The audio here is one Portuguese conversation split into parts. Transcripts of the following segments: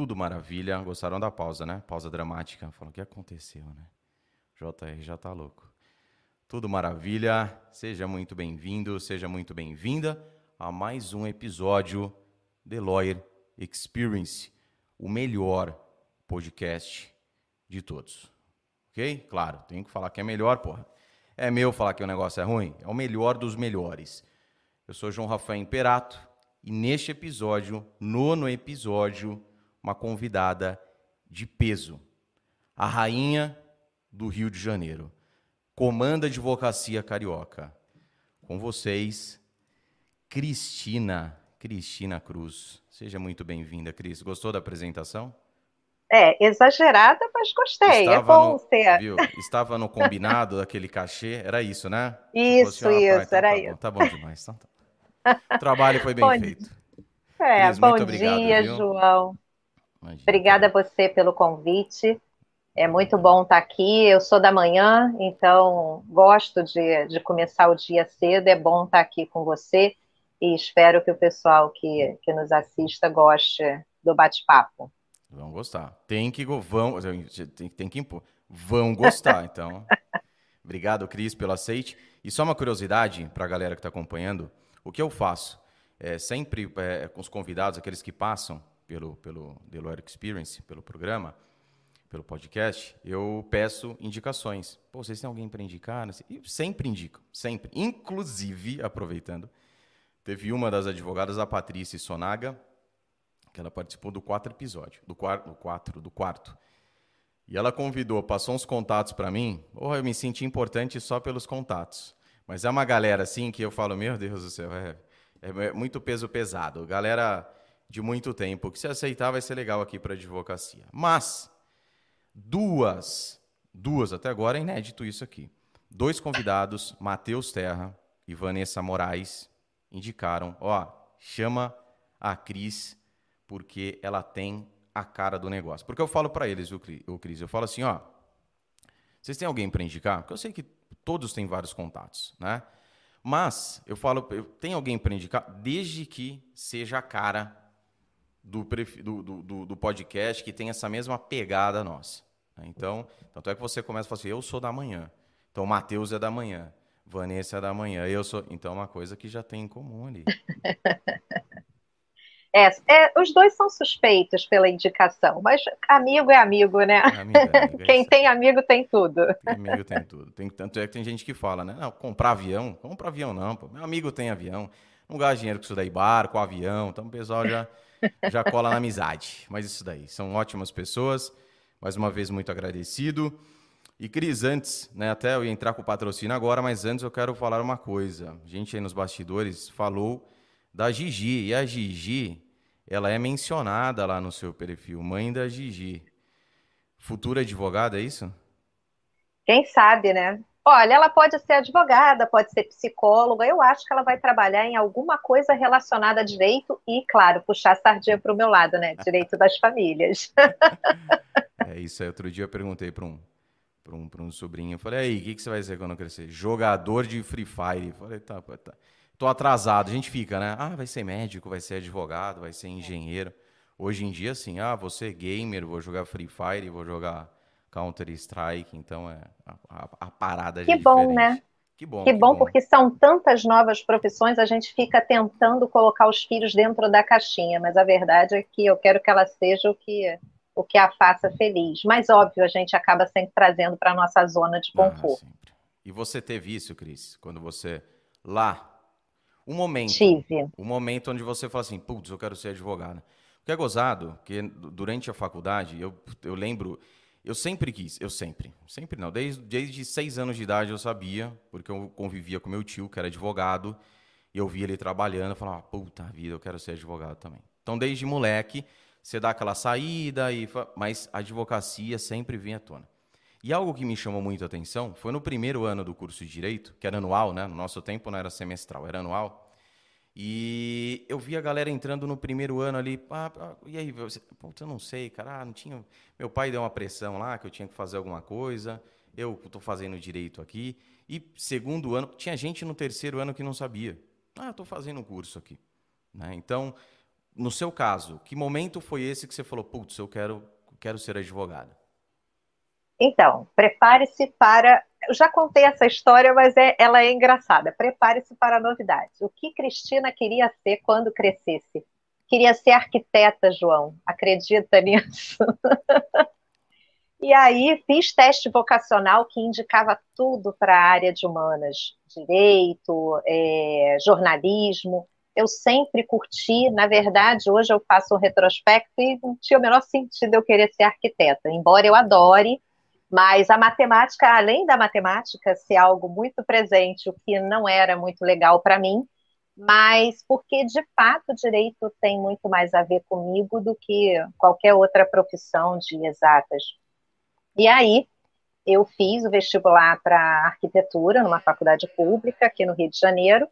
Tudo maravilha. Gostaram da pausa, né? Pausa dramática. Falou, o que aconteceu, né? JR já tá louco. Tudo maravilha. Seja muito bem-vindo, seja muito bem-vinda a mais um episódio The Lawyer Experience, o melhor podcast de todos. Ok? Claro, tenho que falar que é melhor, porra. É meu falar que o negócio é ruim? É o melhor dos melhores. Eu sou João Rafael Imperato e neste episódio, nono episódio, uma convidada de peso. A rainha do Rio de Janeiro. Comanda Advocacia Carioca. Com vocês, Cristina. Cristina Cruz. Seja muito bem-vinda, Cris. Gostou da apresentação? É, exagerada, mas gostei. É Estava é bom no, ser. Viu? Estava no combinado daquele cachê, era isso, né? Isso, assim, ah, isso, pai, então, era tá isso. Bom, tá bom demais. Então, tá. O trabalho foi bem bom, feito. É, Cris, bom obrigado, dia, viu? João. Imagina, Obrigada a você pelo convite. É muito bom estar aqui. Eu sou da manhã, então gosto de, de começar o dia cedo. É bom estar aqui com você e espero que o pessoal que, que nos assista goste do bate-papo. Vão gostar. Tem que vão, tem, tem que impor. Vão gostar, então. Obrigado, Cris, pelo aceite. E só uma curiosidade para a galera que está acompanhando: o que eu faço? É, sempre é, com os convidados, aqueles que passam pelo, pelo Deloitte Experience, pelo programa, pelo podcast, eu peço indicações. Pô, vocês têm alguém para indicar? E sempre indico, sempre. Inclusive, aproveitando, teve uma das advogadas, a Patrícia Sonaga, que ela participou do quatro episódio, do quarto, do quatro, do quarto. E ela convidou, passou uns contatos para mim. Oh, eu me senti importante só pelos contatos. Mas é uma galera assim que eu falo, meu Deus do céu, é, é muito peso pesado. Galera de muito tempo, que se aceitar vai ser legal aqui para advocacia. Mas duas, duas até agora é inédito isso aqui. Dois convidados, Matheus Terra e Vanessa Moraes, indicaram, ó, chama a Cris porque ela tem a cara do negócio. Porque eu falo para eles, o Cris, eu falo assim, ó, vocês têm alguém para indicar? Porque eu sei que todos têm vários contatos, né? Mas eu falo, eu tenho alguém para indicar desde que seja a cara do, do, do, do, podcast que tem essa mesma pegada nossa. Né? Então, tanto é que você começa a falar assim, eu sou da manhã. Então, Matheus é da manhã. Vanessa é da manhã. Eu sou. Então, é uma coisa que já tem em comum ali. É, é, os dois são suspeitos pela indicação, mas amigo é amigo, né? Amigo é amigo, é Quem tem amigo tem tudo. Tem amigo tem tudo. Tem, tanto é que tem gente que fala, né? Não, comprar avião, compra avião não, pô. Meu amigo tem avião. Não gasta dinheiro com isso daí, barco, avião. Então o pessoal já, já cola na amizade. Mas isso daí, são ótimas pessoas. Mais uma vez, muito agradecido. E Cris, antes, né, até eu ia entrar com o patrocínio agora, mas antes eu quero falar uma coisa. A gente aí nos bastidores falou da Gigi. E a Gigi, ela é mencionada lá no seu perfil, mãe da Gigi. Futura advogada, é isso? Quem sabe, né? Olha, ela pode ser advogada, pode ser psicóloga. Eu acho que ela vai trabalhar em alguma coisa relacionada a direito e, claro, puxar a sardinha para o meu lado, né? Direito das famílias. é isso aí. Outro dia eu perguntei para um, um, um sobrinho, eu falei, aí, o que, que você vai ser quando crescer? Jogador de Free Fire. Eu falei, tá, tá tô atrasado. A gente fica, né? Ah, vai ser médico, vai ser advogado, vai ser engenheiro. Hoje em dia, assim, ah, vou ser gamer, vou jogar Free Fire, vou jogar Counter Strike. Então, é a, a, a parada Que bom, diferente. né? Que bom. Que, que bom, bom, porque são tantas novas profissões, a gente fica tentando colocar os filhos dentro da caixinha, mas a verdade é que eu quero que ela seja o que o que a faça feliz. Mas óbvio, a gente acaba sempre trazendo para a nossa zona de ah, conforto. Ah, e você teve isso, Cris, quando você lá um momento. Tive. Um momento onde você fala assim, putz, eu quero ser advogado. O que é gozado, que durante a faculdade, eu, eu lembro, eu sempre quis, eu sempre, sempre não, desde, desde seis anos de idade eu sabia, porque eu convivia com meu tio, que era advogado, e eu via ele trabalhando, eu falava, puta vida, eu quero ser advogado também. Então, desde moleque, você dá aquela saída, e mas a advocacia sempre vem à tona. E algo que me chamou muito a atenção foi no primeiro ano do curso de Direito, que era anual, né? No nosso tempo não era semestral, era anual. E eu vi a galera entrando no primeiro ano ali, ah, e aí, você, eu não sei, cara, ah, não tinha. Meu pai deu uma pressão lá que eu tinha que fazer alguma coisa, eu estou fazendo direito aqui. E segundo ano, tinha gente no terceiro ano que não sabia. Ah, estou fazendo um curso aqui. Né? Então, no seu caso, que momento foi esse que você falou, putz, eu quero, quero ser advogada? Então, prepare-se para. Eu já contei essa história, mas é, ela é engraçada. Prepare-se para a novidade. O que Cristina queria ser quando crescesse? Queria ser arquiteta, João. Acredita nisso? e aí fiz teste vocacional que indicava tudo para a área de humanas, direito, é, jornalismo eu sempre curti, na verdade, hoje eu faço um retrospecto e não tinha o menor sentido eu querer ser arquiteta, embora eu adore, mas a matemática, além da matemática ser algo muito presente, o que não era muito legal para mim, mas porque de fato o direito tem muito mais a ver comigo do que qualquer outra profissão de exatas. E aí eu fiz o vestibular para arquitetura numa faculdade pública aqui no Rio de Janeiro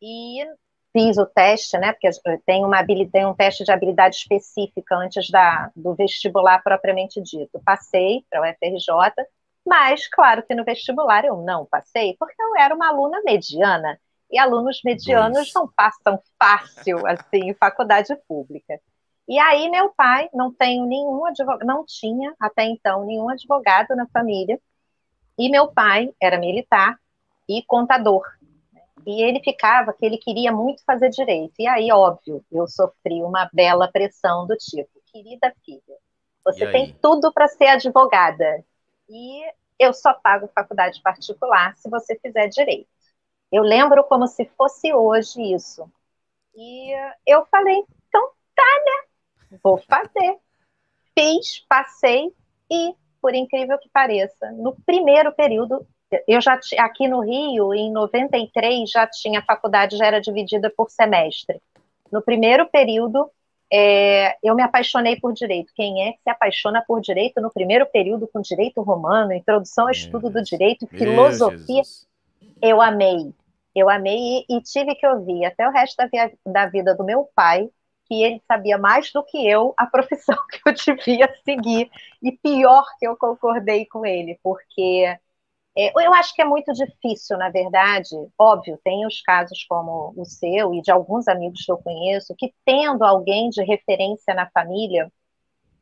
e fiz o teste, né? Porque tem, uma tem um teste de habilidade específica antes da, do vestibular propriamente dito. Passei para o UFRJ, mas claro que no vestibular eu não passei, porque eu era uma aluna mediana. E alunos medianos não passam fácil assim em faculdade pública. E aí meu pai não tem nenhum advogado, não tinha até então nenhum advogado na família. E meu pai era militar e contador. E ele ficava que ele queria muito fazer direito. E aí, óbvio, eu sofri uma bela pressão do tipo: querida filha, você tem tudo para ser advogada. E eu só pago faculdade particular se você fizer direito. Eu lembro como se fosse hoje isso. E eu falei: então tá, né? Vou fazer. Fiz, passei e, por incrível que pareça, no primeiro período eu já aqui no Rio, em 93, já tinha a faculdade, já era dividida por semestre. No primeiro período, é, eu me apaixonei por direito. Quem é que se apaixona por direito no primeiro período com direito romano, introdução ao estudo do direito, filosofia? Eu amei. Eu amei e, e, tive que ouvir até o resto da, via, da vida do meu pai que ele sabia mais do que eu a profissão que eu devia seguir. E pior que eu concordei com ele, porque é, eu acho que é muito difícil, na verdade. Óbvio, tem os casos como o seu e de alguns amigos que eu conheço, que tendo alguém de referência na família,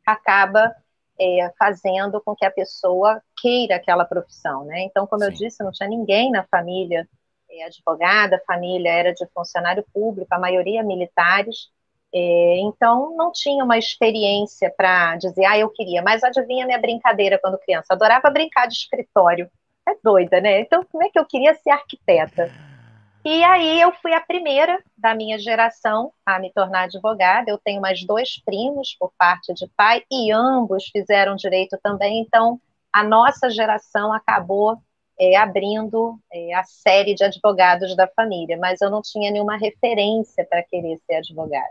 acaba é, fazendo com que a pessoa queira aquela profissão, né? Então, como Sim. eu disse, não tinha ninguém na família é, advogada, a família era de funcionário público, a maioria militares, é, então não tinha uma experiência para dizer, ah, eu queria, mas adivinha minha brincadeira quando criança, adorava brincar de escritório, é doida, né? Então, como é que eu queria ser arquiteta? E aí eu fui a primeira da minha geração a me tornar advogada. Eu tenho mais dois primos por parte de pai e ambos fizeram direito também. Então a nossa geração acabou é, abrindo é, a série de advogados da família, mas eu não tinha nenhuma referência para querer ser advogada.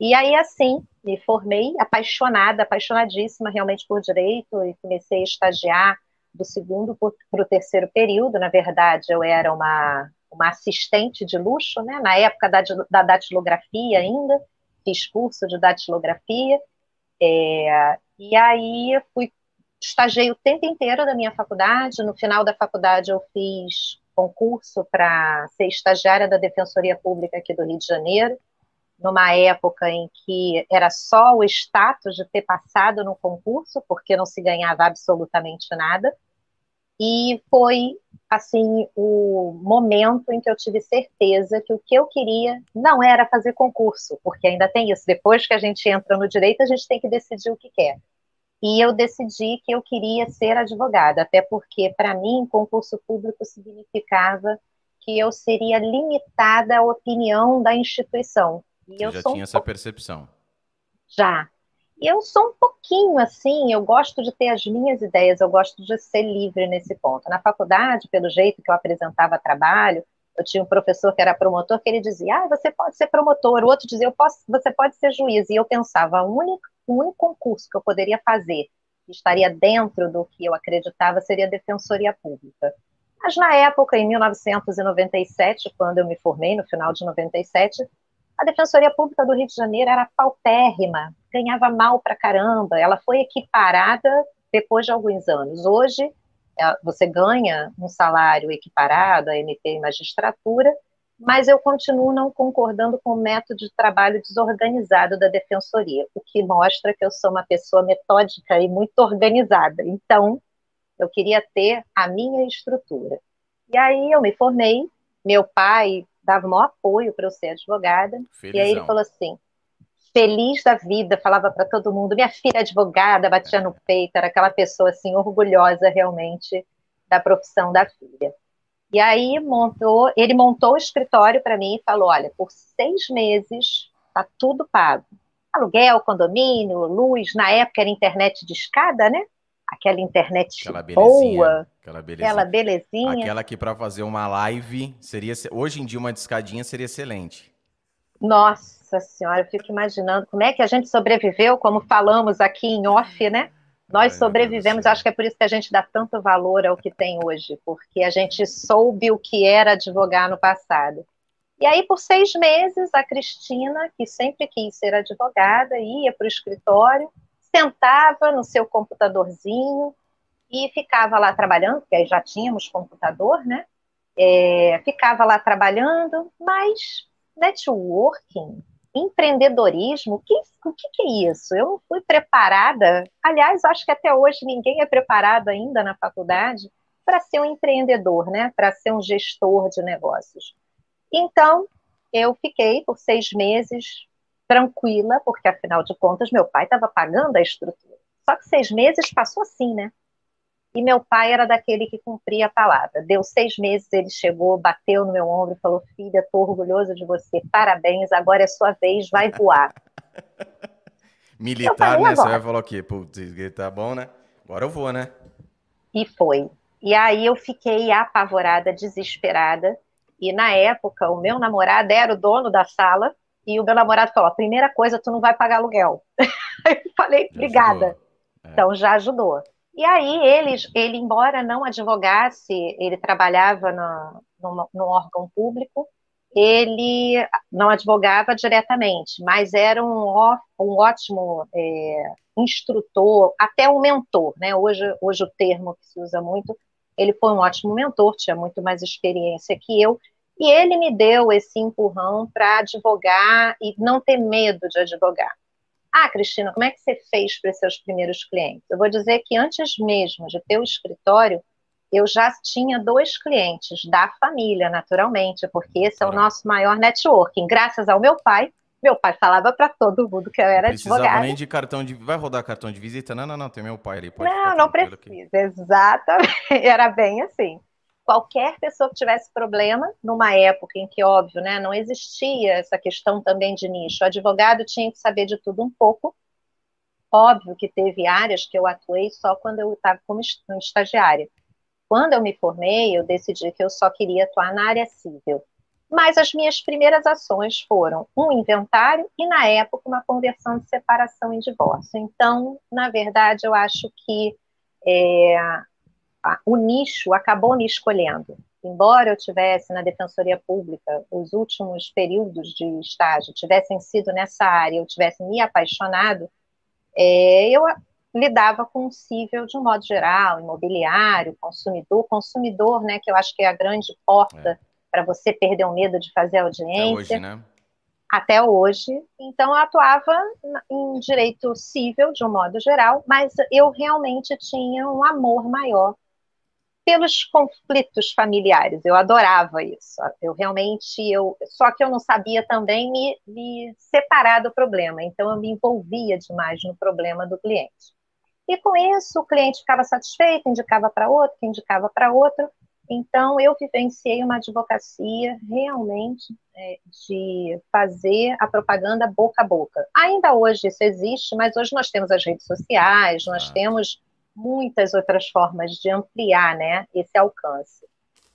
E aí assim me formei apaixonada, apaixonadíssima realmente por direito e comecei a estagiar do segundo para o terceiro período. Na verdade, eu era uma, uma assistente de luxo, né? na época da, da datilografia ainda, fiz curso de datilografia, é, e aí fui, estagiei o tempo inteiro da minha faculdade, no final da faculdade eu fiz concurso para ser estagiária da Defensoria Pública aqui do Rio de Janeiro, numa época em que era só o status de ter passado no concurso, porque não se ganhava absolutamente nada. E foi assim o momento em que eu tive certeza que o que eu queria não era fazer concurso, porque ainda tem isso. Depois que a gente entra no direito, a gente tem que decidir o que quer. E eu decidi que eu queria ser advogada, até porque para mim concurso público significava que eu seria limitada à opinião da instituição. E eu já tinha um essa percepção? Já. E eu sou um pouquinho assim, eu gosto de ter as minhas ideias, eu gosto de ser livre nesse ponto. Na faculdade, pelo jeito que eu apresentava trabalho, eu tinha um professor que era promotor, que ele dizia, ah, você pode ser promotor, o outro dizia, eu posso, você pode ser juiz. E eu pensava, o único, o único concurso que eu poderia fazer, que estaria dentro do que eu acreditava, seria defensoria pública. Mas na época, em 1997, quando eu me formei, no final de 97, a Defensoria Pública do Rio de Janeiro era paupérrima, ganhava mal pra caramba. Ela foi equiparada depois de alguns anos. Hoje, você ganha um salário equiparado a MP e magistratura, mas eu continuo não concordando com o método de trabalho desorganizado da defensoria, o que mostra que eu sou uma pessoa metódica e muito organizada. Então, eu queria ter a minha estrutura. E aí eu me formei, meu pai dava o maior apoio para eu ser advogada, Felizão. e aí ele falou assim: feliz da vida, falava para todo mundo, minha filha é advogada, batia no peito, era aquela pessoa assim orgulhosa realmente da profissão da filha. E aí montou, ele montou o escritório para mim e falou, olha, por seis meses tá tudo pago, aluguel, condomínio, luz, na época era internet de escada, né? Aquela internet aquela boa, aquela belezinha, aquela belezinha, aquela que para fazer uma live seria, hoje em dia uma discadinha seria excelente. Nossa senhora, eu fico imaginando como é que a gente sobreviveu, como falamos aqui em off, né? Nós sobrevivemos, acho que é por isso que a gente dá tanto valor ao que tem hoje, porque a gente soube o que era advogar no passado. E aí, por seis meses, a Cristina, que sempre quis ser advogada, ia para o escritório, sentava no seu computadorzinho e ficava lá trabalhando, porque aí já tínhamos computador, né? É, ficava lá trabalhando, mas networking, empreendedorismo, que, o que, que, é isso? Eu não fui preparada, aliás, acho que até hoje ninguém é preparado ainda na faculdade para ser um empreendedor, né? Para ser um gestor de negócios. Então, eu fiquei por seis meses tranquila, porque afinal de contas meu pai estava pagando a estrutura. Só que seis meses passou assim, né? E meu pai era daquele que cumpria a palavra. Deu seis meses, ele chegou, bateu no meu ombro e falou: Filha, estou orgulhoso de você, parabéns, agora é sua vez, vai voar. Militar, falei, né? Agora. Você vai falar o quê? Putz, tá bom, né? Agora eu vou, né? E foi. E aí eu fiquei apavorada, desesperada. E na época, o meu namorado era o dono da sala. E o meu namorado falou: primeira coisa, tu não vai pagar aluguel. eu falei, obrigada. É. Então já ajudou. E aí ele, ele embora não advogasse, ele trabalhava no, no, órgão público, ele não advogava diretamente, mas era um, um ótimo é, instrutor, até um mentor, né? Hoje, hoje o termo que se usa muito, ele foi um ótimo mentor, tinha muito mais experiência que eu, e ele me deu esse empurrão para advogar e não ter medo de advogar. Ah, Cristina, como é que você fez para os seus primeiros clientes? Eu vou dizer que antes mesmo de ter o escritório, eu já tinha dois clientes da família, naturalmente, porque esse é o nosso maior networking. Graças ao meu pai, meu pai falava para todo mundo que eu era Precisava advogada. nem de cartão de... Vai rodar cartão de visita? Não, não, não, tem meu pai ali. não, não precisa. Aqui. Exatamente. Era bem assim qualquer pessoa que tivesse problema, numa época em que, óbvio, né, não existia essa questão também de nicho, o advogado tinha que saber de tudo um pouco. Óbvio que teve áreas que eu atuei só quando eu estava como estagiária. Quando eu me formei, eu decidi que eu só queria atuar na área civil. Mas as minhas primeiras ações foram um inventário e, na época, uma conversão de separação em divórcio. Então, na verdade, eu acho que é, o nicho acabou me escolhendo. Embora eu tivesse na defensoria pública os últimos períodos de estágio tivessem sido nessa área, eu tivesse me apaixonado, é, eu lidava com o cível de um modo geral, imobiliário, consumidor, consumidor, né, que eu acho que é a grande porta é. para você perder o medo de fazer audiência. Até hoje, né? Até hoje. Então, eu atuava em direito civil, de um modo geral, mas eu realmente tinha um amor maior pelos conflitos familiares. Eu adorava isso. Eu realmente, eu, só que eu não sabia também me, me separar do problema. Então eu me envolvia demais no problema do cliente. E com isso o cliente ficava satisfeito, indicava para outro, que indicava para outro. Então eu vivenciei uma advocacia realmente é, de fazer a propaganda boca a boca. Ainda hoje isso existe, mas hoje nós temos as redes sociais, nós ah. temos muitas outras formas de ampliar né, esse alcance.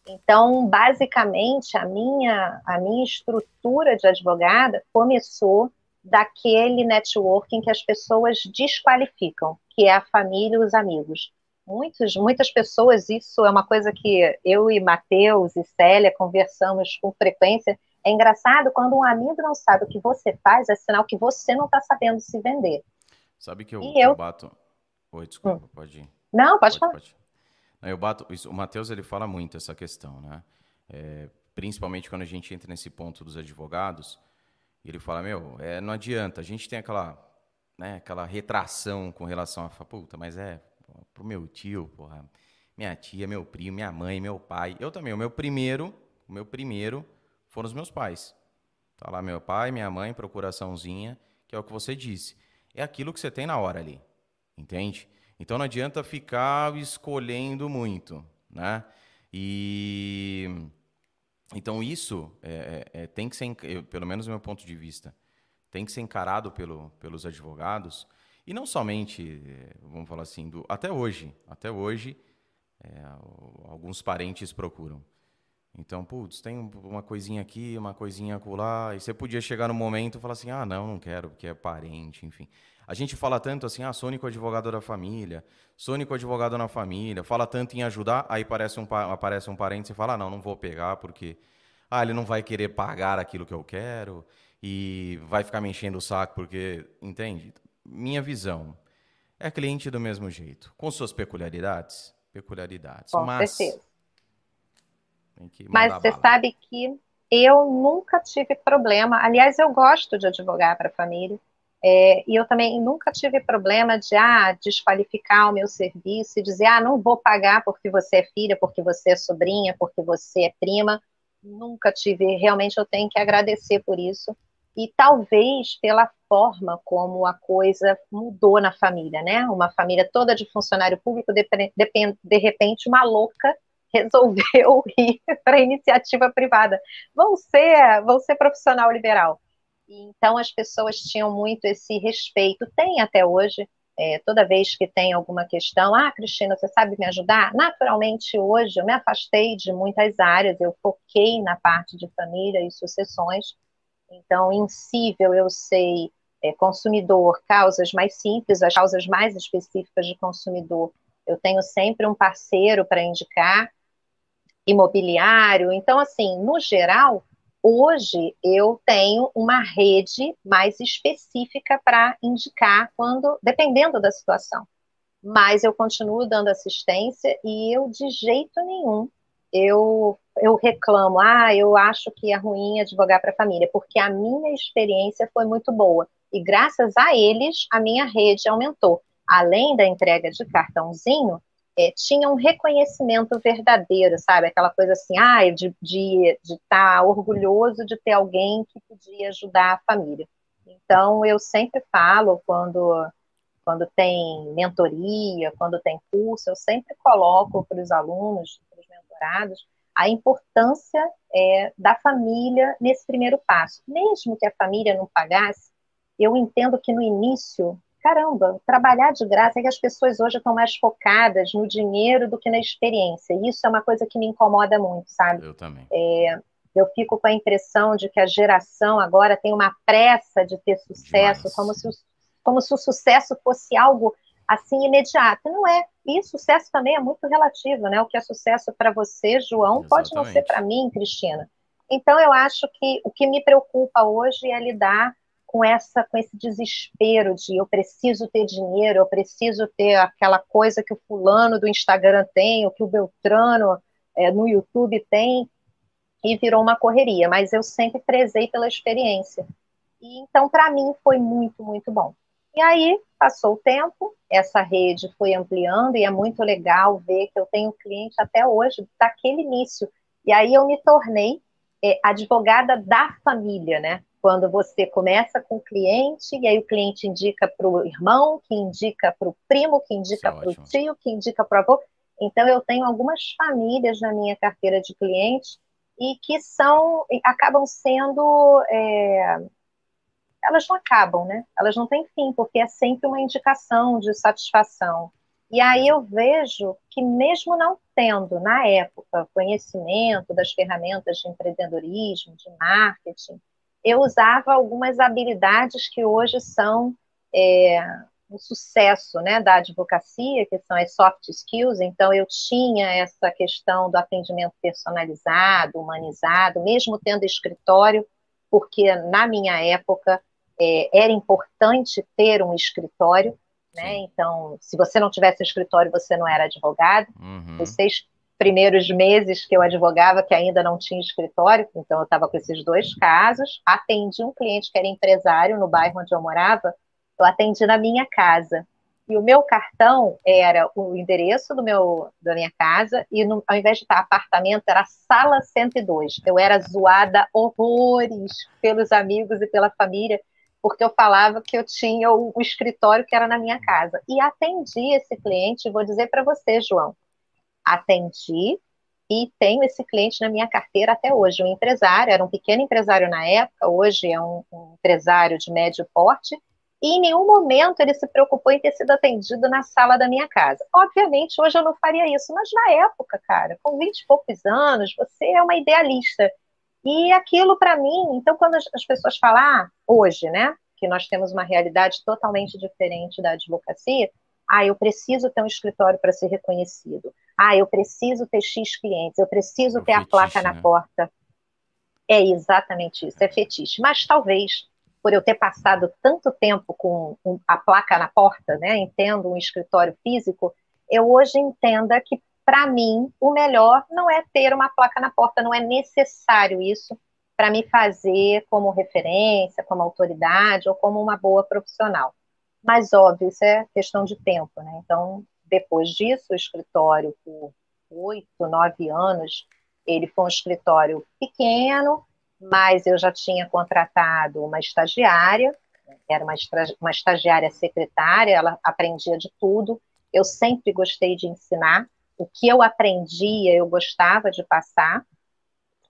Então, basicamente, a minha, a minha estrutura de advogada começou daquele networking que as pessoas desqualificam, que é a família e os amigos. Muitos, muitas pessoas, isso é uma coisa que eu e Matheus e Célia conversamos com frequência. É engraçado quando um amigo não sabe o que você faz, é sinal que você não está sabendo se vender. Sabe que eu, eu... eu bato, Oi, desculpa, hum. pode ir. Não, pode, pode falar. Pode. eu bato, isso, o Matheus ele fala muito essa questão, né? É, principalmente quando a gente entra nesse ponto dos advogados, ele fala, meu, é, não adianta, a gente tem aquela, né, aquela retração com relação a, puta, mas é pro meu tio, porra, minha tia, meu primo, minha mãe, meu pai. Eu também, o meu primeiro, o meu primeiro foram os meus pais. Tá lá meu pai, minha mãe, procuraçãozinha, que é o que você disse. É aquilo que você tem na hora ali, entende? Então não adianta ficar escolhendo muito, né? E então isso é, é, é tem que ser, pelo menos do meu ponto de vista, tem que ser encarado pelo, pelos advogados e não somente, vamos falar assim, do, até hoje, até hoje, é, alguns parentes procuram. Então, putz, tem uma coisinha aqui, uma coisinha acolá, e você podia chegar no momento e falar assim, ah, não, não quero, porque é parente, enfim. A gente fala tanto assim, ah, Sônico advogado da família, Sônico advogado na família, fala tanto em ajudar, aí aparece um, aparece um parente e fala, ah, não, não vou pegar, porque, ah, ele não vai querer pagar aquilo que eu quero, e vai ficar me enchendo o saco, porque, entende? Minha visão, é cliente do mesmo jeito, com suas peculiaridades, peculiaridades, com mas... Certeza mas você sabe que eu nunca tive problema. Aliás, eu gosto de advogar para a família. É, e eu também nunca tive problema de ah, desqualificar o meu serviço e dizer, ah, não vou pagar porque você é filha, porque você é sobrinha, porque você é prima. Nunca tive, realmente eu tenho que agradecer por isso. E talvez pela forma como a coisa mudou na família, né? Uma família toda de funcionário público, de, de, de repente, uma louca resolveu ir para a iniciativa privada. Vão ser, vão ser profissional liberal. Então as pessoas tinham muito esse respeito, tem até hoje. É, toda vez que tem alguma questão, ah, Cristina, você sabe me ajudar? Naturalmente, hoje eu me afastei de muitas áreas, eu foquei na parte de família e sucessões. Então, em cível, eu sei é, consumidor, causas mais simples, as causas mais específicas de consumidor, eu tenho sempre um parceiro para indicar imobiliário. Então, assim, no geral, hoje eu tenho uma rede mais específica para indicar quando, dependendo da situação. Mas eu continuo dando assistência e eu de jeito nenhum eu eu reclamo, ah, eu acho que é ruim advogar para a família, porque a minha experiência foi muito boa. E graças a eles, a minha rede aumentou. Além da entrega de cartãozinho, é, tinha um reconhecimento verdadeiro, sabe? Aquela coisa assim, ah, de estar de, de tá orgulhoso de ter alguém que podia ajudar a família. Então, eu sempre falo, quando, quando tem mentoria, quando tem curso, eu sempre coloco para os alunos, para os mentorados, a importância é, da família nesse primeiro passo. Mesmo que a família não pagasse, eu entendo que no início caramba, trabalhar de graça é que as pessoas hoje estão mais focadas no dinheiro do que na experiência. E isso é uma coisa que me incomoda muito, sabe? Eu também. É, eu fico com a impressão de que a geração agora tem uma pressa de ter sucesso, como se, o, como se o sucesso fosse algo assim imediato. Não é. E sucesso também é muito relativo, né? O que é sucesso para você, João, Exatamente. pode não ser para mim, Cristina. Então eu acho que o que me preocupa hoje é lidar com essa com esse desespero de eu preciso ter dinheiro, eu preciso ter aquela coisa que o fulano do Instagram tem, o que o Beltrano é, no YouTube tem, e virou uma correria. Mas eu sempre prezei pela experiência. E então para mim foi muito muito bom. E aí passou o tempo, essa rede foi ampliando e é muito legal ver que eu tenho cliente até hoje daquele início. E aí eu me tornei é, advogada da família, né? Quando você começa com o cliente, e aí o cliente indica para o irmão, que indica para o primo, que indica é para o tio, que indica para o avô. Então, eu tenho algumas famílias na minha carteira de clientes e que são, acabam sendo, é, elas não acabam, né? Elas não têm fim, porque é sempre uma indicação de satisfação. E aí eu vejo que mesmo não tendo, na época, conhecimento das ferramentas de empreendedorismo, de marketing, eu usava algumas habilidades que hoje são é, um sucesso né, da advocacia, que são as soft skills. Então, eu tinha essa questão do atendimento personalizado, humanizado, mesmo tendo escritório, porque na minha época é, era importante ter um escritório. Né? Então, se você não tivesse escritório, você não era advogado. Uhum. Vocês primeiros meses que eu advogava, que ainda não tinha escritório, então eu estava com esses dois casos. Atendi um cliente que era empresário no bairro onde eu morava, eu atendi na minha casa. E o meu cartão era o endereço do meu, da minha casa, e no, ao invés de estar apartamento, era sala 102. Eu era zoada horrores pelos amigos e pela família, porque eu falava que eu tinha o, o escritório que era na minha casa. E atendi esse cliente, vou dizer para você, João, atendi e tenho esse cliente na minha carteira até hoje. Um empresário, era um pequeno empresário na época, hoje é um, um empresário de médio porte, e em nenhum momento ele se preocupou em ter sido atendido na sala da minha casa. Obviamente, hoje eu não faria isso, mas na época, cara, com 20 e poucos anos, você é uma idealista. E aquilo para mim, então quando as, as pessoas falam, ah, hoje, né, que nós temos uma realidade totalmente diferente da advocacia, ah, eu preciso ter um escritório para ser reconhecido. Ah, eu preciso ter X clientes, eu preciso é ter fetiche, a placa na né? porta. É exatamente isso, é fetiche. Mas talvez, por eu ter passado tanto tempo com a placa na porta, né, entendo um escritório físico, eu hoje entenda que, para mim, o melhor não é ter uma placa na porta, não é necessário isso para me fazer como referência, como autoridade ou como uma boa profissional. Mas, óbvio, isso é questão de tempo, né? Então, depois disso, o escritório, por oito, nove anos, ele foi um escritório pequeno, mas eu já tinha contratado uma estagiária, era uma, uma estagiária secretária, ela aprendia de tudo. Eu sempre gostei de ensinar. O que eu aprendia, eu gostava de passar.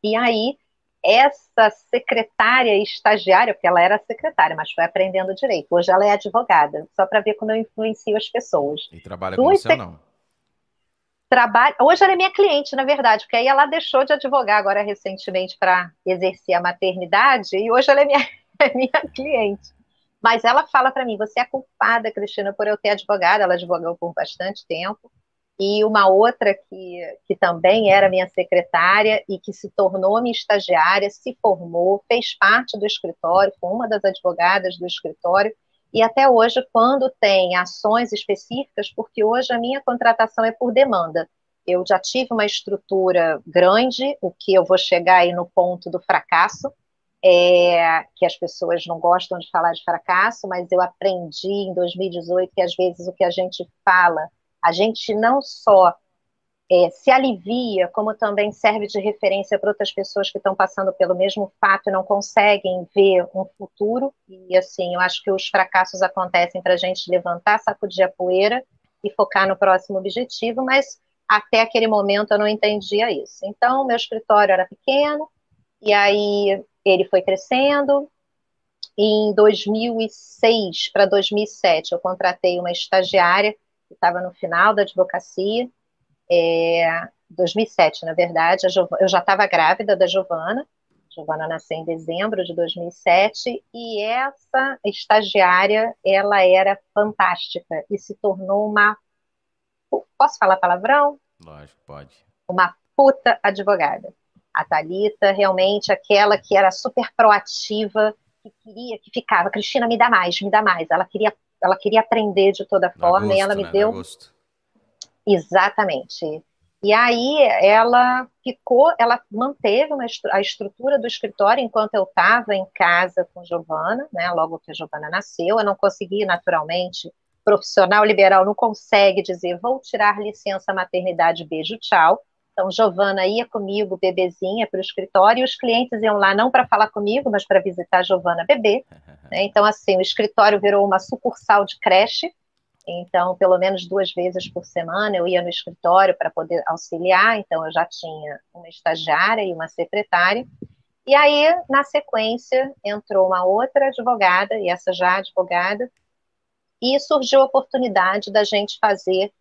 E aí, essa secretária estagiária, porque ela era secretária, mas foi aprendendo direito. Hoje ela é advogada, só para ver como eu influencio as pessoas. E trabalha com você ou não? Trabalha... Hoje ela é minha cliente, na verdade, porque aí ela deixou de advogar agora recentemente para exercer a maternidade, e hoje ela é minha, é minha cliente. Mas ela fala para mim: você é culpada, Cristina, por eu ter advogado. Ela advogou por bastante tempo e uma outra que, que também era minha secretária e que se tornou minha estagiária, se formou, fez parte do escritório, foi uma das advogadas do escritório, e até hoje, quando tem ações específicas, porque hoje a minha contratação é por demanda. Eu já tive uma estrutura grande, o que eu vou chegar aí no ponto do fracasso, é, que as pessoas não gostam de falar de fracasso, mas eu aprendi em 2018 que às vezes o que a gente fala a gente não só é, se alivia, como também serve de referência para outras pessoas que estão passando pelo mesmo fato e não conseguem ver um futuro. E assim, eu acho que os fracassos acontecem para a gente levantar, sacudir a poeira e focar no próximo objetivo, mas até aquele momento eu não entendia isso. Então, meu escritório era pequeno, e aí ele foi crescendo. Em 2006 para 2007, eu contratei uma estagiária estava no final da advocacia, é, 2007, na verdade, eu já estava grávida da Giovana, Giovana nasceu em dezembro de 2007 e essa estagiária, ela era fantástica e se tornou uma posso falar palavrão? Lógico, pode. Uma puta advogada. A Talita, realmente aquela que era super proativa, que queria, que ficava, Cristina, me dá mais, me dá mais. Ela queria ela queria aprender de toda forma gosto, e ela me né? deu. Exatamente. E aí ela ficou, ela manteve uma, a estrutura do escritório enquanto eu estava em casa com Giovana, né? Logo que a Giovana nasceu, eu não consegui naturalmente. Profissional liberal não consegue dizer vou tirar licença maternidade, beijo, tchau. Então, Giovana ia comigo, bebezinha, para o escritório, e os clientes iam lá não para falar comigo, mas para visitar a Giovana bebê. Né? Então, assim, o escritório virou uma sucursal de creche. Então, pelo menos duas vezes por semana eu ia no escritório para poder auxiliar. Então, eu já tinha uma estagiária e uma secretária. E aí, na sequência, entrou uma outra advogada, e essa já advogada, e surgiu a oportunidade da gente fazer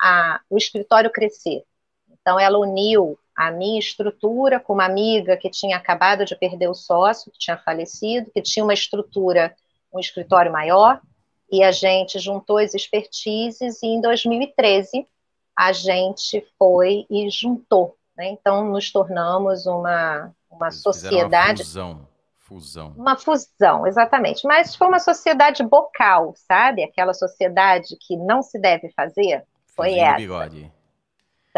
a, o escritório crescer. Então, ela uniu a minha estrutura com uma amiga que tinha acabado de perder o sócio, que tinha falecido, que tinha uma estrutura, um escritório maior, e a gente juntou as expertises, e em 2013 a gente foi e juntou. Né? Então, nos tornamos uma, uma sociedade. Uma fusão. Fusão. Uma fusão, exatamente. Mas foi uma sociedade bocal, sabe? Aquela sociedade que não se deve fazer. Foi Fuzinho essa. Bigode.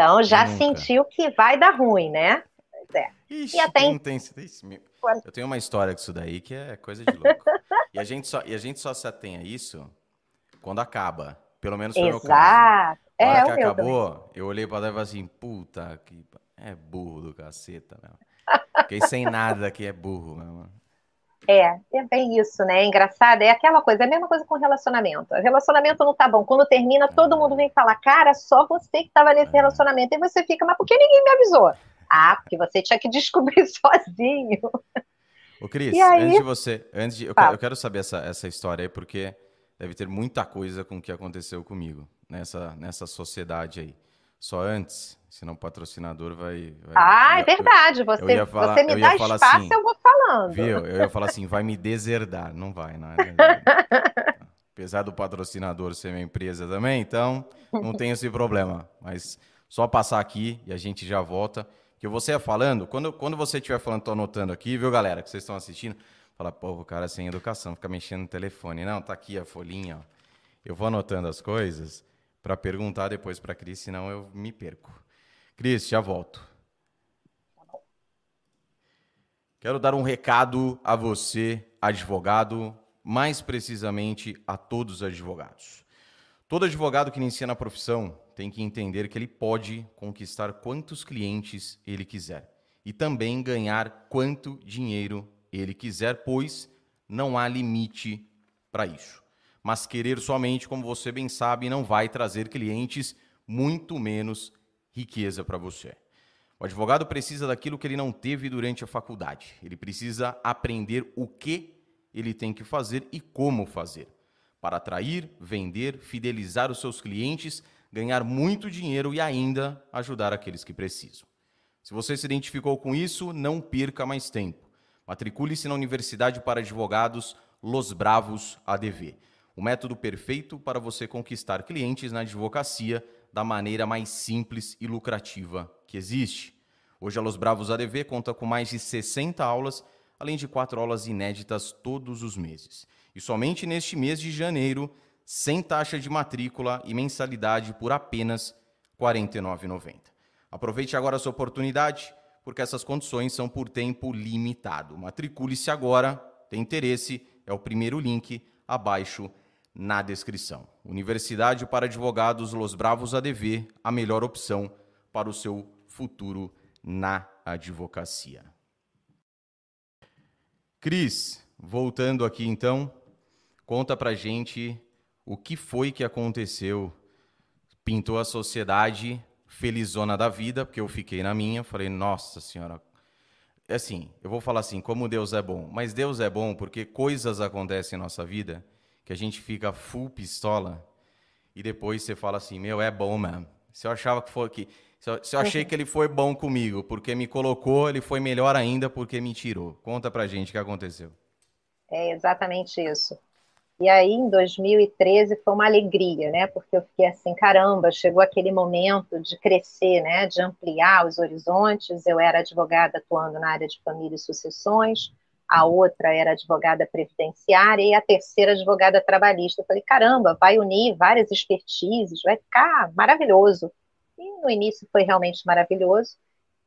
Então já sentiu que vai dar ruim, né? É. Ixi, e até... tem, tem, eu tenho uma história com isso daí que é coisa de louco. e, a gente só, e a gente só se atém a isso quando acaba. Pelo menos foi o meu caso. A hora é, que acabou, também. eu olhei pra ela e falei assim, puta, que é burro do caceta, meu. Fiquei sem nada que é burro, meu. É, é bem isso, né? É engraçado, é aquela coisa, é a mesma coisa com relacionamento. O relacionamento não tá bom. Quando termina, todo mundo vem falar, cara, só você que tava nesse relacionamento. E você fica, mas por que ninguém me avisou? Ah, porque você tinha que descobrir sozinho. Ô, Cris, aí... antes de você. Antes de, eu, eu, quero saber essa, essa história aí, porque deve ter muita coisa com o que aconteceu comigo nessa, nessa sociedade aí. Só antes, senão o patrocinador vai. vai ah, é verdade. Você, falar, você me dá espaço, assim, eu vou falando. Viu? Eu ia falar assim, vai me deserdar. Não vai, não é? Apesar do patrocinador ser minha empresa também, então não tem esse problema. Mas só passar aqui e a gente já volta. Que você ia falando, quando, quando você estiver falando, tô anotando aqui, viu, galera, que vocês estão assistindo, fala, pô, o cara sem educação, fica mexendo no telefone. Não, tá aqui a folhinha, ó. Eu vou anotando as coisas para perguntar depois para a Cris, senão eu me perco. Cris, já volto. Quero dar um recado a você, advogado, mais precisamente a todos os advogados. Todo advogado que inicia na profissão tem que entender que ele pode conquistar quantos clientes ele quiser e também ganhar quanto dinheiro ele quiser, pois não há limite para isso. Mas querer somente, como você bem sabe, não vai trazer clientes, muito menos riqueza para você. O advogado precisa daquilo que ele não teve durante a faculdade. Ele precisa aprender o que ele tem que fazer e como fazer para atrair, vender, fidelizar os seus clientes, ganhar muito dinheiro e ainda ajudar aqueles que precisam. Se você se identificou com isso, não perca mais tempo. Matricule-se na Universidade para Advogados Los Bravos ADV. O método perfeito para você conquistar clientes na advocacia da maneira mais simples e lucrativa que existe. Hoje a Los Bravos ADV conta com mais de 60 aulas, além de quatro aulas inéditas todos os meses. E somente neste mês de janeiro, sem taxa de matrícula e mensalidade por apenas R$ 49,90. Aproveite agora essa oportunidade, porque essas condições são por tempo limitado. Matricule-se agora, tem interesse, é o primeiro link abaixo na descrição. Universidade para Advogados Los Bravos ADV, a melhor opção para o seu futuro na advocacia. Cris, voltando aqui então, conta pra gente o que foi que aconteceu. Pintou a sociedade felizona da vida, porque eu fiquei na minha, falei, nossa senhora. Assim, eu vou falar assim, como Deus é bom. Mas Deus é bom porque coisas acontecem em nossa vida que a gente fica full pistola e depois você fala assim, meu, é bom mesmo. Se eu achava que foi que se eu achei que ele foi bom comigo porque me colocou, ele foi melhor ainda porque me tirou. Conta pra gente o que aconteceu. É exatamente isso. E aí, em 2013, foi uma alegria, né? Porque eu fiquei assim, caramba, chegou aquele momento de crescer, né? De ampliar os horizontes. Eu era advogada atuando na área de família e sucessões a outra era advogada previdenciária e a terceira advogada trabalhista. Eu falei, caramba, vai unir várias expertises, vai ficar maravilhoso. E no início foi realmente maravilhoso.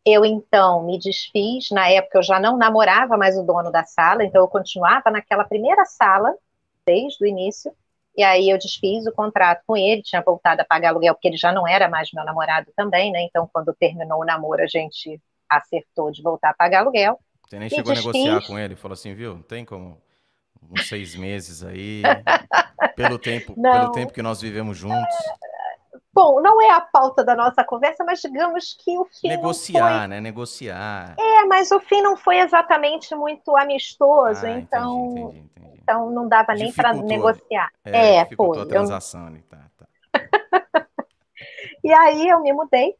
Eu então me desfiz, na época eu já não namorava mais o dono da sala, então eu continuava naquela primeira sala desde o início. E aí eu desfiz o contrato com ele, tinha voltado a pagar aluguel, porque ele já não era mais meu namorado também, né? Então, quando terminou o namoro, a gente acertou de voltar a pagar aluguel. Você nem chegou a negociar com ele? Falou assim, viu? Tem como uns seis meses aí, pelo tempo, pelo tempo que nós vivemos juntos. Bom, não é a pauta da nossa conversa, mas digamos que o fim. Negociar, foi... né? Negociar. É, mas o fim não foi exatamente muito amistoso, ah, então. Entendi, entendi, entendi. Então não dava nem para negociar. É, é foi. a transação ali, tá, tá. e aí eu me mudei.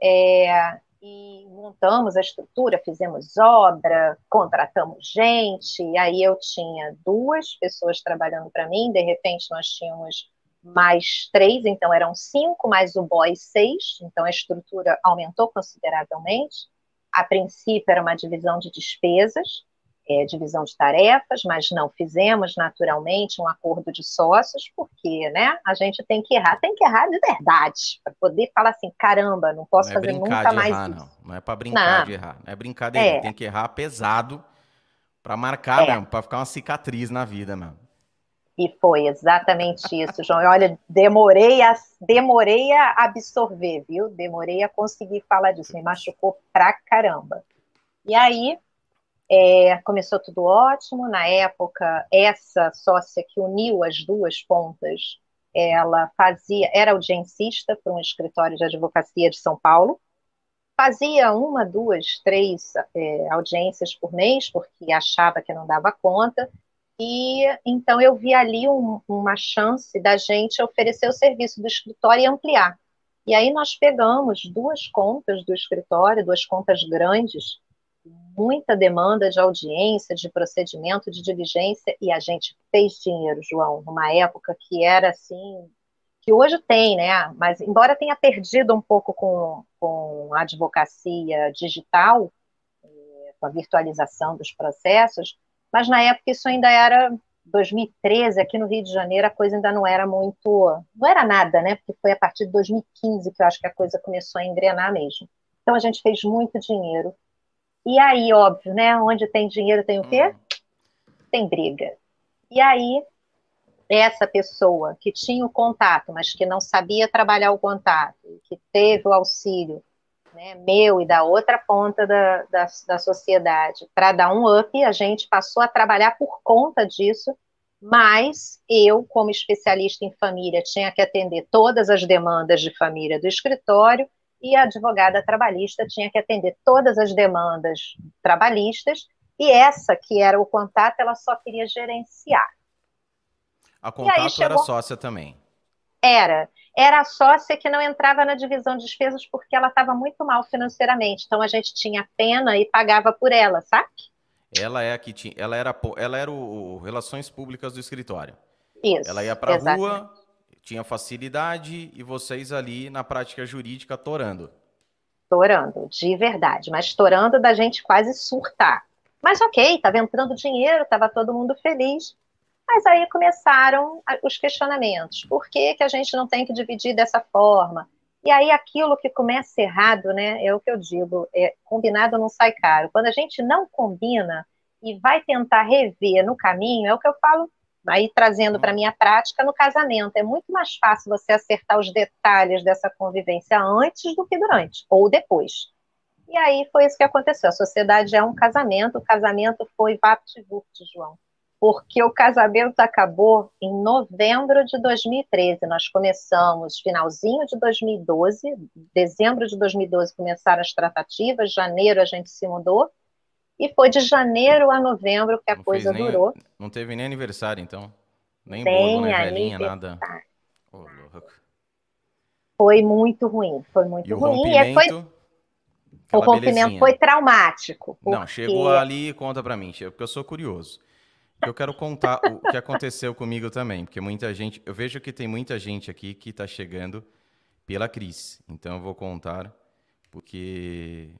É, e montamos a estrutura, fizemos obra, contratamos gente, e aí eu tinha duas pessoas trabalhando para mim, de repente nós tínhamos mais três, então eram cinco, mais o boy seis, então a estrutura aumentou consideravelmente. A princípio era uma divisão de despesas, é, divisão de tarefas, mas não fizemos naturalmente um acordo de sócios, porque né, a gente tem que errar, tem que errar de verdade, para poder falar assim, caramba, não posso não é fazer nunca mais errar, isso. Não. não é para brincar não. de errar, não é brincadeira, é. tem que errar pesado para marcar é. mesmo, para ficar uma cicatriz na vida mesmo. E foi exatamente isso, João. Olha, demorei a, demorei a absorver, viu? Demorei a conseguir falar disso. Me machucou pra caramba. E aí, é, começou tudo ótimo. Na época, essa sócia que uniu as duas pontas, ela fazia, era audiencista para um escritório de advocacia de São Paulo. Fazia uma, duas, três é, audiências por mês, porque achava que não dava conta. E então eu vi ali um, uma chance da gente oferecer o serviço do escritório e ampliar. E aí nós pegamos duas contas do escritório, duas contas grandes, muita demanda de audiência, de procedimento, de diligência, e a gente fez dinheiro, João, numa época que era assim, que hoje tem, né? Mas embora tenha perdido um pouco com, com a advocacia digital, eh, com a virtualização dos processos, mas na época isso ainda era 2013, aqui no Rio de Janeiro, a coisa ainda não era muito. Não era nada, né? Porque foi a partir de 2015 que eu acho que a coisa começou a engrenar mesmo. Então a gente fez muito dinheiro. E aí, óbvio, né? Onde tem dinheiro tem o quê? Uhum. Tem briga. E aí, essa pessoa que tinha o contato, mas que não sabia trabalhar o contato, que teve o auxílio né, meu e da outra ponta da, da, da sociedade, para dar um up, a gente passou a trabalhar por conta disso, mas eu, como especialista em família, tinha que atender todas as demandas de família do escritório, e a advogada trabalhista tinha que atender todas as demandas trabalhistas, e essa que era o contato, ela só queria gerenciar. A contato chegou... era sócia também. Era era a sócia que não entrava na divisão de despesas porque ela estava muito mal financeiramente. Então a gente tinha pena e pagava por ela, sabe? Ela é a que tinha, ela era, ela era o, o relações públicas do escritório. Isso. Ela ia para a rua, tinha facilidade e vocês ali na prática jurídica torando. Torando, de verdade, mas torando da gente quase surtar. Mas ok, estava entrando dinheiro, estava todo mundo feliz. Mas aí começaram os questionamentos. Por que, que a gente não tem que dividir dessa forma? E aí aquilo que começa errado, né, é o que eu digo, é, combinado não sai caro. Quando a gente não combina e vai tentar rever no caminho, é o que eu falo aí trazendo para minha prática no casamento. É muito mais fácil você acertar os detalhes dessa convivência antes do que durante ou depois. E aí foi isso que aconteceu. A sociedade é um casamento, o casamento foi vapt-vupt, João porque o casamento acabou em novembro de 2013. Nós começamos finalzinho de 2012, dezembro de 2012 começaram as tratativas, janeiro a gente se mudou, e foi de janeiro a novembro que a não coisa nem, durou. Não teve nem aniversário, então? Nem Tem bolo, nem velhinha, nada. Oh, foi muito ruim, foi muito e ruim. O rompimento, foi... o rompimento foi traumático. Porque... Não, chegou ali, conta pra mim, porque eu sou curioso. Eu quero contar o que aconteceu comigo também, porque muita gente, eu vejo que tem muita gente aqui que está chegando pela Cris. Então eu vou contar, porque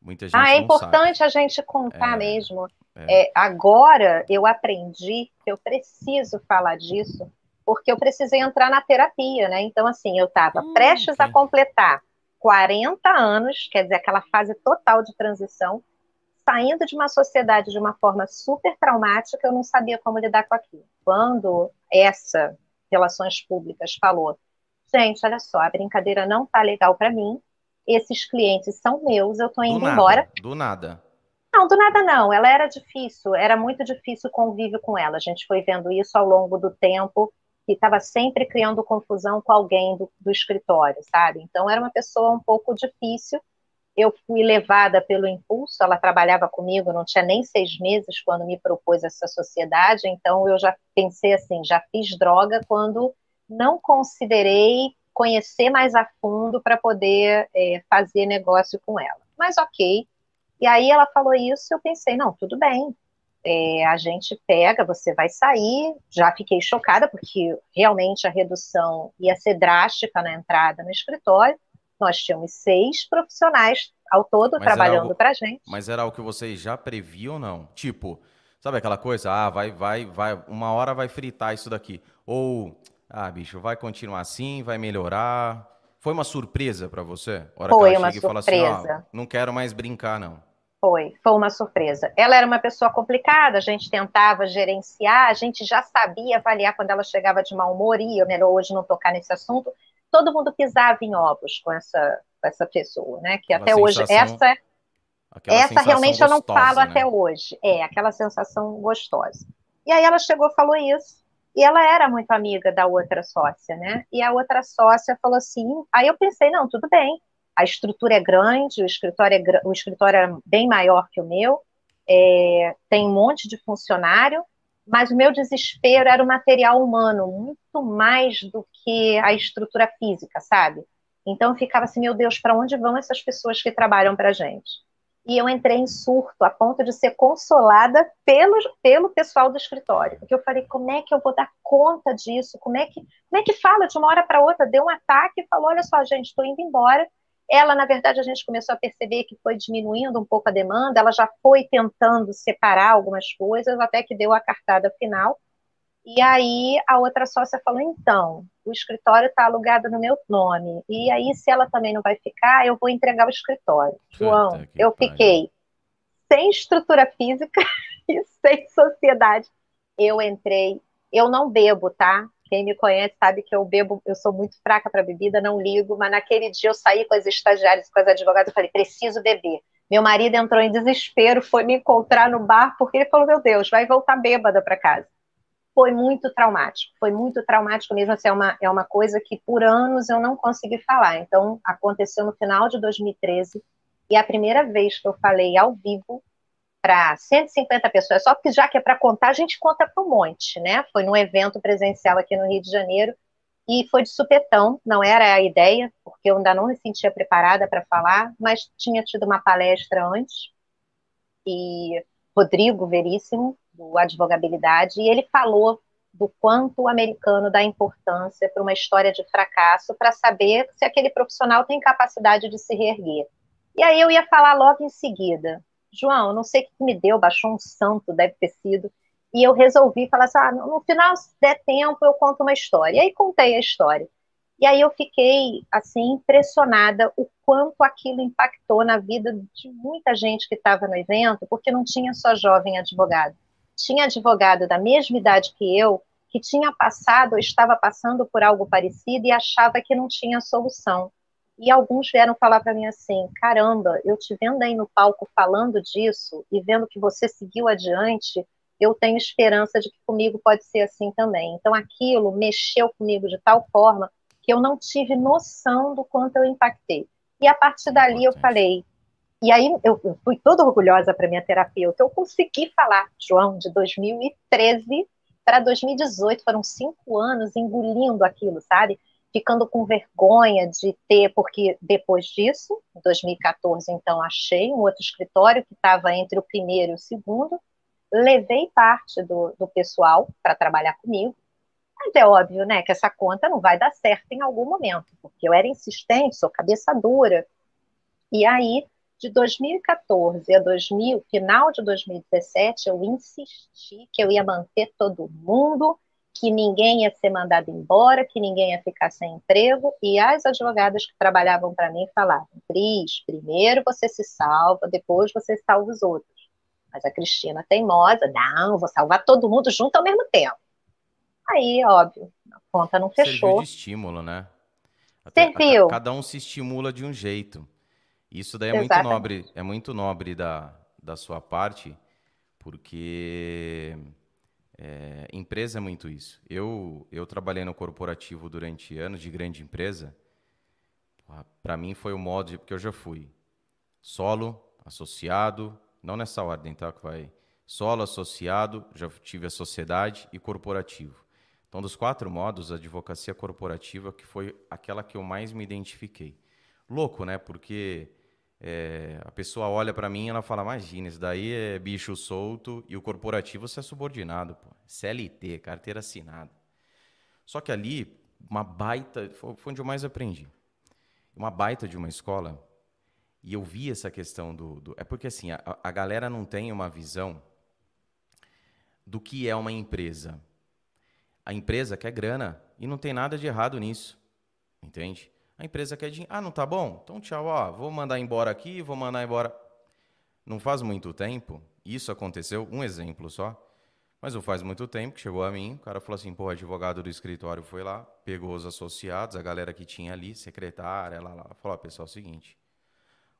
muita gente. Ah, é importante sabe. a gente contar é, mesmo. É. É, agora eu aprendi que eu preciso falar disso, porque eu precisei entrar na terapia, né? Então, assim, eu estava hum, prestes okay. a completar 40 anos, quer dizer, aquela fase total de transição saindo de uma sociedade de uma forma super traumática, eu não sabia como lidar com aquilo. Quando essa relações públicas falou, gente, olha só, a brincadeira não tá legal para mim, esses clientes são meus, eu tô indo do nada, embora. Do nada. Não, do nada não. Ela era difícil, era muito difícil o convívio com ela. A gente foi vendo isso ao longo do tempo e estava sempre criando confusão com alguém do, do escritório, sabe? Então era uma pessoa um pouco difícil eu fui levada pelo impulso, ela trabalhava comigo, não tinha nem seis meses quando me propôs essa sociedade, então eu já pensei assim, já fiz droga quando não considerei conhecer mais a fundo para poder é, fazer negócio com ela. Mas ok. E aí ela falou isso, eu pensei, não, tudo bem. É, a gente pega, você vai sair. Já fiquei chocada, porque realmente a redução ia ser drástica na entrada no escritório nós tínhamos seis profissionais ao todo mas trabalhando para gente. Mas era algo que vocês já previam ou não? Tipo, sabe aquela coisa? Ah, vai, vai, vai, uma hora vai fritar isso daqui. Ou, ah, bicho, vai continuar assim, vai melhorar. Foi uma surpresa para você? Hora Foi uma surpresa. Assim, ah, não quero mais brincar, não. Foi, foi uma surpresa. Ela era uma pessoa complicada, a gente tentava gerenciar, a gente já sabia avaliar quando ela chegava de mau humor, e eu melhor hoje não tocar nesse assunto. Todo mundo pisava em ovos com essa, com essa pessoa, né? Que aquela até hoje, essa, essa realmente gostosa, eu não falo né? até hoje. É, aquela sensação gostosa. E aí ela chegou e falou isso. E ela era muito amiga da outra sócia, né? E a outra sócia falou assim. Aí eu pensei, não, tudo bem. A estrutura é grande, o escritório é, o escritório é bem maior que o meu, é, tem um monte de funcionário, mas o meu desespero era o material humano, muito mais do que a estrutura física, sabe? Então eu ficava assim, meu Deus, para onde vão essas pessoas que trabalham para a gente? E eu entrei em surto a ponto de ser consolada pelo, pelo pessoal do escritório. Porque eu falei, como é que eu vou dar conta disso? Como é que, como é que fala de uma hora para outra? Deu um ataque e falou: olha só, gente, estou indo embora. Ela, na verdade, a gente começou a perceber que foi diminuindo um pouco a demanda, ela já foi tentando separar algumas coisas, até que deu a cartada final. E aí a outra sócia falou: então, o escritório está alugado no meu nome. E aí, se ela também não vai ficar, eu vou entregar o escritório. João, eu fiquei sem estrutura física e sem sociedade. Eu entrei, eu não bebo, tá? Quem me conhece sabe que eu bebo, eu sou muito fraca para bebida, não ligo, mas naquele dia eu saí com as estagiárias, com as advogadas, e falei, preciso beber. Meu marido entrou em desespero, foi me encontrar no bar, porque ele falou, meu Deus, vai voltar bêbada para casa foi muito traumático. Foi muito traumático mesmo. Assim, é, uma, é uma coisa que por anos eu não consegui falar. Então, aconteceu no final de 2013 e a primeira vez que eu falei ao vivo para 150 pessoas, só que já que é para contar, a gente conta para um monte, né? Foi num evento presencial aqui no Rio de Janeiro e foi de supetão, não era a ideia, porque eu ainda não me sentia preparada para falar, mas tinha tido uma palestra antes e Rodrigo Veríssimo do Advogabilidade, e ele falou do quanto o americano dá importância para uma história de fracasso para saber se aquele profissional tem capacidade de se reerguer. E aí eu ia falar logo em seguida, João, não sei o que me deu, baixou um santo, deve ter sido, e eu resolvi falar assim, ah, no final, se der tempo, eu conto uma história. E aí contei a história. E aí eu fiquei, assim, impressionada o quanto aquilo impactou na vida de muita gente que estava no evento, porque não tinha só jovem advogado tinha advogado da mesma idade que eu, que tinha passado ou estava passando por algo parecido e achava que não tinha solução. E alguns vieram falar para mim assim: caramba, eu te vendo aí no palco falando disso e vendo que você seguiu adiante, eu tenho esperança de que comigo pode ser assim também. Então aquilo mexeu comigo de tal forma que eu não tive noção do quanto eu impactei. E a partir dali eu falei: e aí eu fui toda orgulhosa para minha terapeuta. Eu consegui falar, João, de 2013 para 2018, foram cinco anos engolindo aquilo, sabe? Ficando com vergonha de ter, porque depois disso, em 2014, então, achei um outro escritório que estava entre o primeiro e o segundo, levei parte do, do pessoal para trabalhar comigo, mas é óbvio, né, que essa conta não vai dar certo em algum momento, porque eu era insistente, sou cabeça dura, e aí de 2014 a 2000, final de 2017, eu insisti que eu ia manter todo mundo, que ninguém ia ser mandado embora, que ninguém ia ficar sem emprego, e as advogadas que trabalhavam para mim falavam: Cris, primeiro você se salva, depois você salva os outros. Mas a Cristina teimosa, não, vou salvar todo mundo junto ao mesmo tempo. Aí, óbvio, a conta não fechou. Serviu de estímulo, né? Até, Serviu. Cada um se estimula de um jeito. Isso daí é Exatamente. muito nobre, é muito nobre da, da sua parte, porque é, empresa é muito isso. Eu, eu trabalhei no corporativo durante anos de grande empresa. Para mim foi o modo, de, porque eu já fui solo, associado, não nessa ordem, tá? Que vai solo, associado, já tive a sociedade e corporativo. Então, dos quatro modos, a advocacia corporativa que foi aquela que eu mais me identifiquei. Louco, né? Porque é, a pessoa olha para mim e ela fala: Imagina, isso daí é bicho solto e o corporativo você é subordinado, pô. CLT, carteira assinada. Só que ali, uma baita. Foi onde eu mais aprendi. Uma baita de uma escola. e eu vi essa questão do, do é porque assim a, a galera não tem uma visão do que é uma empresa. A empresa quer grana e não tem nada de errado nisso, entende? A empresa quer dinheiro. Ah, não tá bom? Então tchau, ó, vou mandar embora aqui, vou mandar embora. Não faz muito tempo, isso aconteceu, um exemplo só. Mas não faz muito tempo que chegou a mim, o cara falou assim, pô, advogado do escritório foi lá, pegou os associados, a galera que tinha ali, secretária, lá, lá, falou, ó, pessoal, é o seguinte,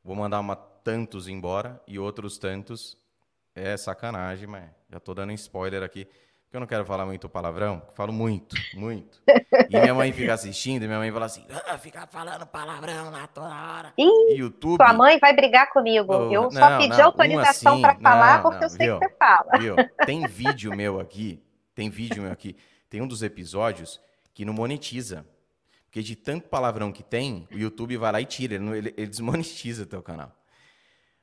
vou mandar uma tantos embora e outros tantos é sacanagem, mas já tô dando spoiler aqui, porque eu não quero falar muito palavrão, falo muito, muito. E minha mãe fica assistindo, e minha mãe fala assim, ah, fica falando palavrão lá toda hora. Ih, YouTube. Sua mãe vai brigar comigo. Oh, eu só não, pedi não, autorização assim, para falar porque eu sei viu, que você fala. Viu? Tem vídeo meu aqui, tem vídeo meu aqui, tem um dos episódios que não monetiza. Porque de tanto palavrão que tem, o YouTube vai lá e tira, ele, ele, ele desmonetiza o teu canal.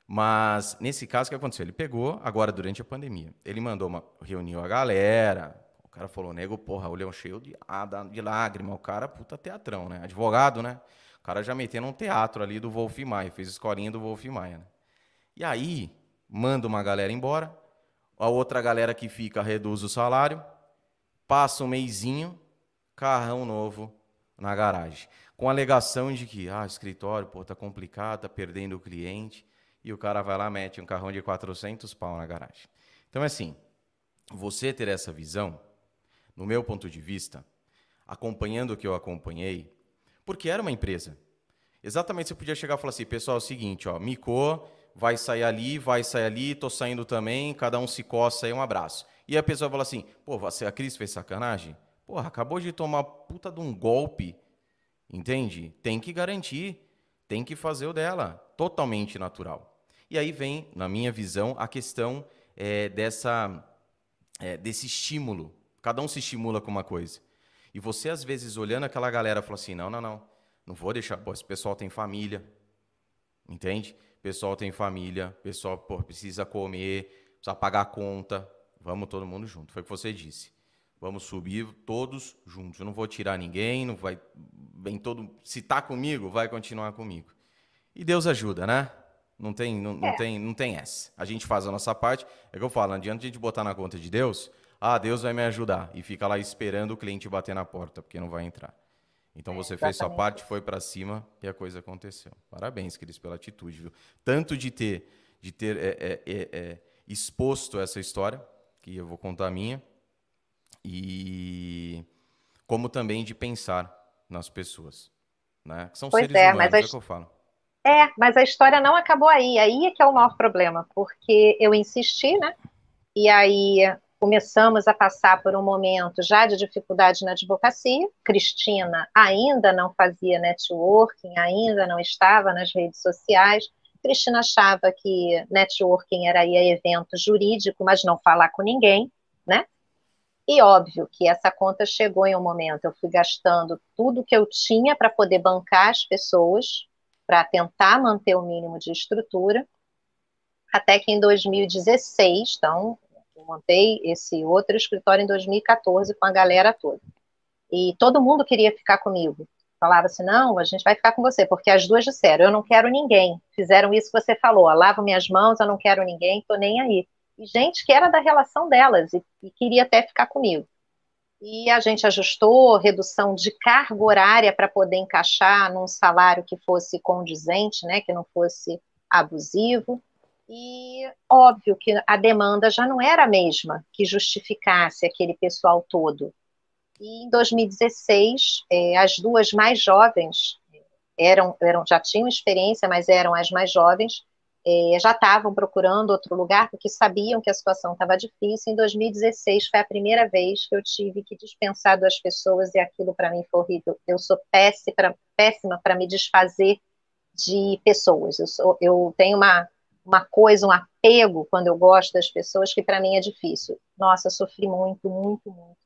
Mas nesse caso, o que aconteceu? Ele pegou, agora durante a pandemia, ele mandou uma. reuniu a galera. O cara falou, nego, porra, olhão cheio de, ah, de lágrima. O cara, puta teatrão, né? Advogado, né? O cara já metendo um teatro ali do Wolf Maia, fez escolinha do Wolf Maia, né? E aí, manda uma galera embora, a outra galera que fica reduz o salário, passa um meizinho, carrão novo na garagem. Com alegação de que, ah, escritório, pô, tá complicado, tá perdendo o cliente e o cara vai lá mete um carrão de 400 pau na garagem. Então, é assim, você ter essa visão, no meu ponto de vista, acompanhando o que eu acompanhei, porque era uma empresa. Exatamente, você podia chegar e falar assim, pessoal, é o seguinte, ó, micou, vai sair ali, vai sair ali, tô saindo também, cada um se coça aí, um abraço. E a pessoa fala assim, pô, você, a Cris fez sacanagem? Porra, acabou de tomar puta de um golpe, entende? Tem que garantir, tem que fazer o dela, totalmente natural. E aí vem, na minha visão, a questão é, dessa, é, desse estímulo. Cada um se estimula com uma coisa. E você, às vezes, olhando aquela galera, fala assim: não, não, não, não vou deixar. Pô, esse pessoal tem família. Entende? Pessoal tem família, pessoal pô, precisa comer, precisa pagar a conta. Vamos todo mundo junto. Foi o que você disse. Vamos subir todos juntos. Eu não vou tirar ninguém, não vai. Vem todo. Se tá comigo, vai continuar comigo. E Deus ajuda, né? Não tem, não, não, é. tem, não tem essa. A gente faz a nossa parte. É que eu falo, não adianta a gente botar na conta de Deus, ah, Deus vai me ajudar. E fica lá esperando o cliente bater na porta, porque não vai entrar. Então você é, fez sua parte, foi para cima e a coisa aconteceu. Parabéns, Cris, pela atitude, viu? Tanto de ter, de ter é, é, é, é exposto essa história, que eu vou contar a minha, e como também de pensar nas pessoas. Né? Que são pois seres humanos, mas é o que eu falo. É, mas a história não acabou aí. Aí é que é o maior problema, porque eu insisti, né? E aí começamos a passar por um momento já de dificuldade na advocacia. Cristina ainda não fazia networking, ainda não estava nas redes sociais. Cristina achava que networking era ir a evento jurídico, mas não falar com ninguém, né? E óbvio que essa conta chegou em um momento, eu fui gastando tudo que eu tinha para poder bancar as pessoas, para tentar manter o mínimo de estrutura, até que em 2016, então, eu montei esse outro escritório em 2014 com a galera toda. E todo mundo queria ficar comigo. Falava assim: não, a gente vai ficar com você, porque as duas disseram: eu não quero ninguém. Fizeram isso que você falou: lavo minhas mãos, eu não quero ninguém, tô nem aí. E gente que era da relação delas e, e queria até ficar comigo e a gente ajustou redução de carga horária para poder encaixar num salário que fosse condizente, né, que não fosse abusivo. E óbvio que a demanda já não era a mesma que justificasse aquele pessoal todo. E em 2016, é, as duas mais jovens eram, eram já tinham experiência, mas eram as mais jovens, é, já estavam procurando outro lugar porque sabiam que a situação estava difícil. Em 2016 foi a primeira vez que eu tive que dispensar duas pessoas e aquilo para mim foi horrível. Eu sou péssima para me desfazer de pessoas. Eu, sou, eu tenho uma, uma coisa, um apego quando eu gosto das pessoas que para mim é difícil. Nossa, sofri muito, muito, muito.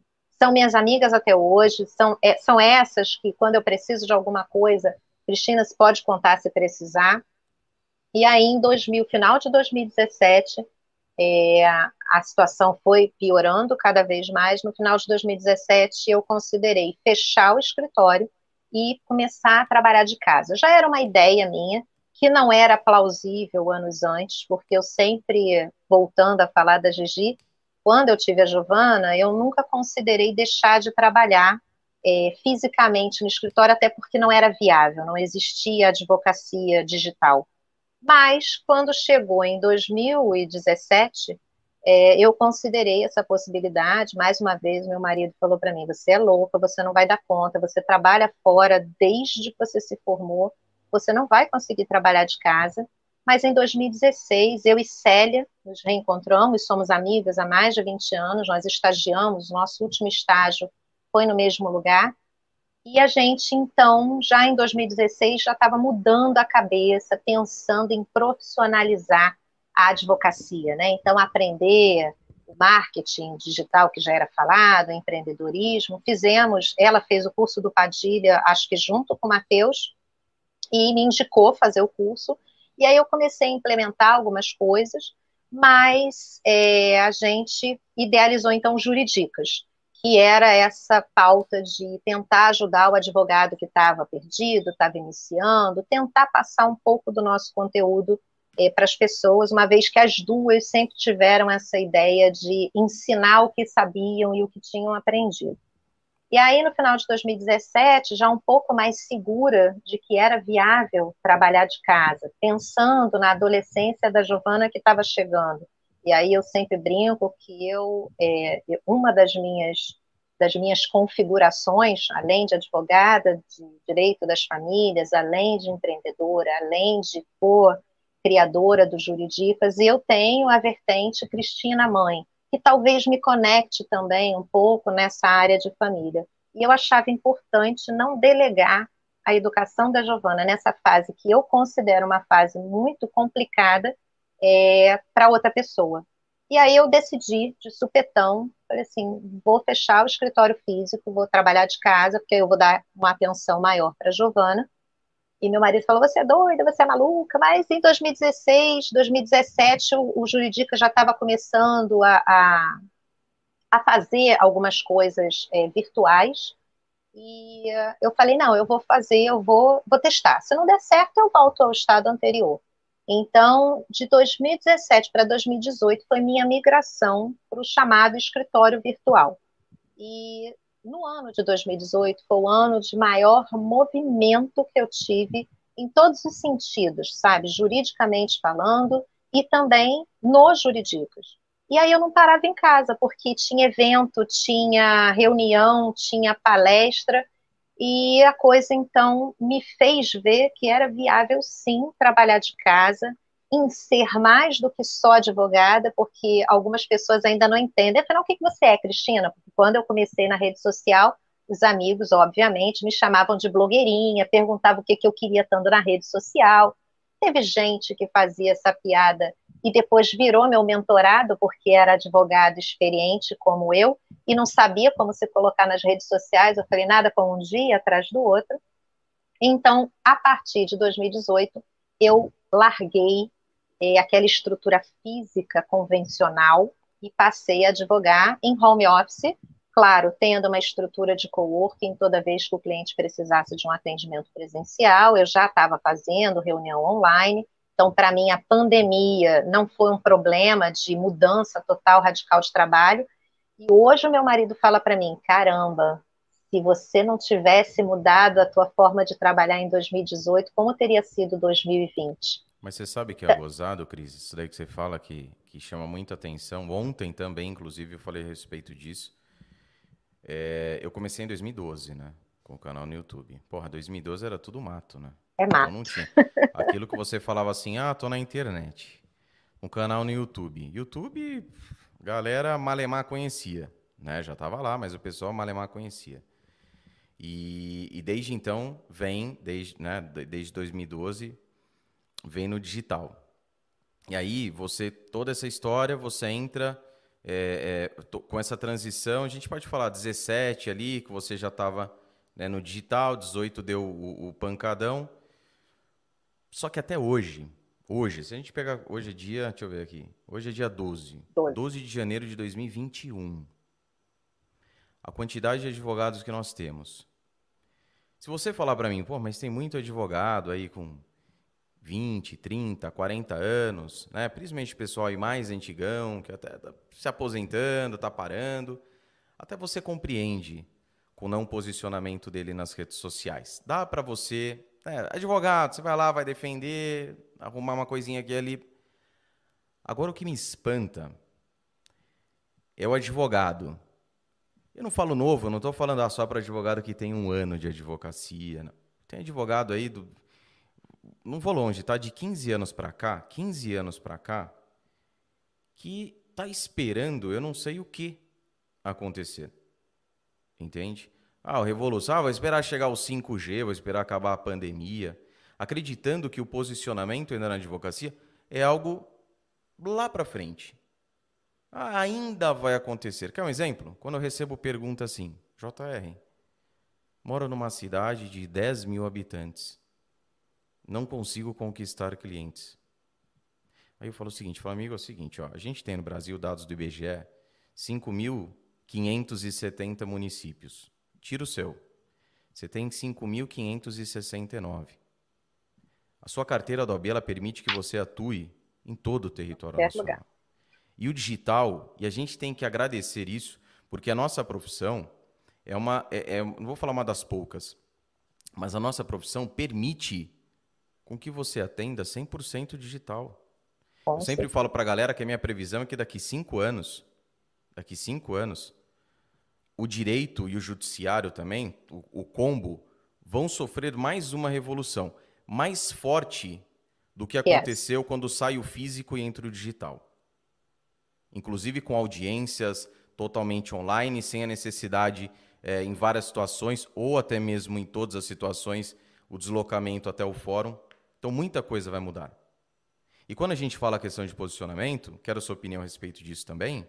São minhas amigas até hoje, são, é, são essas que quando eu preciso de alguma coisa, Cristina, se pode contar se precisar e aí, em 2000, final de 2017, é, a situação foi piorando cada vez mais. No final de 2017, eu considerei fechar o escritório e começar a trabalhar de casa. Já era uma ideia minha que não era plausível anos antes, porque eu sempre, voltando a falar da Gigi, quando eu tive a Giovana, eu nunca considerei deixar de trabalhar é, fisicamente no escritório, até porque não era viável, não existia advocacia digital. Mas, quando chegou em 2017, é, eu considerei essa possibilidade. Mais uma vez, meu marido falou para mim: você é louca, você não vai dar conta, você trabalha fora desde que você se formou, você não vai conseguir trabalhar de casa. Mas em 2016, eu e Célia nos reencontramos, somos amigas há mais de 20 anos, nós estagiamos, nosso último estágio foi no mesmo lugar. E a gente, então, já em 2016, já estava mudando a cabeça, pensando em profissionalizar a advocacia, né? Então, aprender o marketing digital que já era falado, empreendedorismo. Fizemos, ela fez o curso do Padilha, acho que junto com o Matheus, e me indicou fazer o curso. E aí eu comecei a implementar algumas coisas, mas é, a gente idealizou então juridicas que era essa pauta de tentar ajudar o advogado que estava perdido, estava iniciando, tentar passar um pouco do nosso conteúdo eh, para as pessoas, uma vez que as duas sempre tiveram essa ideia de ensinar o que sabiam e o que tinham aprendido. E aí, no final de 2017, já um pouco mais segura de que era viável trabalhar de casa, pensando na adolescência da Giovana que estava chegando, e aí eu sempre brinco que eu, é, uma das minhas das minhas configurações, além de advogada de direito das famílias, além de empreendedora, além de co-criadora do Juridicas, eu tenho a vertente Cristina Mãe, que talvez me conecte também um pouco nessa área de família. E eu achava importante não delegar a educação da Giovana nessa fase que eu considero uma fase muito complicada é, para outra pessoa. E aí eu decidi, de supetão, falei assim, vou fechar o escritório físico, vou trabalhar de casa, porque eu vou dar uma atenção maior para a Giovana. E meu marido falou, você é doida, você é maluca, mas em 2016, 2017, o, o Juridica já estava começando a, a, a, fazer algumas coisas é, virtuais, e uh, eu falei, não, eu vou fazer, eu vou, vou testar. Se não der certo, eu volto ao estado anterior. Então, de 2017 para 2018 foi minha migração para o chamado escritório virtual. E no ano de 2018 foi o ano de maior movimento que eu tive em todos os sentidos, sabe, juridicamente falando e também nos jurídicos. E aí eu não parava em casa, porque tinha evento, tinha reunião, tinha palestra, e a coisa, então, me fez ver que era viável, sim, trabalhar de casa, em ser mais do que só advogada, porque algumas pessoas ainda não entendem. Afinal, o que você é, Cristina? Porque quando eu comecei na rede social, os amigos, obviamente, me chamavam de blogueirinha, perguntavam o que, que eu queria estando na rede social. Teve gente que fazia essa piada e depois virou meu mentorado, porque era advogado experiente como eu, e não sabia como se colocar nas redes sociais. Eu falei, nada como um dia atrás do outro. Então, a partir de 2018, eu larguei é, aquela estrutura física convencional e passei a advogar em home office, claro, tendo uma estrutura de coworking toda vez que o cliente precisasse de um atendimento presencial, eu já estava fazendo reunião online, então, para mim, a pandemia não foi um problema de mudança total, radical de trabalho. E hoje o meu marido fala para mim: caramba, se você não tivesse mudado a tua forma de trabalhar em 2018, como teria sido 2020? Mas você sabe que é gozado, Cris, isso daí que você fala que, que chama muita atenção. Ontem também, inclusive, eu falei a respeito disso. É, eu comecei em 2012, né? Com o canal no YouTube. Porra, 2012 era tudo mato, né? É mato. Então não tinha. Aquilo que você falava assim, ah, tô na internet. Um canal no YouTube. YouTube, galera malemar conhecia, né? Já tava lá, mas o pessoal malemar conhecia. E, e desde então vem, desde, né, desde 2012, vem no digital. E aí, você, toda essa história, você entra é, é, com essa transição, a gente pode falar 17 ali, que você já estava né, no digital, 18 deu o, o pancadão, só que até hoje, hoje, se a gente pegar. Hoje é dia. Deixa eu ver aqui. Hoje é dia 12. 12, 12 de janeiro de 2021. A quantidade de advogados que nós temos. Se você falar para mim, pô, mas tem muito advogado aí com 20, 30, 40 anos, né? principalmente pessoal aí mais antigão, que até está se aposentando, está parando, até você compreende com o não posicionamento dele nas redes sociais. Dá para você, é, advogado, você vai lá, vai defender, arrumar uma coisinha aqui ali. Agora o que me espanta é o advogado. Eu não falo novo, eu não estou falando ah, só para advogado que tem um ano de advocacia. Não. Tem advogado aí do não vou longe, tá? De 15 anos para cá, 15 anos para cá, que tá esperando, eu não sei o que acontecer. Entende? Ah, o revolução, ah, vou esperar chegar o 5G, vou esperar acabar a pandemia, acreditando que o posicionamento ainda na advocacia é algo lá para frente. Ah, ainda vai acontecer. Quer um exemplo? Quando eu recebo pergunta assim, JR, moro numa cidade de 10 mil habitantes não consigo conquistar clientes. Aí eu falo o seguinte, falo, amigo, é o seguinte, ó, a gente tem no Brasil dados do IBGE, 5.570 municípios. Tira o seu. Você tem 5.569. A sua carteira da OAB ela permite que você atue em todo o território nacional. Lugar. E o digital, e a gente tem que agradecer isso, porque a nossa profissão é uma, é, é, não vou falar uma das poucas, mas a nossa profissão permite com que você atenda 100% digital. Com Eu sempre falo para a galera que a minha previsão é que daqui cinco anos, daqui cinco anos, o direito e o judiciário também, o, o combo, vão sofrer mais uma revolução, mais forte do que aconteceu yes. quando sai o físico e entra o digital. Inclusive com audiências totalmente online, sem a necessidade, é, em várias situações, ou até mesmo em todas as situações, o deslocamento até o fórum. Então muita coisa vai mudar. E quando a gente fala a questão de posicionamento, quero a sua opinião a respeito disso também,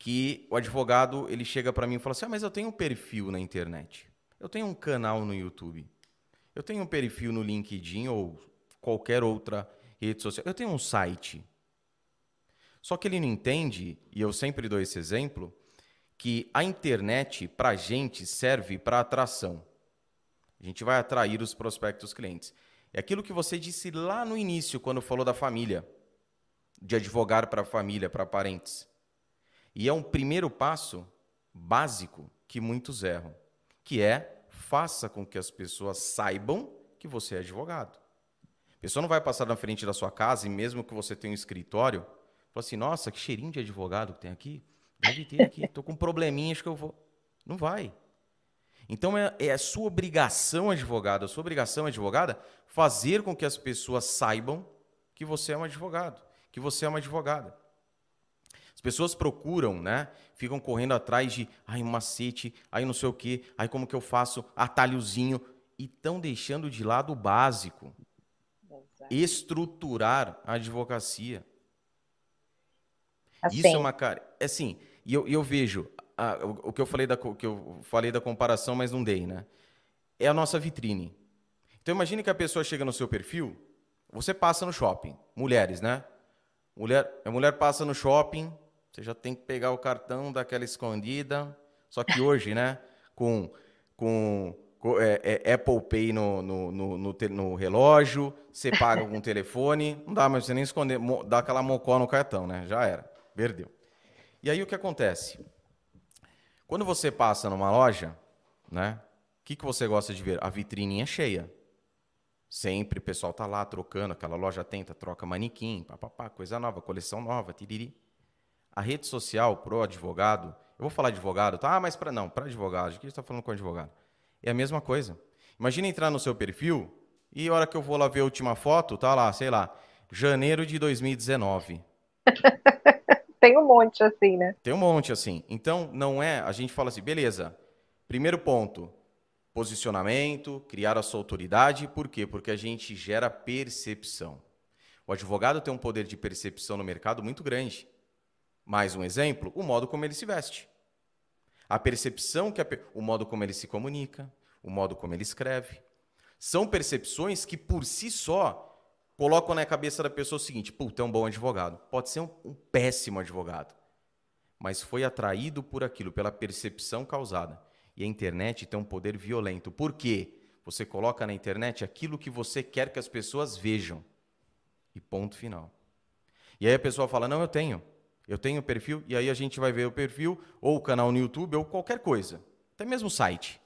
que o advogado ele chega para mim e fala assim: ah, mas eu tenho um perfil na internet, eu tenho um canal no YouTube, eu tenho um perfil no LinkedIn ou qualquer outra rede social, eu tenho um site. Só que ele não entende, e eu sempre dou esse exemplo, que a internet para gente serve para atração. A gente vai atrair os prospectos clientes. É aquilo que você disse lá no início, quando falou da família, de advogar para a família, para parentes. E é um primeiro passo básico que muitos erram, que é faça com que as pessoas saibam que você é advogado. A pessoa não vai passar na frente da sua casa e mesmo que você tenha um escritório, fala assim: "Nossa, que cheirinho de advogado que tem aqui. Deve ter aqui, tô com um probleminha, acho que eu vou". Não vai. Então é, é a sua obrigação, advogado, a sua obrigação, advogada, fazer com que as pessoas saibam que você é um advogado, que você é uma advogada. As pessoas procuram, né? Ficam correndo atrás de, ai, um macete, ai, não sei o quê, ai, como que eu faço, atalhozinho, e estão deixando de lado o básico. Exato. Estruturar a advocacia. Assim. Isso é uma cara. É assim, e eu, eu vejo ah, o, o, que eu falei da que eu falei da comparação, mas não dei, né? É a nossa vitrine. Então imagine que a pessoa chega no seu perfil, você passa no shopping, mulheres, né? Mulher, a mulher passa no shopping, você já tem que pegar o cartão daquela escondida. Só que hoje, né, com, com, com é, é, Apple Pay no, no, no, no, no relógio, você paga com o telefone, não dá mais você nem esconder, dá aquela mocó no cartão, né? Já era, perdeu. E aí o que acontece? Quando você passa numa loja, né? O que, que você gosta de ver? A vitrininha cheia. Sempre o pessoal tá lá trocando, aquela loja tenta, troca manequim, papapá, coisa nova, coleção nova, tiriri. A rede social pro advogado, eu vou falar advogado, tá? Ah, mas para não, para advogado, o que está falando com advogado? É a mesma coisa. Imagina entrar no seu perfil e a hora que eu vou lá ver a última foto, tá lá, sei lá, janeiro de 2019. Tem um monte assim, né? Tem um monte assim. Então, não é. A gente fala assim, beleza. Primeiro ponto, posicionamento, criar a sua autoridade. Por quê? Porque a gente gera percepção. O advogado tem um poder de percepção no mercado muito grande. Mais um exemplo, o modo como ele se veste. A percepção que a, o modo como ele se comunica, o modo como ele escreve. São percepções que por si só colocam na cabeça da pessoa o seguinte: puta, é um bom advogado. Pode ser um, um péssimo advogado, mas foi atraído por aquilo, pela percepção causada. E a internet tem um poder violento. Por quê? Você coloca na internet aquilo que você quer que as pessoas vejam. E ponto final. E aí a pessoa fala: Não, eu tenho. Eu tenho perfil. E aí a gente vai ver o perfil, ou o canal no YouTube, ou qualquer coisa. Até mesmo o site.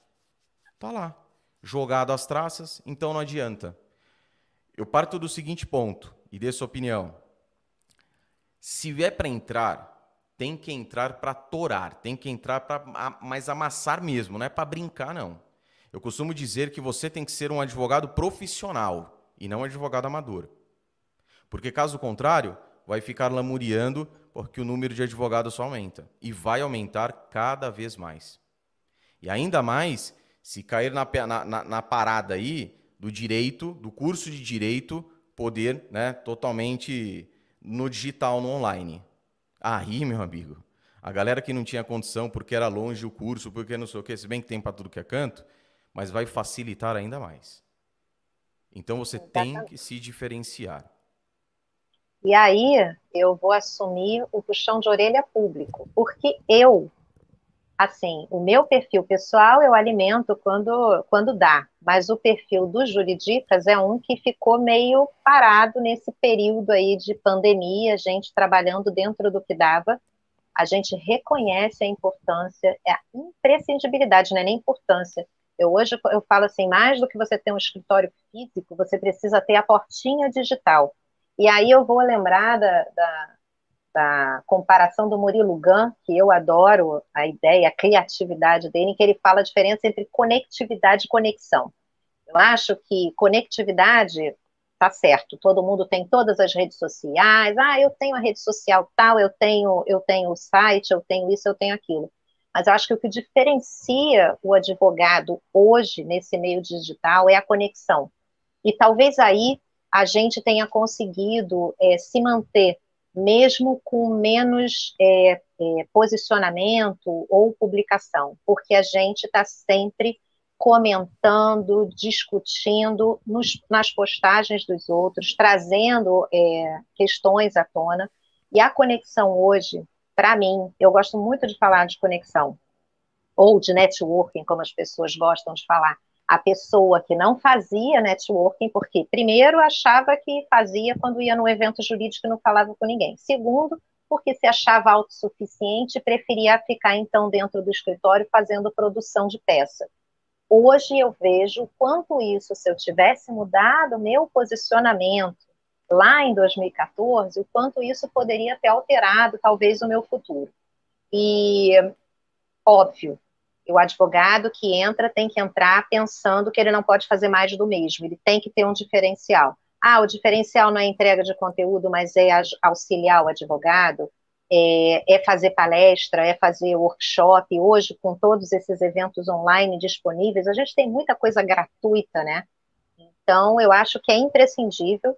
Tá lá. Jogado às traças, então não adianta. Eu parto do seguinte ponto, e dê sua opinião. Se é para entrar, tem que entrar para torar, tem que entrar para mais amassar mesmo, não é para brincar, não. Eu costumo dizer que você tem que ser um advogado profissional e não um advogado amador. Porque caso contrário, vai ficar lamuriando porque o número de advogados só aumenta e vai aumentar cada vez mais. E ainda mais se cair na, na, na parada aí do direito, do curso de direito, poder né, totalmente no digital, no online. Aí, meu amigo, a galera que não tinha condição porque era longe o curso, porque não sei o que, se bem que tem para tudo que é canto, mas vai facilitar ainda mais. Então você tem que se diferenciar. E aí eu vou assumir o puxão de orelha público, porque eu assim, o meu perfil pessoal eu alimento quando, quando dá, mas o perfil dos juridicas é um que ficou meio parado nesse período aí de pandemia, a gente trabalhando dentro do que dava, a gente reconhece a importância, é a imprescindibilidade, não é nem importância. Eu hoje eu falo assim, mais do que você ter um escritório físico, você precisa ter a portinha digital. E aí eu vou lembrar da, da da comparação do Murilo Gun, que eu adoro a ideia, a criatividade dele, em que ele fala a diferença entre conectividade e conexão. Eu acho que conectividade tá certo, todo mundo tem todas as redes sociais, ah, eu tenho a rede social tal, eu tenho, eu tenho o site, eu tenho isso, eu tenho aquilo. Mas eu acho que o que diferencia o advogado hoje nesse meio digital é a conexão. E talvez aí a gente tenha conseguido é, se manter mesmo com menos é, é, posicionamento ou publicação, porque a gente está sempre comentando, discutindo nos, nas postagens dos outros, trazendo é, questões à tona. E a conexão hoje, para mim, eu gosto muito de falar de conexão, ou de networking, como as pessoas gostam de falar a pessoa que não fazia networking, porque, primeiro, achava que fazia quando ia num evento jurídico e não falava com ninguém. Segundo, porque se achava autossuficiente e preferia ficar, então, dentro do escritório fazendo produção de peça. Hoje eu vejo quanto isso, se eu tivesse mudado meu posicionamento lá em 2014, o quanto isso poderia ter alterado, talvez, o meu futuro. E, óbvio, o advogado que entra tem que entrar pensando que ele não pode fazer mais do mesmo, ele tem que ter um diferencial. Ah, o diferencial não é entrega de conteúdo, mas é auxiliar o advogado, é, é fazer palestra, é fazer workshop. Hoje, com todos esses eventos online disponíveis, a gente tem muita coisa gratuita, né? Então, eu acho que é imprescindível.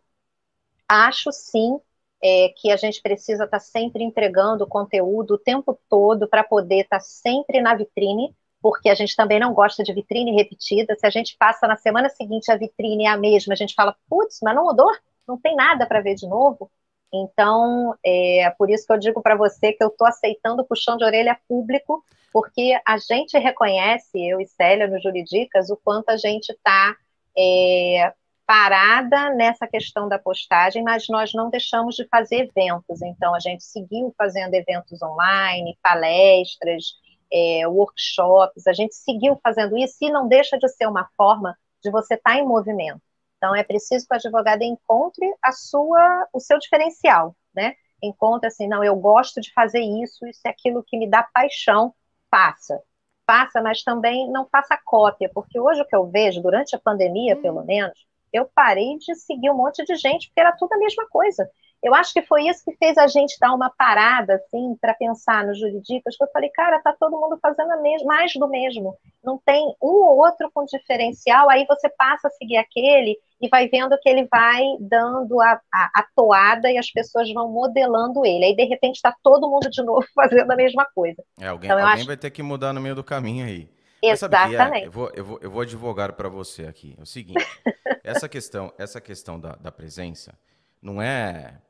Acho sim é, que a gente precisa estar tá sempre entregando conteúdo o tempo todo para poder estar tá sempre na vitrine, porque a gente também não gosta de vitrine repetida. Se a gente passa na semana seguinte a vitrine é a mesma, a gente fala, putz, mas não mudou? Não tem nada para ver de novo? Então, é por isso que eu digo para você que eu estou aceitando o puxão de orelha público, porque a gente reconhece, eu e Célia no Juridicas, o quanto a gente está é, parada nessa questão da postagem, mas nós não deixamos de fazer eventos. Então, a gente seguiu fazendo eventos online, palestras, é, workshops, a gente seguiu fazendo isso e não deixa de ser uma forma de você estar tá em movimento. Então, é preciso que o advogado encontre a sua, o seu diferencial, né? Encontre assim, não, eu gosto de fazer isso, isso é aquilo que me dá paixão, faça. Faça, mas também não faça cópia, porque hoje o que eu vejo, durante a pandemia, hum. pelo menos, eu parei de seguir um monte de gente, porque era tudo a mesma coisa. Eu acho que foi isso que fez a gente dar uma parada, assim, para pensar nos juridicas, que eu falei, cara, tá todo mundo fazendo mais do mesmo. Não tem um ou outro com diferencial, aí você passa a seguir aquele e vai vendo que ele vai dando a, a, a toada e as pessoas vão modelando ele. Aí, de repente, está todo mundo de novo fazendo a mesma coisa. É, alguém, então, alguém acho... vai ter que mudar no meio do caminho aí. Exatamente. É? Eu, vou, eu, vou, eu vou advogar para você aqui. É o seguinte: essa questão, essa questão da, da presença não é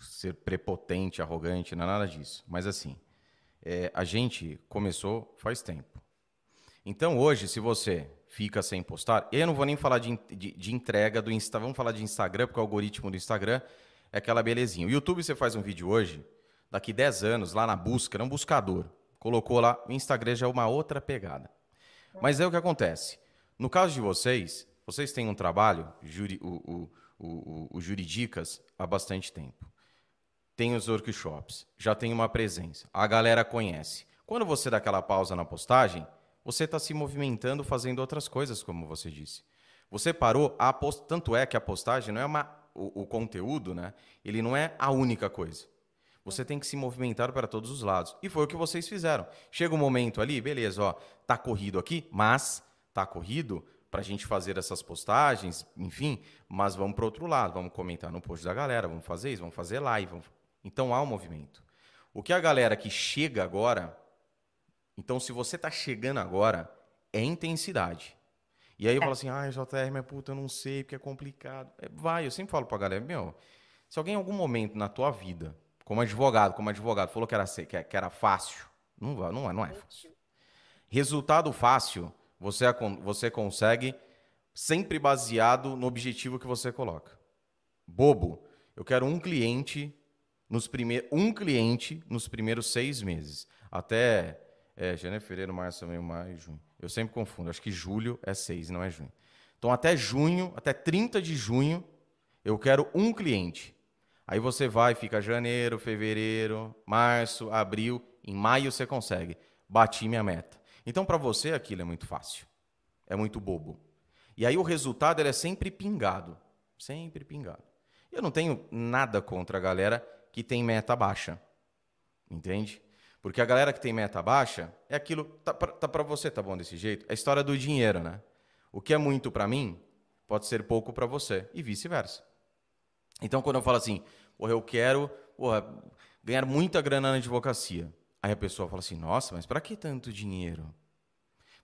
ser prepotente, arrogante, não é nada disso. Mas assim, é, a gente começou faz tempo. Então hoje, se você fica sem postar. Eu não vou nem falar de, de, de entrega do Instagram, vamos falar de Instagram, porque o algoritmo do Instagram é aquela belezinha. O YouTube, você faz um vídeo hoje, daqui 10 anos, lá na busca, um buscador, colocou lá, o Instagram já é uma outra pegada. Mas é o que acontece. No caso de vocês, vocês têm um trabalho, juri, o, o, o, o Juridicas, há bastante tempo. Tem os workshops, já tem uma presença, a galera conhece. Quando você dá aquela pausa na postagem, você está se movimentando, fazendo outras coisas, como você disse. Você parou, a post... tanto é que a postagem não é uma o, o conteúdo, né? Ele não é a única coisa. Você tem que se movimentar para todos os lados. E foi o que vocês fizeram. Chega um momento ali, beleza, ó, tá corrido aqui, mas tá corrido para a gente fazer essas postagens, enfim, mas vamos para outro lado, vamos comentar no post da galera, vamos fazer isso, vamos fazer live. Vamos... Então há um movimento. O que a galera que chega agora, então se você está chegando agora, é intensidade. E aí eu é. falo assim, ah, JR, mas puta, eu não sei, porque é complicado. É, vai, eu sempre falo pra galera, meu, se alguém em algum momento na tua vida, como advogado, como advogado, falou que era, que era fácil, não, não, é, não é fácil. Resultado fácil, você, você consegue sempre baseado no objetivo que você coloca. Bobo, eu quero um cliente nos primeiros um cliente nos primeiros seis meses. Até é, janeiro, fevereiro, março, maio, junho. Eu sempre confundo. Acho que julho é 6, não é junho. Então, até junho, até 30 de junho, eu quero um cliente. Aí você vai, fica janeiro, fevereiro, março, abril. Em maio você consegue. Bati minha meta. Então, para você, aquilo é muito fácil. É muito bobo. E aí o resultado é sempre pingado. Sempre pingado. Eu não tenho nada contra a galera que tem meta baixa. Entende? Porque a galera que tem meta baixa é aquilo. Tá para tá você, tá bom desse jeito? É a história do dinheiro, né? O que é muito para mim pode ser pouco para você e vice-versa. Então, quando eu falo assim, porra, eu quero porra, ganhar muita grana na advocacia. Aí a pessoa fala assim, nossa, mas para que tanto dinheiro?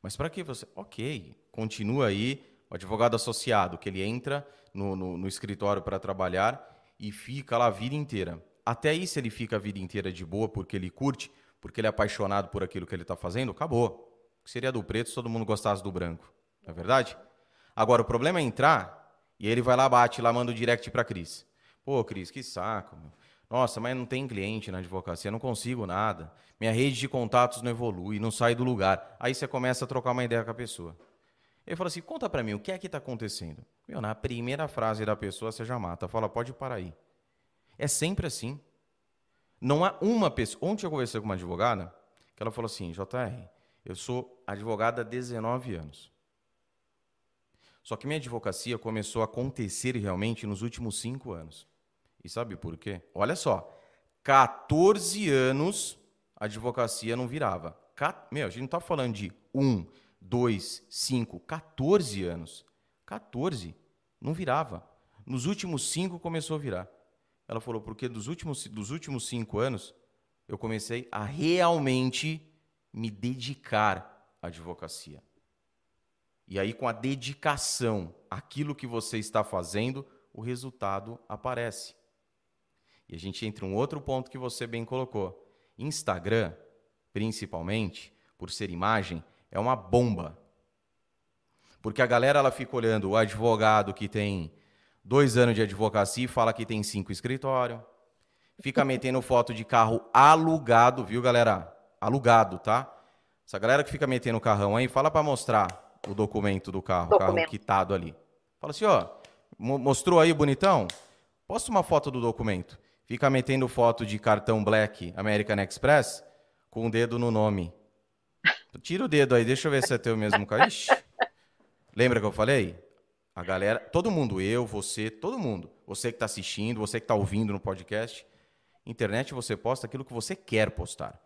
Mas para que você. Ok, continua aí, o advogado associado, que ele entra no, no, no escritório para trabalhar e fica lá a vida inteira. Até se ele fica a vida inteira de boa porque ele curte, porque ele é apaixonado por aquilo que ele está fazendo, acabou. Seria do preto se todo mundo gostasse do branco. Não é verdade? Agora, o problema é entrar e ele vai lá, bate lá, manda o direct para Cris. Pô, Cris, que saco. Meu. Nossa, mas não tem cliente na advocacia, não consigo nada. Minha rede de contatos não evolui, não sai do lugar. Aí você começa a trocar uma ideia com a pessoa. Ele fala assim: conta para mim, o que é que está acontecendo? Meu, na primeira frase da pessoa você já mata. Fala, pode parar aí. É sempre assim. Não há uma pessoa. Ontem eu conversei com uma advogada que ela falou assim: JR, eu sou advogada há 19 anos. Só que minha advocacia começou a acontecer realmente nos últimos cinco anos. E sabe por quê? Olha só, 14 anos a advocacia não virava. Meu, a gente não está falando de um, dois, cinco, 14 anos. 14 não virava. Nos últimos cinco começou a virar. Ela falou, porque dos últimos, dos últimos cinco anos, eu comecei a realmente me dedicar à advocacia. E aí, com a dedicação àquilo que você está fazendo, o resultado aparece. E a gente entra em um outro ponto que você bem colocou. Instagram, principalmente, por ser imagem, é uma bomba. Porque a galera ela fica olhando o advogado que tem dois anos de advocacia e fala que tem cinco escritórios. Fica metendo foto de carro alugado, viu, galera? Alugado, tá? Essa galera que fica metendo o carrão aí, fala para mostrar o documento do carro, o carro quitado ali. Fala assim, ó, mostrou aí bonitão? Posta uma foto do documento. Fica metendo foto de cartão Black American Express com o dedo no nome. Tira o dedo aí, deixa eu ver se é teu mesmo cara. Ixi. Lembra que eu falei? A galera, todo mundo, eu, você, todo mundo. Você que está assistindo, você que está ouvindo no podcast. Internet você posta aquilo que você quer postar.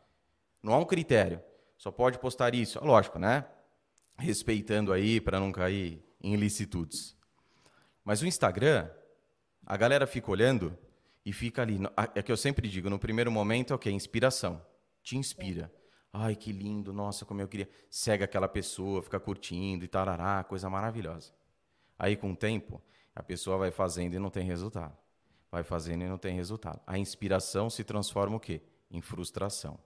Não há um critério. Só pode postar isso. Lógico, né? Respeitando aí para não cair em ilicitudes. Mas o Instagram, a galera fica olhando e fica ali. É que eu sempre digo, no primeiro momento é o que? Inspiração. Te inspira. Ai, que lindo, nossa, como eu queria. Segue aquela pessoa, fica curtindo e tarará, coisa maravilhosa. Aí, com o tempo, a pessoa vai fazendo e não tem resultado. Vai fazendo e não tem resultado. A inspiração se transforma o quê? Em frustração.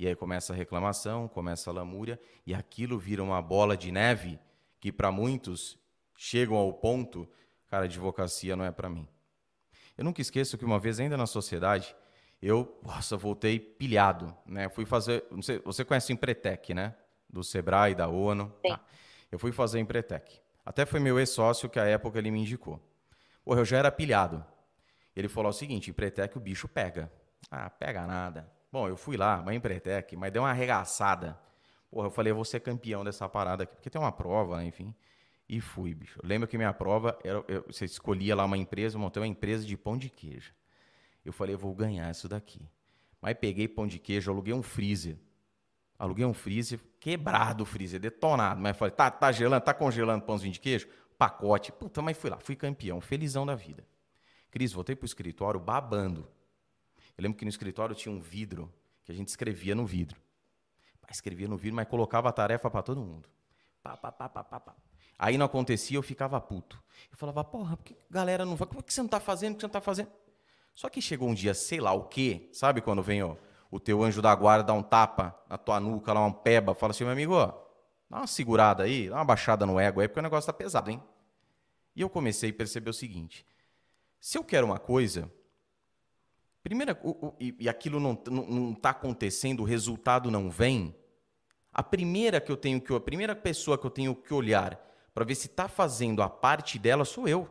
E aí começa a reclamação, começa a lamúria, e aquilo vira uma bola de neve que para muitos chegam ao ponto, cara, advocacia não é para mim. Eu nunca esqueço que uma vez ainda na sociedade, eu, nossa, voltei pilhado, né? Fui fazer, sei, você conhece o Empretec, né? Do Sebrae, da ONU. Sim. Tá. Eu fui fazer Empretec. Até foi meu ex-sócio que à época ele me indicou. Porra, eu já era pilhado. Ele falou o seguinte, Empretec o bicho pega. Ah, pega nada. Bom, eu fui lá, mas Empretec, mas deu uma arregaçada. Porra, eu falei, eu vou ser campeão dessa parada aqui, porque tem uma prova, né, enfim. E fui, bicho. Eu lembro que minha prova, era, eu, você escolhia lá uma empresa, montei uma empresa de pão de queijo. Eu falei, eu vou ganhar isso daqui. Mas peguei pão de queijo, aluguei um freezer. Aluguei um freezer, quebrado o freezer, detonado. Mas falei, tá, tá gelando, tá congelando pãozinho de queijo? Pacote. Puta, mas fui lá, fui campeão, felizão da vida. Cris, voltei pro escritório babando. Eu lembro que no escritório tinha um vidro, que a gente escrevia no vidro. Escrevia no vidro, mas colocava a tarefa para todo mundo. Pá, pá, pá, pá, pá, pá. Aí não acontecia, eu ficava puto. Eu falava, porra, por que galera não vai? Por que você não tá fazendo? Por que você não tá fazendo? Só que chegou um dia, sei lá o quê, sabe quando vem ó, o teu anjo da guarda, dá um tapa na tua nuca, lá um peba, fala assim, meu amigo, ó, dá uma segurada aí, dá uma baixada no ego aí, porque o negócio tá pesado, hein? E eu comecei a perceber o seguinte, se eu quero uma coisa, primeira, o, o, e, e, aquilo não, não, não tá acontecendo, o resultado não vem, a primeira que eu tenho que, a primeira pessoa que eu tenho que olhar para ver se está fazendo a parte dela sou eu.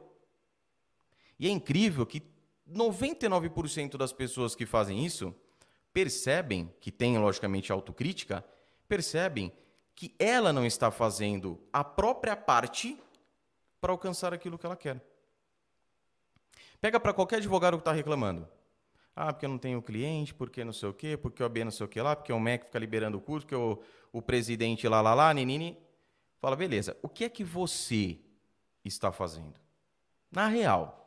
E é incrível que 99% das pessoas que fazem isso percebem, que têm logicamente autocrítica, percebem que ela não está fazendo a própria parte para alcançar aquilo que ela quer. Pega para qualquer advogado que está reclamando. Ah, porque eu não tenho cliente, porque não sei o quê, porque o AB não sei o quê lá, porque o MEC fica liberando o curso, porque o, o presidente lá, lá, lá, ninini. Fala, beleza, o que é que você está fazendo? Na real,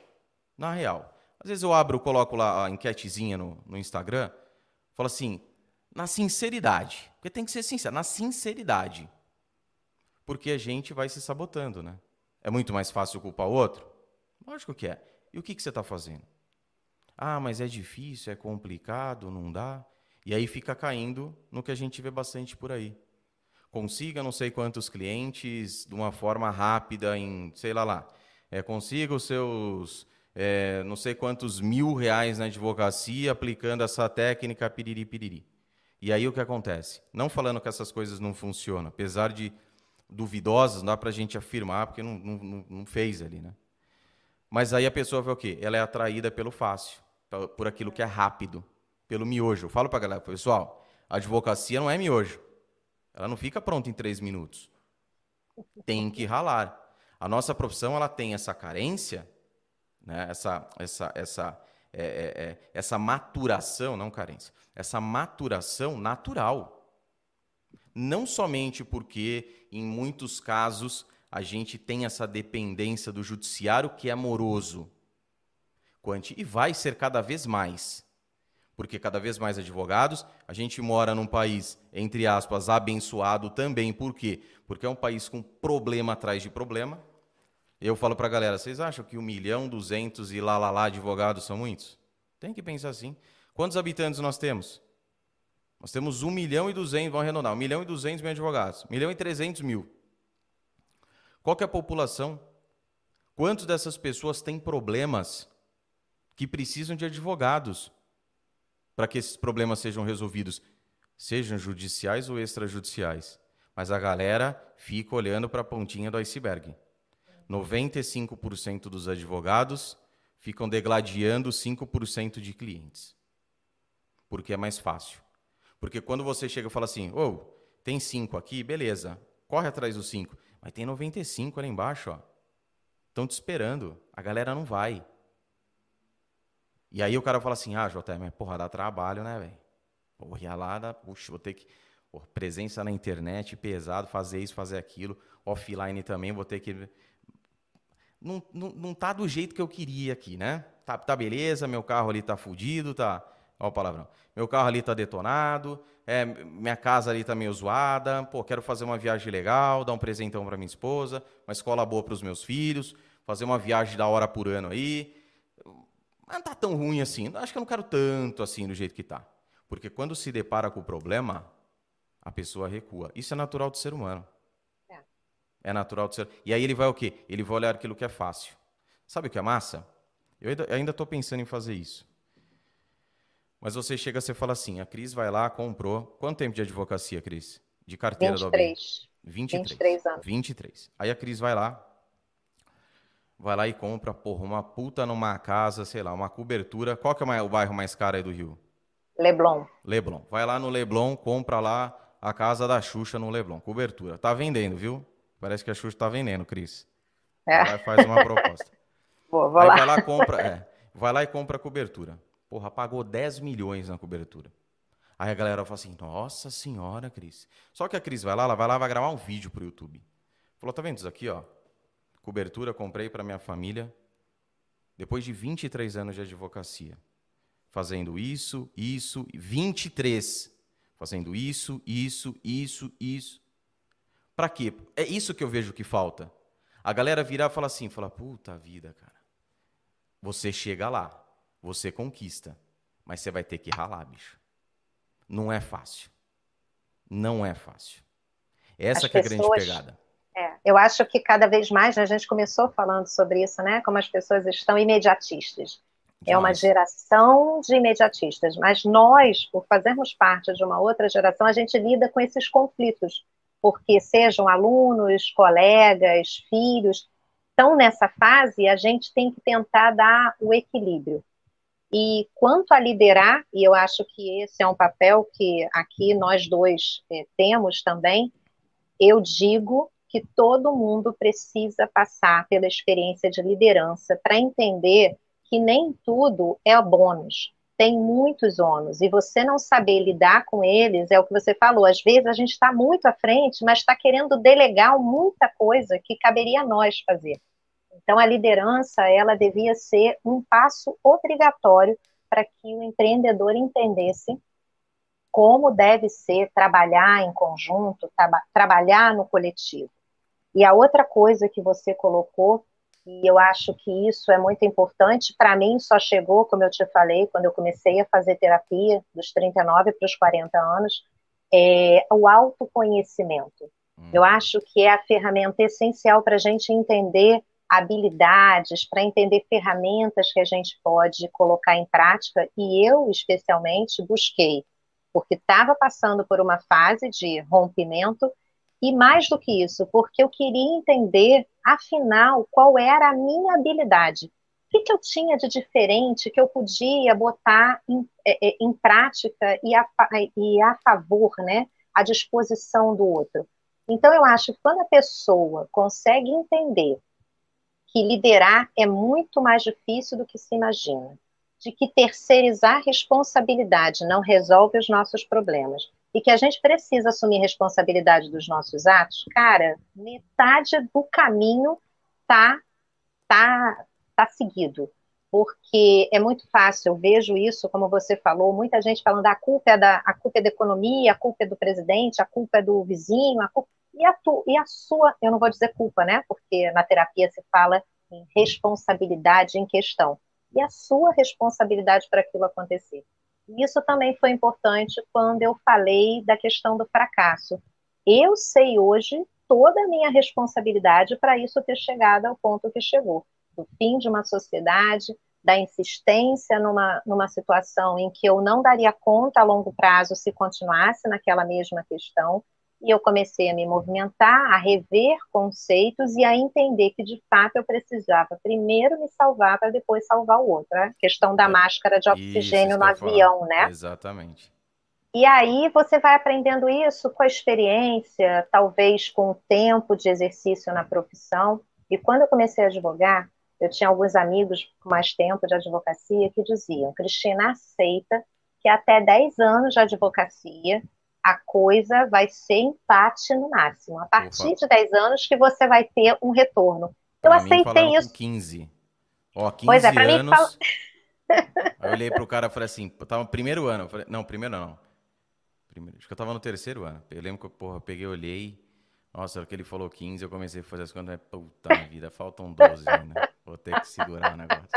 na real, às vezes eu abro, coloco lá a enquetezinha no, no Instagram, falo assim, na sinceridade. Porque tem que ser sincero, na sinceridade. Porque a gente vai se sabotando, né? É muito mais fácil culpar o outro? Lógico que é. E o que, que você está fazendo? Ah, mas é difícil, é complicado, não dá. E aí fica caindo no que a gente vê bastante por aí. Consiga não sei quantos clientes de uma forma rápida em, sei lá lá. É, consiga os seus é, não sei quantos mil reais na advocacia aplicando essa técnica piriri piriri. E aí o que acontece? Não falando que essas coisas não funcionam, apesar de duvidosas, não dá para a gente afirmar, porque não, não, não fez ali, né? Mas aí a pessoa vê o quê? Ela é atraída pelo fácil, por aquilo que é rápido, pelo miojo. Eu falo para galera, pessoal, a advocacia não é miojo. Ela não fica pronta em três minutos. Tem que ralar. A nossa profissão ela tem essa carência né? essa, essa, essa, é, é, é, essa maturação, não carência, essa maturação natural. Não somente porque, em muitos casos, a gente tem essa dependência do judiciário que é amoroso, e vai ser cada vez mais. Porque cada vez mais advogados, a gente mora num país, entre aspas, abençoado também. Por quê? Porque é um país com problema atrás de problema, eu falo para a galera, vocês acham que um milhão, duzentos e lá, lá, lá advogados são muitos? Tem que pensar assim. Quantos habitantes nós temos? Nós temos um milhão e duzentos, vamos arredondar, um milhão e duzentos mil advogados, um milhão e trezentos mil. Qual é a população? Quantos dessas pessoas têm problemas que precisam de advogados para que esses problemas sejam resolvidos, sejam judiciais ou extrajudiciais? Mas a galera fica olhando para a pontinha do iceberg. 95% dos advogados ficam degladiando 5% de clientes. Porque é mais fácil. Porque quando você chega e fala assim, oh, tem 5 aqui, beleza, corre atrás dos 5. Mas tem 95 ali embaixo, ó. Estão te esperando. A galera não vai. E aí o cara fala assim, ah, JM, mas porra, dá trabalho, né, velho? Porra, ia lá, dá, puxa, vou ter que... Porra, presença na internet, pesado, fazer isso, fazer aquilo. Offline também, vou ter que não, não, não tá do jeito que eu queria aqui, né? Tá, tá beleza, meu carro ali tá fudido, tá. Olha o palavrão. Meu carro ali tá detonado, é, minha casa ali tá meio zoada, pô, quero fazer uma viagem legal, dar um presentão para minha esposa, uma escola boa para os meus filhos, fazer uma viagem da hora por ano aí. Mas não tá tão ruim assim. Acho que eu não quero tanto assim do jeito que tá. Porque quando se depara com o problema, a pessoa recua. Isso é natural do ser humano. É. É natural do ser. E aí ele vai o quê? Ele vai olhar aquilo que é fácil. Sabe o que é massa? Eu ainda estou pensando em fazer isso. Mas você chega, você fala assim, a Cris vai lá, comprou. Quanto tempo de advocacia, Cris? De carteira 23. da OAB? 23. 23 anos. 23. Aí a Cris vai lá, vai lá e compra, porra, uma puta numa casa, sei lá, uma cobertura. Qual que é o bairro mais caro aí do Rio? Leblon. Leblon. Vai lá no Leblon, compra lá a casa da Xuxa no Leblon. Cobertura. Tá vendendo, viu? Parece que a Xuxa tá vendendo, Cris. É. Vai faz uma proposta. Boa, vou Aí lá. vai lá compra, é, vai lá e compra a cobertura. Porra, pagou 10 milhões na cobertura. Aí a galera fala assim: Nossa senhora, Cris. Só que a Cris vai lá, ela vai lá, vai gravar um vídeo pro YouTube. Falou: Tá vendo isso aqui, ó? Cobertura comprei para minha família depois de 23 anos de advocacia. Fazendo isso, isso, 23. Fazendo isso, isso, isso, isso. Para quê? É isso que eu vejo que falta. A galera virar e falar assim, fala, puta vida, cara. Você chega lá, você conquista, mas você vai ter que ralar, bicho. Não é fácil. Não é fácil. Essa que é a grande pegada. É, eu acho que cada vez mais, né, a gente começou falando sobre isso, né? Como as pessoas estão imediatistas. É uma geração de imediatistas, mas nós, por fazermos parte de uma outra geração, a gente lida com esses conflitos, porque sejam alunos, colegas, filhos, estão nessa fase, a gente tem que tentar dar o equilíbrio. E quanto a liderar, e eu acho que esse é um papel que aqui nós dois é, temos também, eu digo que todo mundo precisa passar pela experiência de liderança para entender que nem tudo é bônus. Tem muitos ônus e você não saber lidar com eles é o que você falou. Às vezes a gente está muito à frente, mas está querendo delegar muita coisa que caberia a nós fazer. Então a liderança ela devia ser um passo obrigatório para que o empreendedor entendesse como deve ser trabalhar em conjunto, tra trabalhar no coletivo. E a outra coisa que você colocou, e eu acho que isso é muito importante, para mim só chegou, como eu te falei, quando eu comecei a fazer terapia, dos 39 para os 40 anos, é o autoconhecimento. Hum. Eu acho que é a ferramenta essencial para a gente entender habilidades, para entender ferramentas que a gente pode colocar em prática, e eu, especialmente, busquei, porque estava passando por uma fase de rompimento e mais do que isso, porque eu queria entender, afinal, qual era a minha habilidade. O que, que eu tinha de diferente que eu podia botar em, é, é, em prática e a, e a favor, né, à disposição do outro. Então, eu acho que quando a pessoa consegue entender que liderar é muito mais difícil do que se imagina, de que terceirizar responsabilidade não resolve os nossos problemas, e que a gente precisa assumir responsabilidade dos nossos atos, cara, metade do caminho tá tá tá seguido. Porque é muito fácil, eu vejo isso, como você falou, muita gente falando a culpa é da a culpa é da economia, a culpa é do presidente, a culpa é do vizinho, a culpa, e a, tu, e a sua, eu não vou dizer culpa, né? Porque na terapia se fala em responsabilidade em questão. E a sua responsabilidade para aquilo acontecer. Isso também foi importante quando eu falei da questão do fracasso. Eu sei hoje toda a minha responsabilidade para isso ter chegado ao ponto que chegou do fim de uma sociedade, da insistência numa, numa situação em que eu não daria conta a longo prazo se continuasse naquela mesma questão, e eu comecei a me movimentar, a rever conceitos e a entender que, de fato, eu precisava primeiro me salvar para depois salvar o outro. A questão da é, máscara de oxigênio no avião, falando. né? Exatamente. E aí você vai aprendendo isso com a experiência, talvez com o tempo de exercício na profissão. E quando eu comecei a advogar, eu tinha alguns amigos com mais tempo de advocacia que diziam: Cristina, aceita que até 10 anos de advocacia a coisa vai ser empate no máximo. A partir Opa. de 10 anos que você vai ter um retorno. Eu pra aceitei isso. 15. Ó, 15 pois é, pra anos. Mim, fala... Aí eu olhei pro cara e falei assim, tava no primeiro ano. Falei, não, primeiro não. Primeiro, acho que eu tava no terceiro ano. Eu lembro que porra, eu peguei, olhei. Nossa, que ele falou 15, eu comecei a fazer as contas. Puta vida, faltam 12 ainda. Vou ter que segurar o negócio.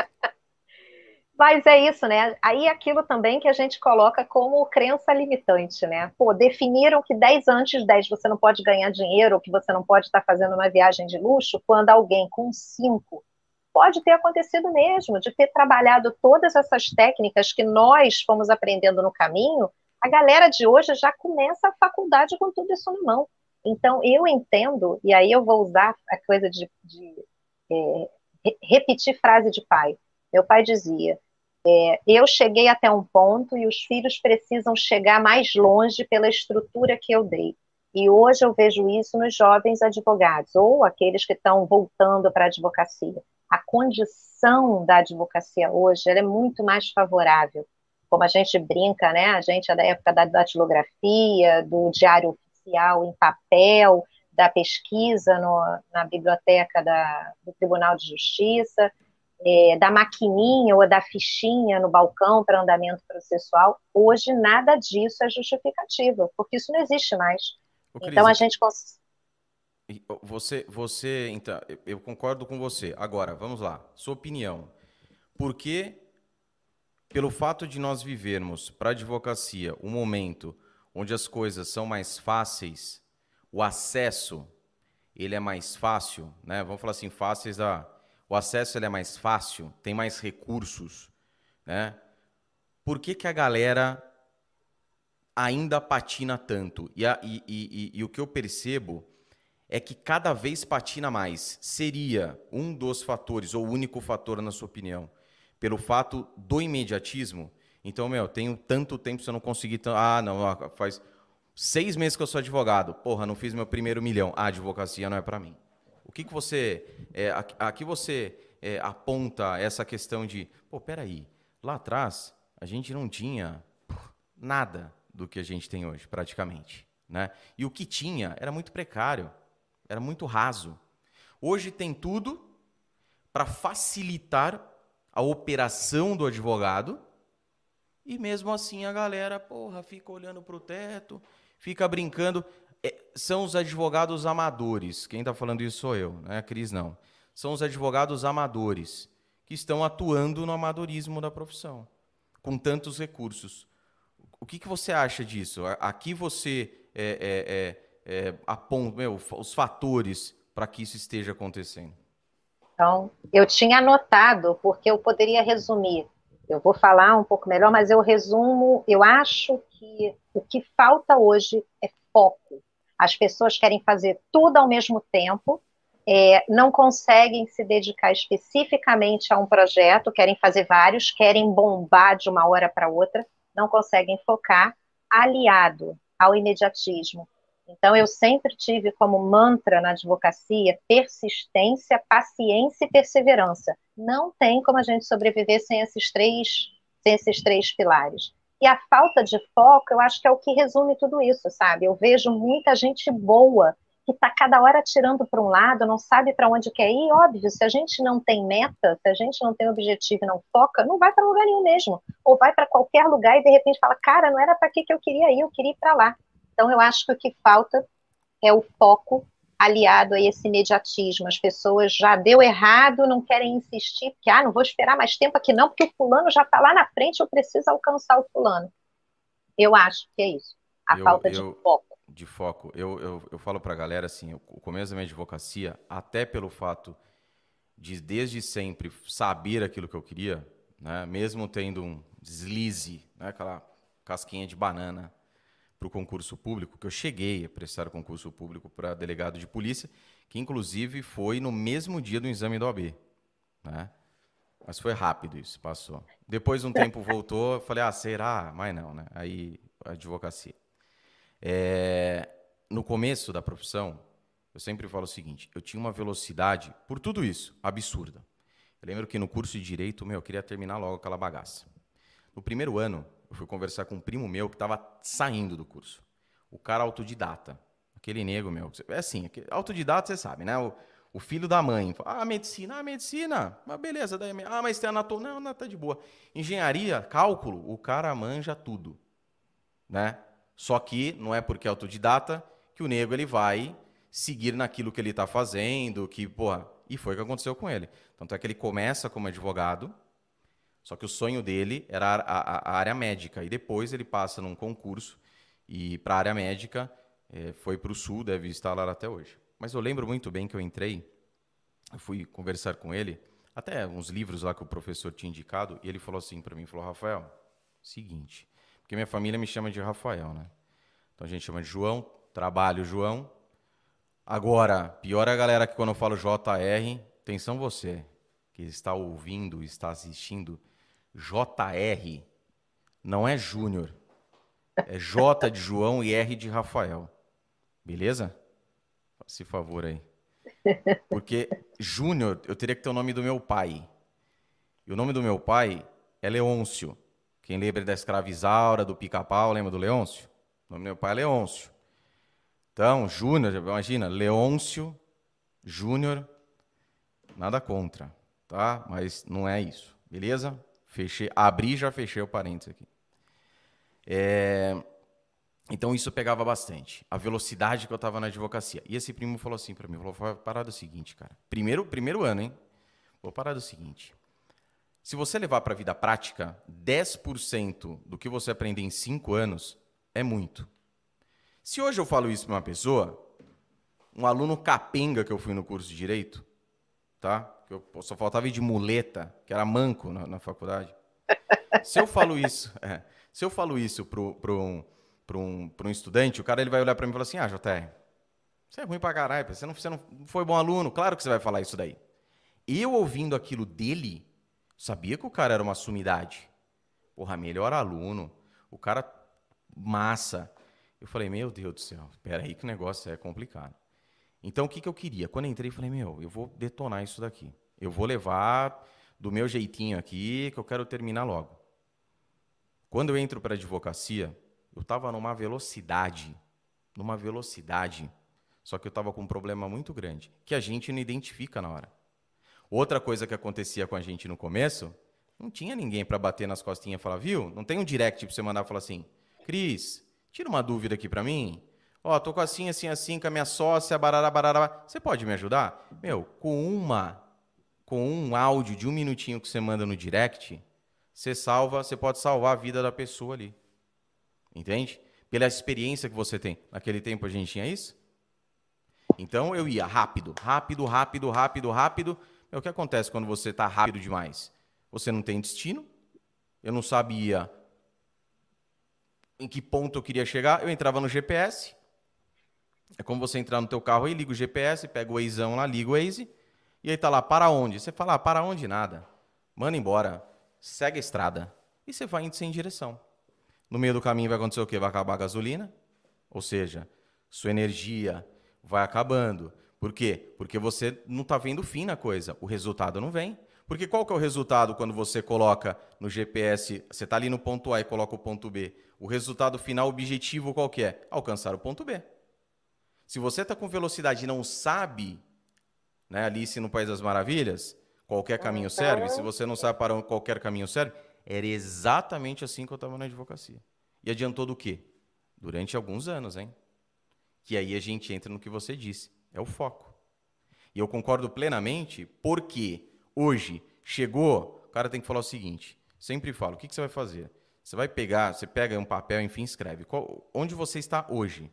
Mas é isso, né? Aí aquilo também que a gente coloca como crença limitante, né? Pô, definiram que 10 antes de 10 você não pode ganhar dinheiro, ou que você não pode estar fazendo uma viagem de luxo, quando alguém com 5 pode ter acontecido mesmo, de ter trabalhado todas essas técnicas que nós fomos aprendendo no caminho, a galera de hoje já começa a faculdade com tudo isso na mão. Então, eu entendo, e aí eu vou usar a coisa de, de é, repetir frase de pai. Meu pai dizia: é, eu cheguei até um ponto e os filhos precisam chegar mais longe pela estrutura que eu dei. E hoje eu vejo isso nos jovens advogados, ou aqueles que estão voltando para a advocacia. A condição da advocacia hoje é muito mais favorável. Como a gente brinca, né? A gente é da época da datilografia, do diário oficial em papel, da pesquisa no, na biblioteca da, do Tribunal de Justiça é, da maquininha ou da fichinha no balcão para andamento processual, hoje nada disso é justificativo, porque isso não existe mais. Cris, então a gente você, você, então, eu concordo com você. Agora, vamos lá, sua opinião. Por que, pelo fato de nós vivermos para a advocacia um momento onde as coisas são mais fáceis, o acesso ele é mais fácil, né? Vamos falar assim, fáceis da o acesso ele é mais fácil, tem mais recursos, né? Por que, que a galera ainda patina tanto? E, a, e, e, e, o que eu percebo é que cada vez patina mais. Seria um dos fatores, ou o único fator, na sua opinião, pelo fato do imediatismo? Então, meu, tenho tanto tempo se eu não conseguir. Ah, não, faz seis meses que eu sou advogado. Porra, não fiz meu primeiro milhão. Ah, advocacia não é para mim. Que, que você. É, aqui você é, aponta essa questão de. Pô, peraí, lá atrás a gente não tinha nada do que a gente tem hoje, praticamente. Né? E o que tinha era muito precário, era muito raso. Hoje tem tudo para facilitar a operação do advogado e mesmo assim a galera, porra, fica olhando para o teto, fica brincando. São os advogados amadores. Quem está falando isso sou eu, não é a Cris, não. São os advogados amadores que estão atuando no amadorismo da profissão, com tantos recursos. O que, que você acha disso? Aqui você é, é, é, é aponta meu, os fatores para que isso esteja acontecendo. Então, eu tinha anotado, porque eu poderia resumir. Eu vou falar um pouco melhor, mas eu resumo. Eu acho que o que falta hoje é foco. As pessoas querem fazer tudo ao mesmo tempo, é, não conseguem se dedicar especificamente a um projeto, querem fazer vários, querem bombar de uma hora para outra, não conseguem focar, aliado ao imediatismo. Então, eu sempre tive como mantra na advocacia persistência, paciência e perseverança. Não tem como a gente sobreviver sem esses três, sem esses três pilares. E a falta de foco, eu acho que é o que resume tudo isso, sabe? Eu vejo muita gente boa que está cada hora tirando para um lado, não sabe para onde quer ir. Óbvio, se a gente não tem meta, se a gente não tem objetivo e não foca, não vai para lugar nenhum mesmo. Ou vai para qualquer lugar e de repente fala, cara, não era para que eu queria ir, eu queria ir para lá. Então, eu acho que o que falta é o foco aliado a esse imediatismo. As pessoas já deu errado, não querem insistir, porque, ah, não vou esperar mais tempo aqui não, porque o fulano já está lá na frente, eu preciso alcançar o fulano. Eu acho que é isso. A eu, falta de eu, foco. De foco. Eu, eu, eu falo para a galera assim, o começo da minha advocacia, até pelo fato de desde sempre saber aquilo que eu queria, né, mesmo tendo um deslize, né, aquela casquinha de banana para o concurso público, que eu cheguei a prestar concurso público para delegado de polícia, que inclusive foi no mesmo dia do exame do OAB. Né? Mas foi rápido isso, passou. Depois um tempo voltou, falei, ah, será? Mas não, né? Aí, advocacia. É, no começo da profissão, eu sempre falo o seguinte, eu tinha uma velocidade, por tudo isso, absurda. Eu lembro que no curso de Direito, meu, eu queria terminar logo aquela bagaça. No primeiro ano, eu fui conversar com um primo meu que estava saindo do curso. O cara autodidata. Aquele nego meu. É assim, autodidata você sabe, né? O, o filho da mãe. Ah, medicina, ah, medicina. Mas beleza. Daí, ah, mas tem anatomia. Não, não, tá de boa. Engenharia, cálculo, o cara manja tudo. Né? Só que não é porque é autodidata que o nego ele vai seguir naquilo que ele está fazendo, que, porra, e foi o que aconteceu com ele. Tanto é que ele começa como advogado, Só que o sonho dele era a, a, a área médica. E depois ele passa num concurso e para a área médica é, foi para o sul, deve estar lá até hoje. Mas eu lembro muito bem que eu entrei, eu fui conversar com ele, até uns livros lá que o professor tinha indicado, e ele falou assim para mim, falou, Rafael, seguinte, porque minha família me chama de Rafael, né? Então a gente chama de João, trabalho João. Agora, pior é a galera que quando eu falo JR, atenção você, que está ouvindo, está assistindo, JR não é Júnior. É J de João e R de Rafael. Beleza? Faça favor aí. Porque Júnior, eu teria que ter o nome do meu pai. E o nome do meu pai é Leôncio. Quem lembra da escravizaura, do pica-pau, lembra do Leôncio? O nome do meu pai é Leôncio. Então, Júnior, imagina, Leôncio, Júnior, nada contra, tá? Mas não é isso, beleza? Fechei, abri já fechei o parênteses aqui. É, então isso pegava bastante. A velocidade que eu estava na advocacia. E esse primo falou assim para mim, falou, parada é o seguinte, cara. Primeiro, primeiro ano, hein? Vou parar do seguinte. Se você levar para a vida prática, 10% do que você aprende em 5 anos é muito. Se hoje eu falo isso para uma pessoa, um aluno capenga que eu fui no curso de Direito, tá? Eu só faltava ir de muleta, que era manco na, na faculdade. Se eu falo isso... É, se eu falo isso para um, um, um estudante, o cara ele vai olhar para mim e falar assim: Ah, JR, você é ruim para caralho, você não, você não foi bom aluno, claro que você vai falar isso daí. Eu ouvindo aquilo dele, sabia que o cara era uma sumidade. Porra, melhor aluno, o cara massa. Eu falei, meu Deus do céu, espera aí que o negócio é complicado. Então, o que, que eu queria? Quando eu entrei, falei, meu, eu vou detonar isso daqui. Eu vou levar do meu jeitinho aqui, que eu quero terminar logo. Quando eu entro para a advocacia, eu estava numa velocidade, numa velocidade, só que eu estava com um problema muito grande, que a gente não identifica na hora. Outra coisa que acontecia com a gente no começo, não tinha ninguém para bater nas costinhas e falar, viu? Não tem um direct para você mandar e falar assim, Cris, tira uma dúvida aqui para mim. Ó, tô com assim, assim, assim, com a minha sócia, barará, barará. Você pode me ajudar? Meu, com uma, com um áudio de um minutinho que você manda no direct, você salva, você pode salvar a vida da pessoa ali. Entende? Pela experiência que você tem. Naquele tempo a gente tinha isso? Então eu ia rápido, rápido, rápido, rápido, rápido. O que acontece quando você está rápido demais? Você não tem destino. Eu não sabia em que ponto eu queria chegar. Eu entrava no GPS. É como você entrar no teu carro e liga o GPS, pega o Waze lá, liga o Waze, e aí tá lá, para onde? Você fala, ah, para onde nada. Manda embora segue a estrada e você vai indo sem direção. No meio do caminho vai acontecer o quê? Vai acabar a gasolina, ou seja, sua energia vai acabando. Por quê? Porque você não está vendo fim na coisa, o resultado não vem. Porque qual que é o resultado quando você coloca no GPS, você está ali no ponto A e coloca o ponto B? O resultado final, objetivo qual que é? Alcançar o ponto B. Se você está com velocidade e não sabe, né, Alice no País das Maravilhas, Qualquer caminho serve? Se você não sabe para onde qualquer caminho serve, era exatamente assim que eu estava na advocacia. E adiantou do quê? Durante alguns anos, hein? Que aí a gente entra no que você disse, é o foco. E eu concordo plenamente, porque hoje chegou, o cara tem que falar o seguinte, sempre falo, o que, que você vai fazer? Você vai pegar, você pega um papel, enfim, escreve. Qual, onde você está hoje?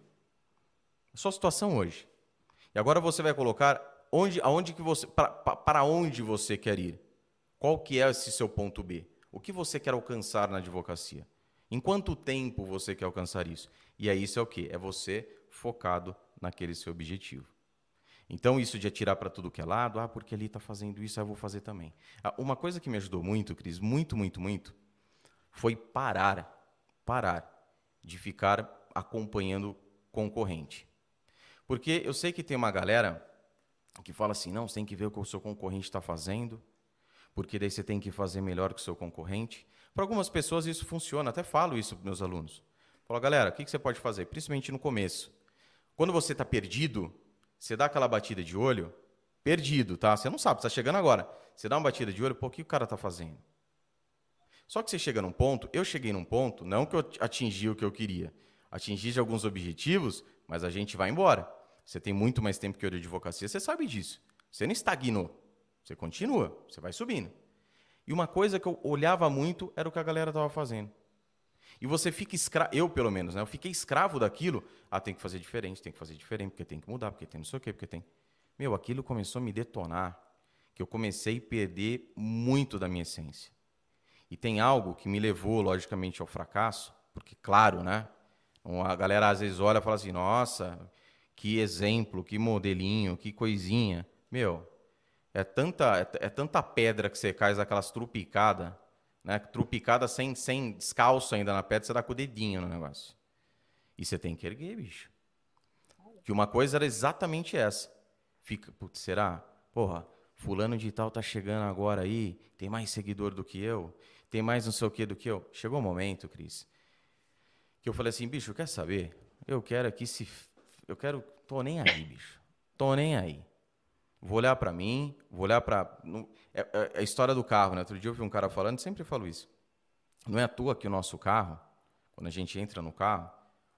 A sua situação hoje. E agora você vai colocar onde, aonde que você, para onde você quer ir? Qual que é esse seu ponto B? O que você quer alcançar na advocacia? Em quanto tempo você quer alcançar isso? E aí isso é o quê? É você focado naquele seu objetivo. Então, isso de atirar para tudo que é lado, ah, porque ele está fazendo isso, eu vou fazer também. Ah, uma coisa que me ajudou muito, Cris, muito, muito, muito, foi parar, parar de ficar acompanhando concorrente. Porque eu sei que tem uma galera que fala assim: não, você tem que ver o que o seu concorrente está fazendo, porque daí você tem que fazer melhor que o seu concorrente. Para algumas pessoas isso funciona, até falo isso para meus alunos. Falo, galera, o que você pode fazer? Principalmente no começo. Quando você está perdido, você dá aquela batida de olho, perdido, tá? Você não sabe, está chegando agora. Você dá uma batida de olho, pô, o que o cara está fazendo? Só que você chega num ponto, eu cheguei num ponto, não que eu atingi o que eu queria, atingi alguns objetivos, mas a gente vai embora. Você tem muito mais tempo que eu de advocacia, você sabe disso. Você não estagnou. Você continua, você vai subindo. E uma coisa que eu olhava muito era o que a galera estava fazendo. E você fica escravo, eu pelo menos, né? Eu fiquei escravo daquilo. Ah, tem que fazer diferente, tem que fazer diferente, porque tem que mudar, porque tem não sei o quê, porque tem. Meu, aquilo começou a me detonar, que eu comecei a perder muito da minha essência. E tem algo que me levou, logicamente, ao fracasso, porque, claro, né? A galera às vezes olha e fala assim: nossa, que exemplo, que modelinho, que coisinha. Meu, é tanta, é, é tanta pedra que você cai aquelas trupicadas, né? Trupicada sem, sem descalço ainda na pedra, você dá com o dedinho no negócio. E você tem que erguer, bicho. Que uma coisa era exatamente essa. Fica, putz, será? Porra, fulano de tal tá chegando agora aí, tem mais seguidor do que eu, tem mais não sei o que do que eu. Chegou um momento, Cris, que eu falei assim, bicho, quer saber? Eu quero aqui se... Eu quero... Tô nem aí, bicho. Tô nem aí. Vou olhar para mim, vou olhar para... É, é, é, a história do carro, né? Outro dia eu vi um cara falando, sempre falo isso. Não é à toa que o nosso carro, quando a gente entra no carro,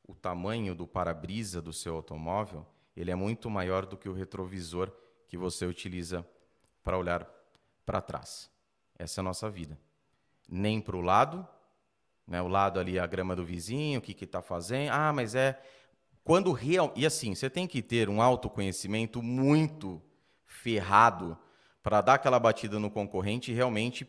o tamanho do para-brisa do seu automóvel, ele é muito maior do que o retrovisor que você utiliza para olhar para trás. Essa é a nossa vida. Nem para o lado, né? o lado ali, a grama do vizinho, o que está fazendo. Ah, mas é. Quando real. E assim, você tem que ter um autoconhecimento muito ferrado para dar aquela batida no concorrente e realmente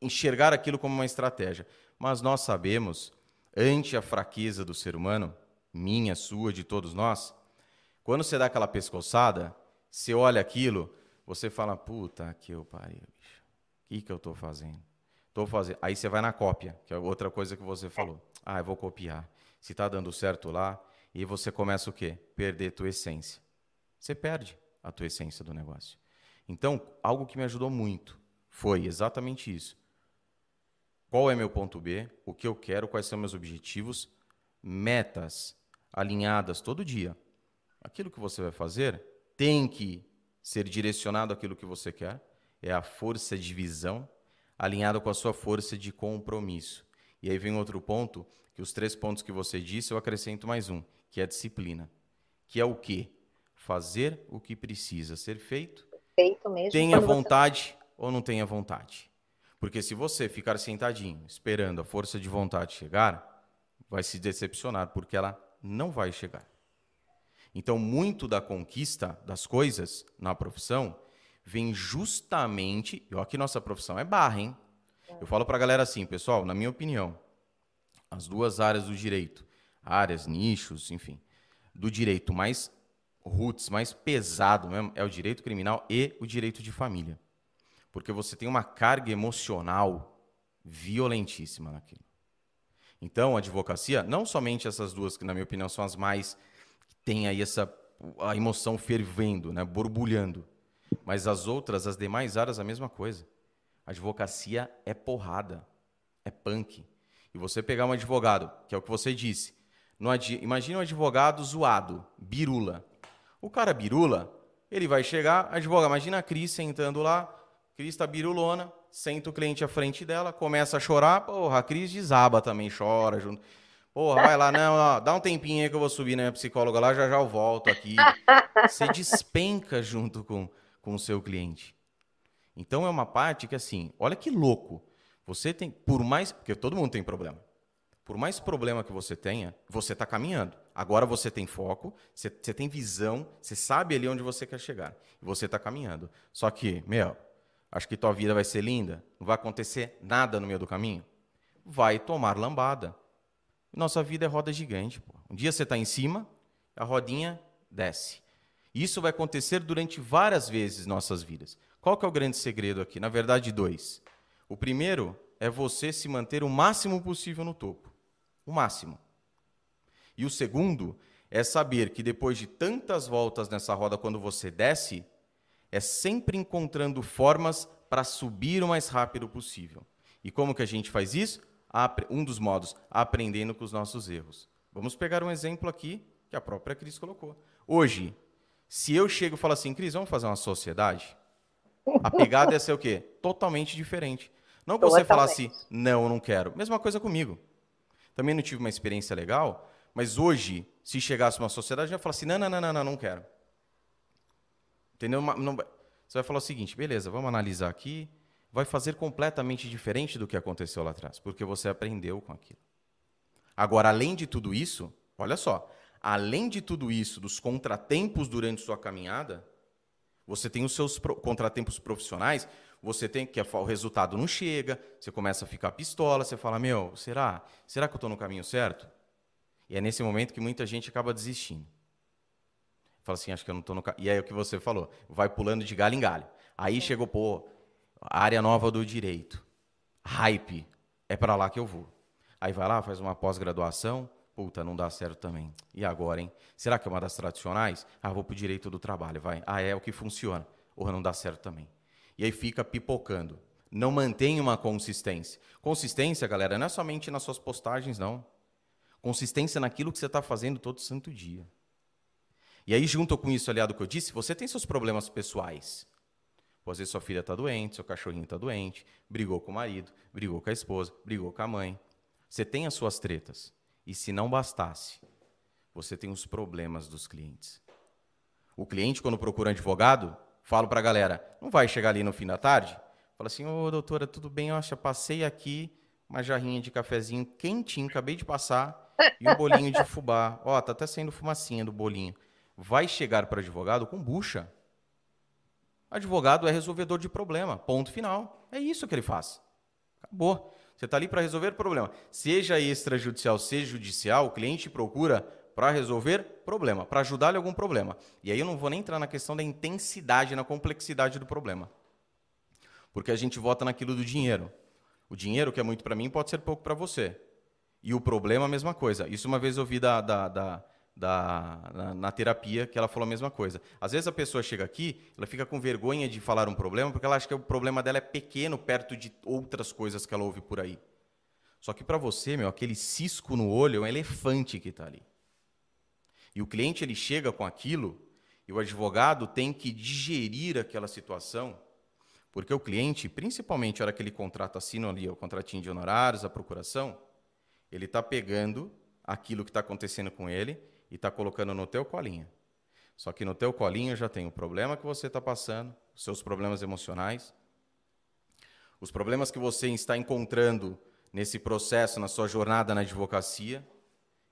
enxergar aquilo como uma estratégia. Mas nós sabemos, ante a fraqueza do ser humano, minha, sua, de todos nós, quando você dá aquela pescoçada, você olha aquilo, você fala, puta que eu pariu, bicho. O que, que eu estou fazendo? Tô fazendo. Aí você vai na cópia, que é outra coisa que você falou. Ah, eu vou copiar. Se está dando certo lá, e você começa o quê? Perder tua essência. Você perde a tua essência do negócio. Então, algo que me ajudou muito foi exatamente isso. Qual é meu ponto B? O que eu quero? Quais são meus objetivos? Metas alinhadas todo dia. Aquilo que você vai fazer tem que ser direcionado àquilo que você quer. É a força de visão alinhado com a sua força de compromisso. E aí vem outro ponto, que os três pontos que você disse, eu acrescento mais um, que é a disciplina. Que é o quê? Fazer o que precisa ser feito feito mesmo. Tenha vontade você... ou não tenha vontade. Porque se você ficar sentadinho, esperando a força de vontade chegar, vai se decepcionar, porque ela não vai chegar. Então, muito da conquista das coisas na profissão vem justamente. E aqui nossa profissão é barra, hein? Eu falo para a galera assim, pessoal, na minha opinião, as duas áreas do direito, áreas, nichos, enfim, do direito mais roots, mais pesado mesmo, é o direito criminal e o direito de família. Porque você tem uma carga emocional violentíssima naquilo. Então, a advocacia, não somente essas duas, que na minha opinião são as mais que tem aí essa a emoção fervendo, né, borbulhando, mas as outras, as demais áreas, a mesma coisa. A advocacia é porrada, é punk. E você pegar um advogado, que é o que você disse, no, imagina um advogado zoado, birula. O cara birula, ele vai chegar, advoga. Imagina a Cris sentando lá, Cris tá birulona, senta o cliente à frente dela, começa a chorar, porra, a Cris desaba também, chora junto. Porra, vai lá, não, ó, dá um tempinho aí que eu vou subir na minha psicóloga lá, já já eu volto aqui. Você despenca junto com, com o seu cliente. Então é uma parte que assim, olha que louco. Você tem, por mais, porque todo mundo tem problema. Por mais problema que você tenha, você está caminhando. Agora você tem foco, você, você, tem visão, você sabe ali onde você quer chegar. Você está caminhando. Só que, meu, acho que tua vida vai ser linda, não vai acontecer nada no meio do caminho. Vai tomar lambada. Nossa vida é roda gigante. Pô. Um dia você está em cima, a rodinha desce. Isso vai acontecer durante várias vezes nossas vidas. Qual que é o grande segredo aqui? Na verdade, dois. O primeiro é você se manter o máximo possível no topo o máximo. E o segundo é saber que depois de tantas voltas nessa roda, quando você desce, é sempre encontrando formas para subir o mais rápido possível. E como que a gente faz isso? Um dos modos, aprendendo com os nossos erros. Vamos pegar um exemplo aqui que a própria Cris colocou. Hoje, se eu chego e falo assim, Cris, vamos fazer uma sociedade? A pegada é ser o quê? Totalmente diferente. Não que você falasse, não, eu não quero. Mesma coisa comigo. Também não tive uma experiência legal, mas hoje, se chegasse uma sociedade, eu ia falar assim: não, não, não, não, não, não quero. Entendeu? Não, você vai falar o seguinte: beleza, vamos analisar aqui, vai fazer completamente diferente do que aconteceu lá atrás, porque você aprendeu com aquilo. Agora, além de tudo isso, olha só, além de tudo isso, dos contratempos durante sua caminhada, você tem os seus contratempos profissionais, você tem que o resultado não chega, você começa a ficar pistola, você fala: "Meu, será? Será que eu estou no caminho certo?" E é nesse momento que muita gente acaba desistindo. Fala assim, acho que eu não estou no. E aí é o que você falou, vai pulando de galho em galho. Aí chegou, pô, área nova do direito. Hype. É para lá que eu vou. Aí vai lá, faz uma pós-graduação, puta, não dá certo também. E agora, hein? Será que é uma das tradicionais? Ah, vou pro direito do trabalho, vai. Ah, é o que funciona. Ou não dá certo também. E aí fica pipocando. Não mantém uma consistência. Consistência, galera, não é somente nas suas postagens, não. Consistência naquilo que você está fazendo todo santo dia. E aí, junto com isso, aliado que eu disse, você tem seus problemas pessoais. Às vezes sua filha está doente, seu cachorrinho está doente, brigou com o marido, brigou com a esposa, brigou com a mãe. Você tem as suas tretas. E se não bastasse, você tem os problemas dos clientes. O cliente, quando procura um advogado, falo para a galera, não vai chegar ali no fim da tarde? Fala assim, ô doutora, tudo bem? Acho, passei aqui uma jarrinha de cafezinho quentinho, acabei de passar, e um bolinho de fubá. Ó, tá até saindo fumacinha do bolinho. Vai chegar para advogado com bucha. Advogado é resolvedor de problema, ponto final. É isso que ele faz. Acabou. Você está ali para resolver problema. Seja extrajudicial, seja judicial, o cliente procura para resolver problema, para ajudar-lhe algum problema. E aí eu não vou nem entrar na questão da intensidade, na complexidade do problema. Porque a gente vota naquilo do dinheiro. O dinheiro, que é muito para mim, pode ser pouco para você. E o problema, a mesma coisa. Isso uma vez eu ouvi da, da, da, da na, na, terapia, que ela falou a mesma coisa. Às vezes a pessoa chega aqui, ela fica com vergonha de falar um problema, porque ela acha que o problema dela é pequeno perto de outras coisas que ela ouve por aí. Só que para você, meu, aquele cisco no olho é um elefante que está ali. E o cliente ele chega com aquilo e o advogado tem que digerir aquela situação, porque o cliente, principalmente na hora que ele contrata, assina ali o contratinho de honorários, a procuração, ele está pegando aquilo que está acontecendo com ele e está colocando no teu colinho. Só que no teu colinho já tem o problema que você está passando, os seus problemas emocionais, os problemas que você está encontrando nesse processo, na sua jornada na advocacia,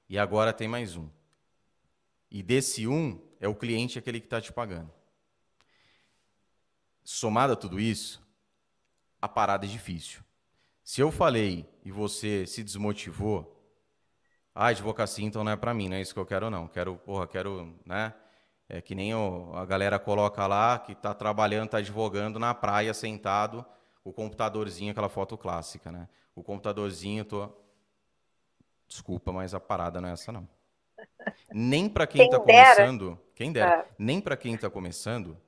e agora tem mais um. E desse um é o cliente aquele que está te pagando. Somado a tudo isso, a parada é difícil. Se eu falei e você se desmotivou, ah, advocacia então não é para mim, não é isso que eu quero não. Quero, porra, quero, né? É que nem o, a galera coloca lá que está trabalhando, está advogando na praia sentado, o computadorzinho, aquela foto clássica, né? O computadorzinho, tô Desculpa, mas a parada não é essa não. Nem para quem está começando, quem dera, é. nem para quem está começando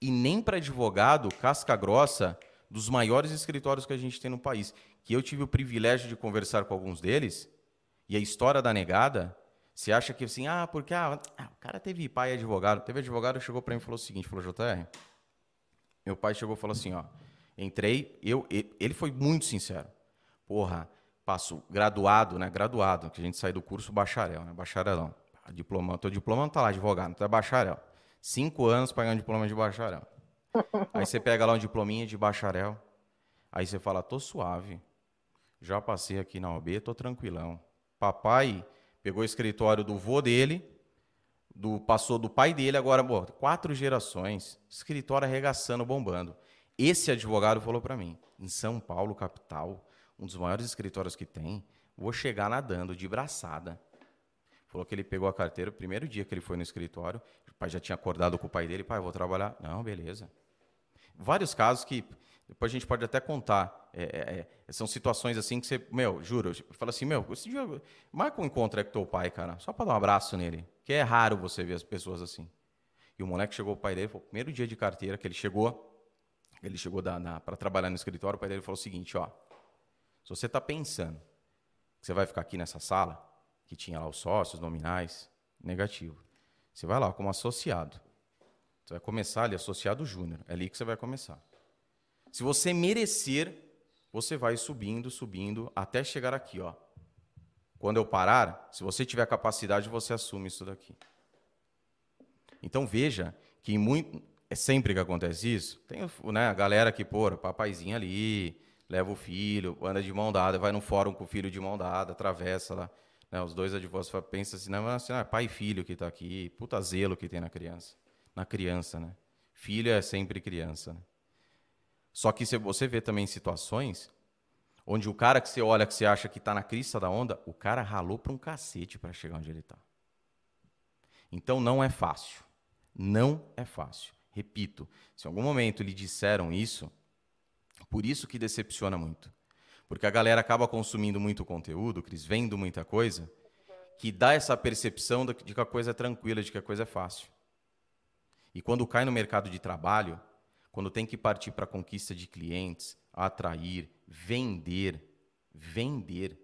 e nem para advogado casca grossa dos maiores escritórios que a gente tem no país, que eu tive o privilégio de conversar com alguns deles e a história da negada, você acha que assim, ah, porque ah, ah o cara teve pai advogado. Teve advogado, chegou para mim e falou o seguinte, falou, JR, meu pai chegou e falou assim, ó, entrei, eu, ele foi muito sincero. Porra, passo graduado, né, graduado, que a gente sai do curso bacharel, né, bacharelão. Diploma, teu diploma não tá lá, advogado, é bacharel. Cinco anos pagando diploma de bacharel. Aí você pega lá um diplominha de bacharel, aí você fala, tô suave, já passei aqui na OB, tô tranquilão. Papai pegou o escritório do vô dele, do, passou do pai dele, agora, pô, quatro gerações, escritório arregaçando, bombando. Esse advogado falou para mim, em São Paulo, capital, um dos maiores escritórios que tem, vou chegar nadando de braçada. Falou que ele pegou a carteira, o primeiro dia que ele foi no escritório, o pai já tinha acordado com o pai dele, pai, vou trabalhar. Não, beleza. Vários casos que depois a gente pode até contar. É, é, é, são situações assim que você, meu, juro, fala assim, meu, esse dia, marca um encontro com teu pai, cara, só para dar um abraço nele. Que é raro você ver as pessoas assim. E o moleque chegou, o pai dele, foi o primeiro dia de carteira que ele chegou, ele chegou para trabalhar no escritório, o pai dele falou o seguinte, ó, se você está pensando que você vai ficar aqui nessa sala, que tinha lá os sócios nominais, negativo. Você vai lá como associado. Você vai começar ali, associado júnior. É ali que você vai começar. Se você merecer, você vai subindo, subindo, até chegar aqui, ó. Quando eu parar, se você tiver capacidade, você assume isso daqui. Então veja que muito, é sempre que acontece isso. Tem né, a galera que, pô, papaizinho ali, leva o filho, anda de mão dada, vai no fórum com o filho de mão dada, atravessa lá. Né, os dois advogados pensam assim, não, assim, ah, pai e filho que está aqui, puta zelo que tem na criança. Na criança, né? Filho é sempre criança. Né? Só que você vê também situações onde o cara que você olha, que você acha que está na crista da onda, o cara ralou para um cacete para chegar onde ele está. Então não é fácil. Não é fácil. Repito, se em algum momento lhe disseram isso, por isso que decepciona muito. Porque a galera acaba consumindo muito conteúdo, Cris, vendo muita coisa, que dá essa percepção de que a coisa é tranquila, de que a coisa é fácil. E quando cai no mercado de trabalho, quando tem que partir para a conquista de clientes, atrair, vender, vender,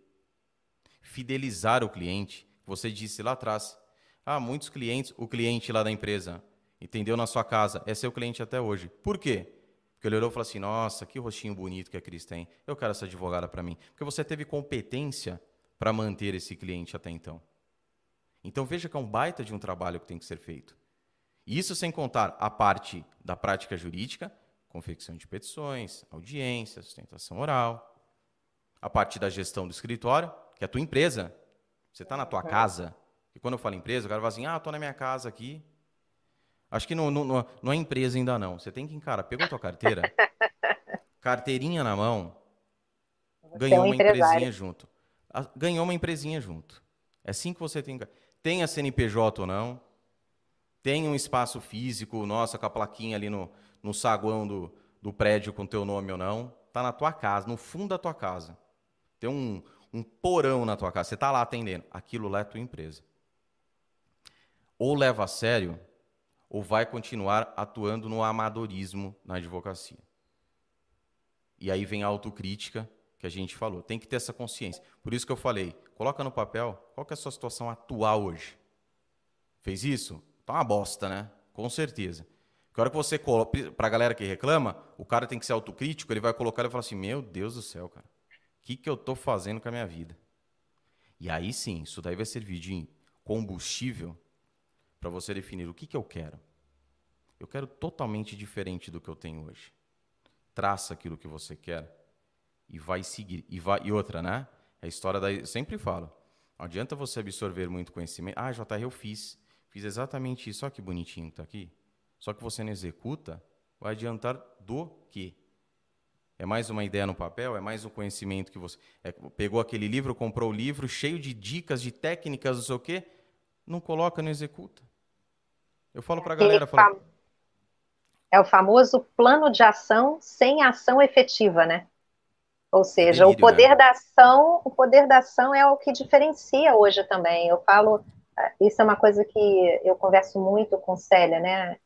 fidelizar o cliente. Você disse lá atrás, ah, muitos clientes, o cliente lá da empresa, entendeu na sua casa, é seu cliente até hoje. Por quê? Porque ele olhou e falou assim: nossa, que rostinho bonito que a Cris tem. Eu quero essa advogada para mim. Porque você teve competência para manter esse cliente até então. Então veja que é um baita de um trabalho que tem que ser feito. Isso sem contar a parte da prática jurídica, confecção de petições, audiência, sustentação oral, a parte da gestão do escritório, que é a tua empresa. Você está na tua casa. E quando eu falo empresa, o cara fala assim: ah, estou na minha casa aqui, Acho que não, não, não é empresa ainda não. Você tem que encarar. Pegou tua carteira, carteirinha na mão, você ganhou é um uma empresinha junto. Ganhou uma empresinha junto. É assim que você tem que... Tem a CNPJ ou não, tem um espaço físico, nossa, com a plaquinha ali no, no saguão do, do prédio com teu nome ou não. Tá na tua casa, no fundo da tua casa. Tem um, um porão na tua casa. Você tá lá atendendo. Aquilo lá é tua empresa. Ou leva a sério ou vai continuar atuando no amadorismo na advocacia? E aí vem a autocrítica que a gente falou. Tem que ter essa consciência. Por isso que eu falei, coloca no papel qual é a sua situação atual hoje. Fez isso? Uma bosta, né? Com certeza. Que hora que você coloca, pra galera que reclama, o cara tem que ser autocrítico, ele vai colocar e falar assim: Meu Deus do céu, cara, o que, que eu tô fazendo com a minha vida? E aí sim, isso daí vai servir de combustível para você definir o que, que eu quero. Eu quero totalmente diferente do que eu tenho hoje. Traça aquilo que você quer e vai seguir. E, vai, e outra, né? É a história da. Eu sempre falo. Não adianta você absorver muito conhecimento. Ah, JR, eu fiz. Fiz exatamente isso. Olha que bonitinho que está aqui. Só que você não executa, vai adiantar do quê? É mais uma ideia no papel? É mais um conhecimento que você. É, pegou aquele livro, comprou o livro, cheio de dicas, de técnicas, não sei o quê, não coloca, não executa. Eu falo para a galera, falo, é o famoso plano de ação sem ação efetiva, né? Ou seja, o poder né? da ação, o poder da ação é o que diferencia hoje também. Eu falo, isso é uma coisa que eu converso muito com Célia, né?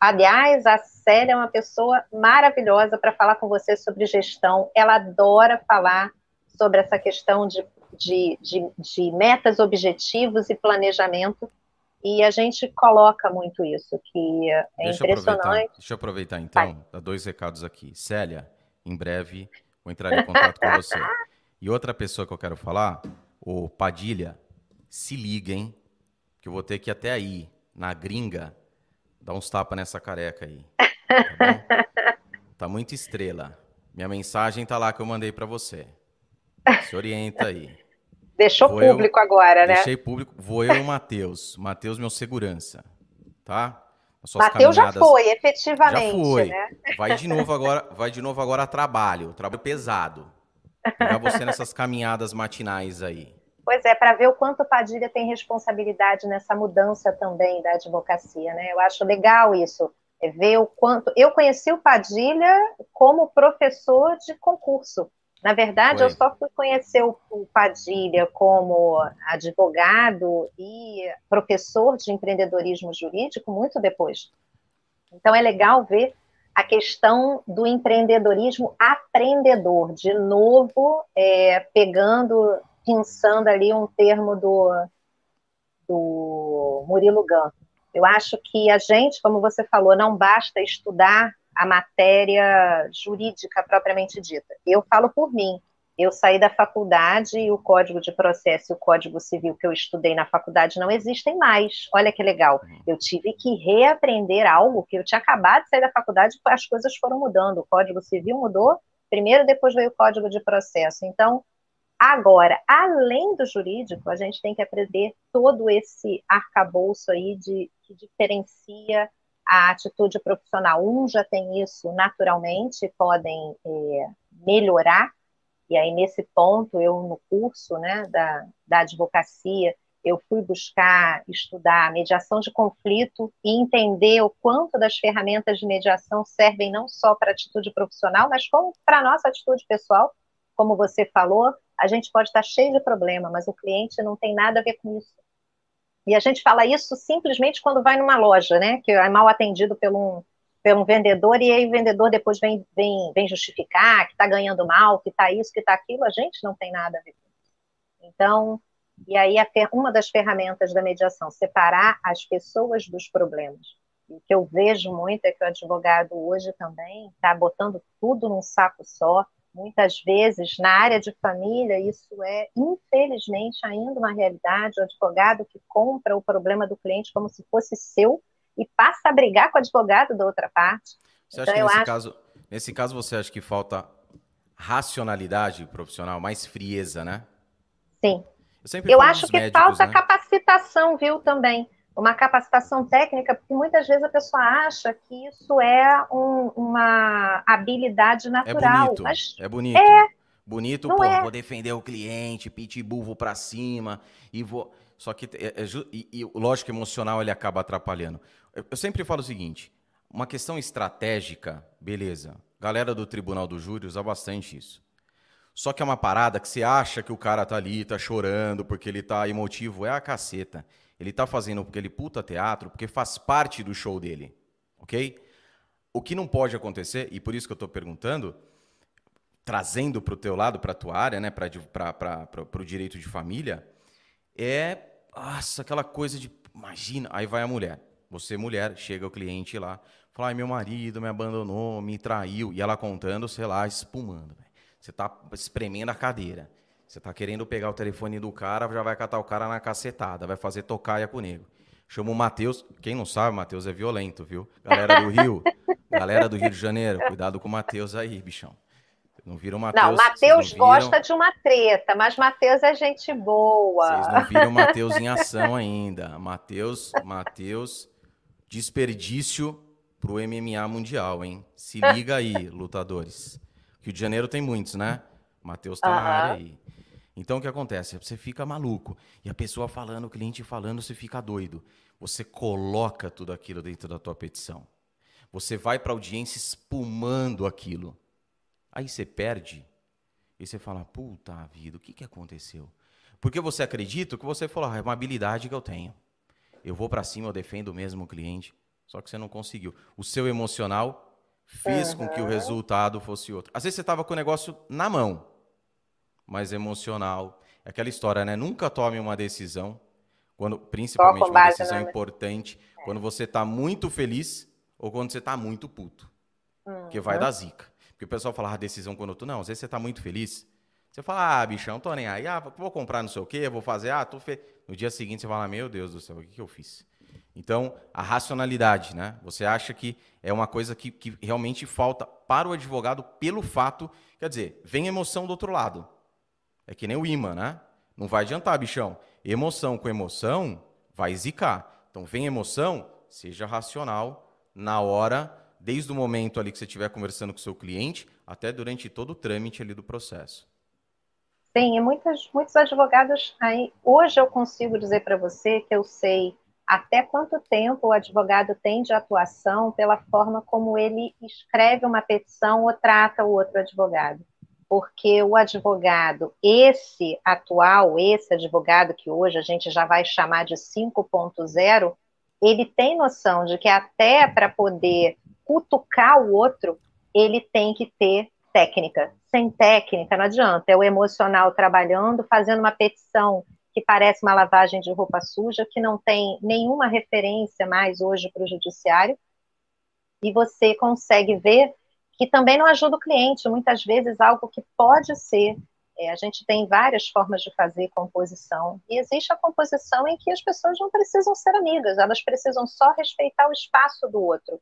Aliás, a Célia é uma pessoa maravilhosa para falar com você sobre gestão. Ela adora falar sobre essa questão de, de, de, de metas, objetivos e planejamento e a gente coloca muito isso, que é deixa impressionante. Eu deixa eu aproveitar então, Vai. dar dois recados aqui. Célia, em breve vou entrar em contato com você. E outra pessoa que eu quero falar, o Padilha, se liga, hein? Que eu vou ter que ir até aí, na gringa, dar uns tapas nessa careca aí. Tá, tá muito estrela. Minha mensagem tá lá que eu mandei para você. Se orienta aí. Deixou vou público eu, agora, né? Deixei público. Vou eu e o Matheus. Matheus, meu segurança. Tá? Matheus já foi, efetivamente. Já foi. Né? Vai de novo agora, vai de novo agora a trabalho, trabalho pesado. Pegar você nessas caminhadas matinais aí. Pois é, para ver o quanto Padilha tem responsabilidade nessa mudança também da advocacia, né? Eu acho legal isso, é ver o quanto. Eu conheci o Padilha como professor de concurso. Na verdade, Foi. eu só fui conhecer o, Padilha como advogado e professor de empreendedorismo jurídico muito depois. Então, é legal ver a questão do empreendedorismo aprendedor, de novo, é, pegando, pensando ali um termo do, do Murilo Gun. Eu acho que a gente, como você falou, não basta estudar a matéria jurídica propriamente dita. Eu falo por mim. Eu saí da faculdade e o Código de Processo e o Código Civil que eu estudei na faculdade não existem mais. Olha que legal. Eu tive que reaprender algo que eu tinha acabado de sair da faculdade, as coisas foram mudando. O Código Civil mudou primeiro, depois veio o Código de Processo. Então, agora, além do jurídico, a gente tem que aprender todo esse arcabouço aí de que diferencia a atitude profissional. Um já tem isso naturalmente, podem é, melhorar e aí, nesse ponto, eu, no curso né, da, da advocacia, eu fui buscar estudar mediação de conflito e entender o quanto das ferramentas de mediação servem não só para a atitude profissional, mas como para a nossa atitude pessoal. Como você falou, a gente pode estar cheio de problema, mas o cliente não tem nada a ver com isso. E a gente fala isso simplesmente quando vai numa loja, né? Que é mal atendido por um, pelo vendedor, e aí o vendedor depois vem, vem, vem justificar que está ganhando mal, que está isso, que está aquilo, a gente não tem nada a ver com isso. Então, e aí uma das ferramentas da mediação, separar as pessoas dos problemas. E o que eu vejo muito é que o advogado hoje também está botando tudo num saco só. Muitas vezes, na área de família, isso é, infelizmente, ainda uma realidade. O advogado que compra o problema do cliente como se fosse seu e passa a brigar com o advogado da outra parte. Você então, acha que nesse, acho... caso, nesse caso você acha que falta racionalidade profissional, mais frieza, né? Sim. Eu, eu acho que médicos, falta né? capacitação, viu, também. Uma capacitação técnica, porque muitas vezes a pessoa acha que isso é um, uma habilidade é natural. É bonito, mas é bonito. É, bonito, pô, é. vou defender o cliente, pitbull, vou pra cima e vou... Só que, é, é, e, e, lógico, emocional ele acaba atrapalhando. Eu, eu sempre falo o seguinte: uma questão estratégica, beleza. Galera do Tribunal do Júri usa bastante isso. Só que é uma parada que você acha que o cara tá ali, tá chorando porque ele tá emotivo. É a caceta. Ele tá fazendo porque ele puta teatro, porque faz parte do show dele. Ok? O que não pode acontecer, e por isso que eu tô perguntando, trazendo para o teu lado, para a tua área, né, para o direito de família, é nossa, aquela coisa de. Imagina. Aí vai a mulher. Você, mulher, chega o cliente lá, fala: ai, meu marido me abandonou, me traiu. E ela contando, sei lá, espumando. Você tá espremendo a cadeira. Você tá querendo pegar o telefone do cara, já vai catar o cara na cacetada, vai fazer tocaia com o nego. Chama o Matheus. Quem não sabe, Matheus é violento, viu? Galera do Rio. galera do Rio de Janeiro, cuidado com o Matheus aí, bichão. Não viram o Matheus. Não, Matheus gosta de uma treta, mas Matheus é gente boa. Vocês não viram o Matheus em ação ainda. Matheus, Matheus, desperdício pro MMA mundial, hein? Se liga aí, lutadores. Rio de Janeiro tem muitos, né? Matheus tá uhum. na área aí. Então o que acontece? Você fica maluco. E a pessoa falando, o cliente falando, você fica doido. Você coloca tudo aquilo dentro da tua petição. Você vai para a audiência espumando aquilo. Aí você perde e você fala, puta vida, o que, que aconteceu? Porque você acredita que você falou, ah, é uma habilidade que eu tenho. Eu vou para cima, eu defendo mesmo o cliente. Só que você não conseguiu. O seu emocional fez uhum. com que o resultado fosse outro. Às vezes você estava com o negócio na mão, mas emocional. É aquela história, né? Nunca tome uma decisão, quando, principalmente uma decisão importante, é. quando você está muito feliz ou quando você está muito puto. Uhum. Que vai dar zica. Porque o pessoal fala, ah, decisão quando tu. Não, às vezes você está muito feliz. Você fala, ah, bichão, tô nem aí. Ah, vou comprar não sei o quê, vou fazer. Ah, tô fe... No dia seguinte você fala, meu Deus do céu, o que, que eu fiz? Então, a racionalidade, né? Você acha que é uma coisa que, que realmente falta para o advogado pelo fato. Quer dizer, vem emoção do outro lado. É que nem o imã, né? Não vai adiantar, bichão. Emoção com emoção vai zicar. Então, vem emoção, seja racional na hora desde o momento ali que você estiver conversando com o seu cliente até durante todo o trâmite ali do processo. Sim, e muitos, muitos advogados aí. Hoje eu consigo dizer para você que eu sei até quanto tempo o advogado tem de atuação pela forma como ele escreve uma petição ou trata o outro advogado. Porque o advogado, esse atual, esse advogado que hoje a gente já vai chamar de 5.0, ele tem noção de que até para poder cutucar o outro, ele tem que ter técnica. Sem técnica não adianta. É o emocional trabalhando, fazendo uma petição que parece uma lavagem de roupa suja, que não tem nenhuma referência mais hoje para o judiciário, e você consegue ver que também não ajuda o cliente. Muitas vezes, algo que pode ser É, a gente tem várias formas de fazer composição, e existe a composição em que as pessoas não precisam ser amigas, elas precisam só respeitar o espaço do outro.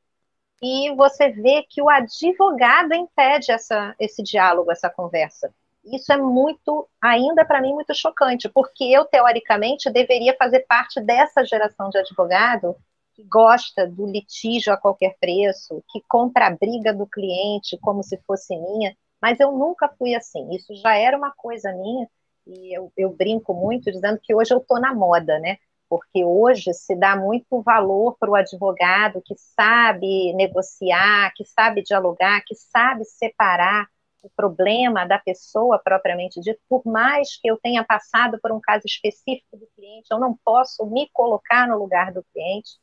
E você vê que o advogado impede essa, esse diálogo, essa conversa. Isso é muito, ainda para mim, muito chocante, porque eu, teoricamente, deveria fazer parte dessa geração de advogado que gosta do litígio a qualquer preço, que compra a briga do cliente como se fosse minha, mas eu nunca fui assim. Isso já era uma coisa minha, e eu, eu brinco muito dizendo que hoje eu estou na moda, né? Porque hoje se dá muito valor para o advogado que sabe negociar, que sabe dialogar, que sabe separar o problema da pessoa propriamente dito, por mais que eu tenha passado por um caso específico do cliente, eu não posso me colocar no lugar do cliente.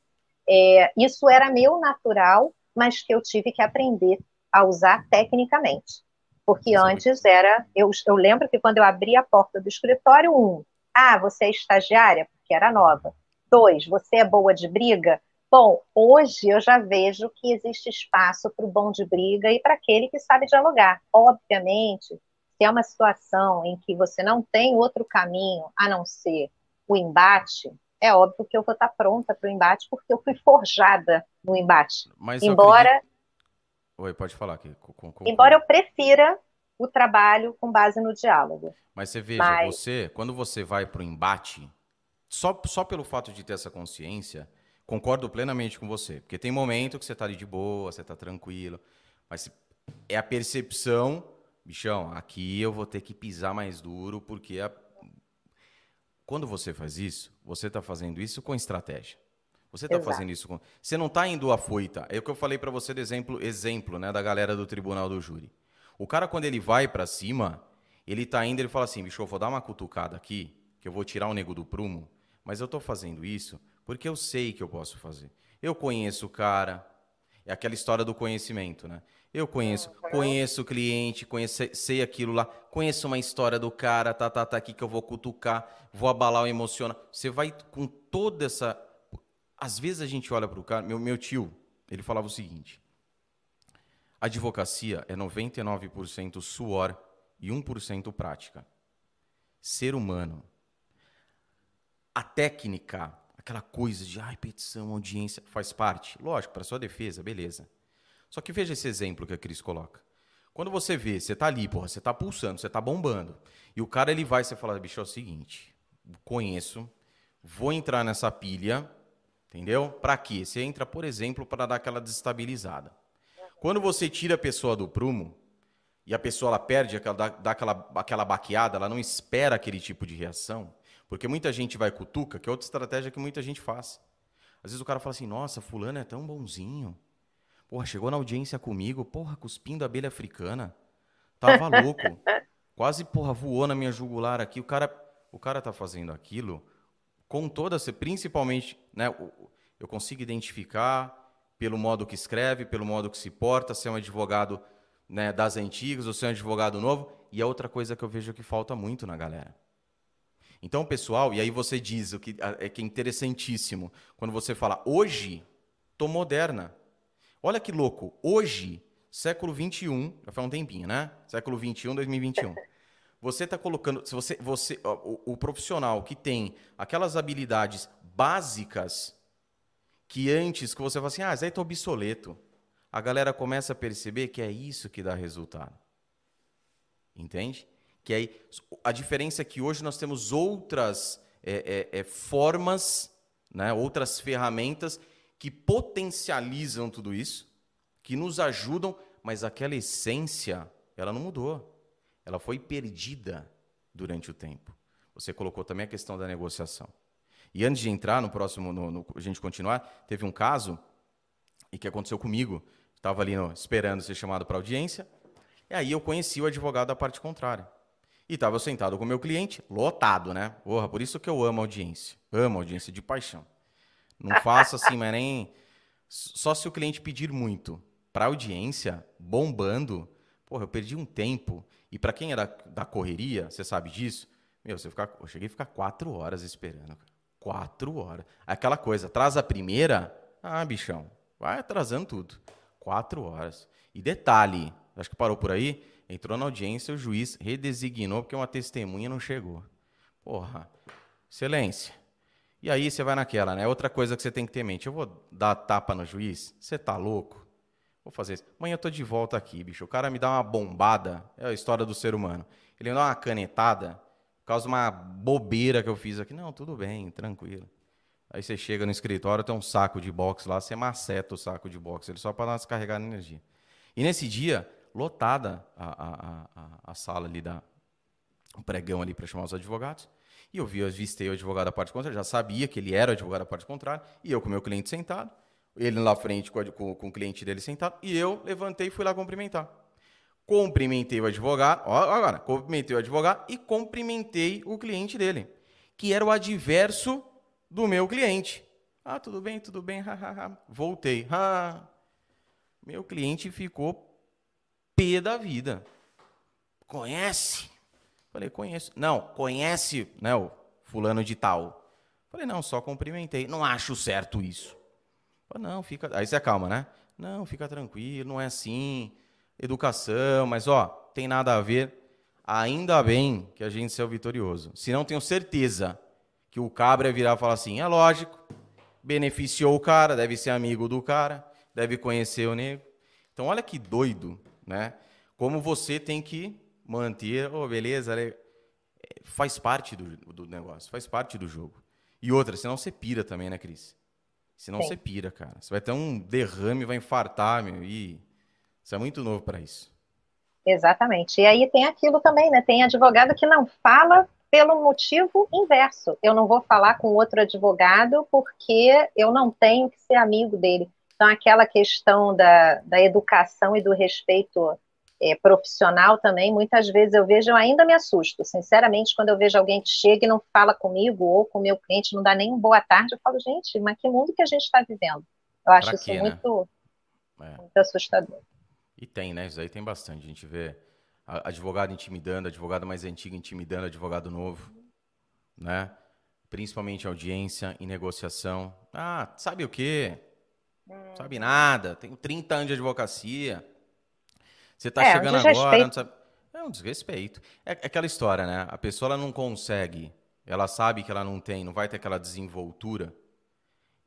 É, isso era meu natural, mas que eu tive que aprender a usar tecnicamente. Porque Sim. antes era. Eu, eu lembro que quando eu abri a porta do escritório, um, ah, você é estagiária, porque era nova. Dois, você é boa de briga? Bom, hoje eu já vejo que existe espaço para o bom de briga e para aquele que sabe dialogar. Obviamente, se é uma situação em que você não tem outro caminho a não ser o embate, é óbvio que eu vou estar pronta para o embate, porque eu fui forjada no embate. Mas Embora. Acredito... Oi, pode falar aqui. Com, com, Embora eu prefira o trabalho com base no diálogo. Mas você veja, Mas... você, quando você vai para o embate, só, só pelo fato de ter essa consciência, concordo plenamente com você. Porque tem momento que você está ali de boa, você está tranquilo, mas é a percepção, bichão, aqui eu vou ter que pisar mais duro, porque a, quando você faz isso, você está fazendo isso com estratégia. Você está fazendo isso com. Você não está indo afoita. É o que eu falei para você do exemplo, exemplo, né, da galera do tribunal do júri. O cara quando ele vai para cima, ele está indo, ele fala assim, bicho, eu vou dar uma cutucada aqui, que eu vou tirar o nego do prumo, mas eu estou fazendo isso porque eu sei que eu posso fazer. Eu conheço o cara. É aquela história do conhecimento, né? Eu conheço, conheço o cliente, conheço, sei aquilo lá, conheço uma história do cara, tá, tá, tá aqui que eu vou cutucar, vou abalar o emocional. Você vai com toda essa. Às vezes a gente olha para o cara. Meu, meu tio, ele falava o seguinte: advocacia é 99% suor e 1% prática. Ser humano. A técnica, aquela coisa de ai, petição, audiência, faz parte. Lógico, para sua defesa, beleza. Só que veja esse exemplo que a Cris coloca. Quando você vê, você tá ali, porra, você tá pulsando, você tá bombando. E o cara ele vai, você fala, bicho, é o seguinte, conheço, vou entrar nessa pilha, entendeu? Para quê? Você entra, por exemplo, para dar aquela desestabilizada. Quando você tira a pessoa do prumo e a pessoa ela perde, aquela, dá, dá aquela, aquela baqueada, ela não espera aquele tipo de reação, porque muita gente vai cutuca, que é outra estratégia que muita gente faz. Às vezes o cara fala assim, nossa, fulano é tão bonzinho, Porra, chegou na audiência comigo, porra, cuspindo abelha africana. Tava louco. Quase, porra, voou na minha jugular aqui. O cara, o cara tá fazendo aquilo com toda, principalmente, né, eu consigo identificar pelo modo que escreve, pelo modo que se porta, se é um advogado né, das antigas ou se é um advogado novo. E é outra coisa que eu vejo que falta muito na galera. Então, pessoal, e aí você diz o que é que é interessantíssimo, quando você fala, hoje, tô moderna. Olha que louco. Hoje, século 21, já faz um tempinho, né? Século 21, 2021. Você está colocando, se você, você, o, o profissional que tem aquelas habilidades básicas que antes que você fala assim, ah, Zé, tá obsoleto. A galera começa a perceber que é isso que dá resultado. Entende? Que aí a diferença é que hoje nós temos outras é, é, é, formas, né, outras ferramentas que potencializam tudo isso, que nos ajudam, mas aquela essência, ela não mudou. Ela foi perdida durante o tempo. Você colocou também a questão da negociação. E antes de entrar no próximo, no, no, a gente continuar, teve um caso e que aconteceu comigo. Estava ali no, esperando ser chamado para audiência. E aí eu conheci o advogado da parte contrária. E estava sentado com o meu cliente, lotado, né? Porra, por isso que eu amo audiência. Amo audiência de paixão. Não faço assim, mas nem. Só se o cliente pedir muito. Para audiência, bombando, porra, eu perdi um tempo. E para quem era da correria, você sabe disso? Meu, você ficar, eu cheguei a ficar quatro horas esperando. Quatro horas. Aquela coisa, atrasa a primeira, ah, bichão, vai atrasando tudo. Quatro horas. E detalhe, acho que parou por aí, Entrou na audiência, o juiz redesignou porque uma testemunha não chegou. Porra, excelência. E aí você vai naquela, né? Outra coisa que você tem que ter em mente. Eu vou dar tapa no juiz? Você tá louco? Vou fazer isso. Amanhã eu tô de volta aqui, bicho. O cara me dá uma bombada. É a história do ser humano. Ele me dá uma canetada por causa de uma bobeira que eu fiz aqui. Não, tudo bem, tranquilo. Aí você chega no escritório, tem um saco de boxe lá, você maceta o saco de boxe, ele só para dar uma descarregada de energia. E nesse dia, lotada a, a, a, a sala ali da o pregão ali para chamar os advogados. E eu vi, eu avistei o advogado da parte contrária, já sabia que ele era o advogado da parte contrária, e eu com o meu cliente sentado, ele lá frente com, com, com o cliente dele sentado, e eu levantei e fui lá cumprimentar. Cumprimentei o advogado, ó, agora, cumprimentei o advogado e cumprimentei o cliente dele, que era o adverso do meu cliente. Ah, tudo bem, tudo bem, voltei. meu cliente ficou pé da vida. Conhece? Falei, conheço. Não, conhece, né, o fulano de tal. Falei, não, só cumprimentei. Não acho certo isso. Falei, não, fica. Aí você acalma, né? Não, fica tranquilo, não é assim. Educação, mas ó, tem nada a ver. Ainda bem que a gente saiu vitorioso. Se não, tenho certeza que o cabra virar e falar assim: é lógico, beneficiou o cara, deve ser amigo do cara, deve conhecer o nego. Então, olha que doido, né? Como você tem que manter, oh, beleza, é, faz parte do, do negócio, faz parte do jogo. E outra, senão você pira também, né, Cris? Senão Sim. você pira, cara. Você vai ter um derrame, vai infartar, meu, e você é muito novo para isso. Exatamente. E aí tem aquilo também, né? Tem advogado que não fala pelo motivo inverso. Eu não vou falar com outro advogado porque eu não tenho que ser amigo dele. Então, aquela questão da, da educação e do respeito é, profissional também, muitas vezes eu vejo, eu ainda me assusto. Sinceramente, quando eu vejo alguém que chega e não fala comigo ou com o meu cliente, não dá nem boa tarde, eu falo, gente, mas que mundo que a gente está vivendo? Eu acho quê, isso né? muito, é. muito assustador. E tem, né? Isso aí tem bastante. A gente vê advogado intimidando, advogado mais antigo intimidando advogado novo, né? Principalmente audiência, em negociação. Ah, sabe o quê? Hum. Sabe nada, tenho 30 anos de advocacia. Você está é, chegando agora, não sabe... É um desrespeito. É, é aquela história, né? A pessoa ela não consegue, ela sabe que ela não tem, não vai ter aquela desenvoltura,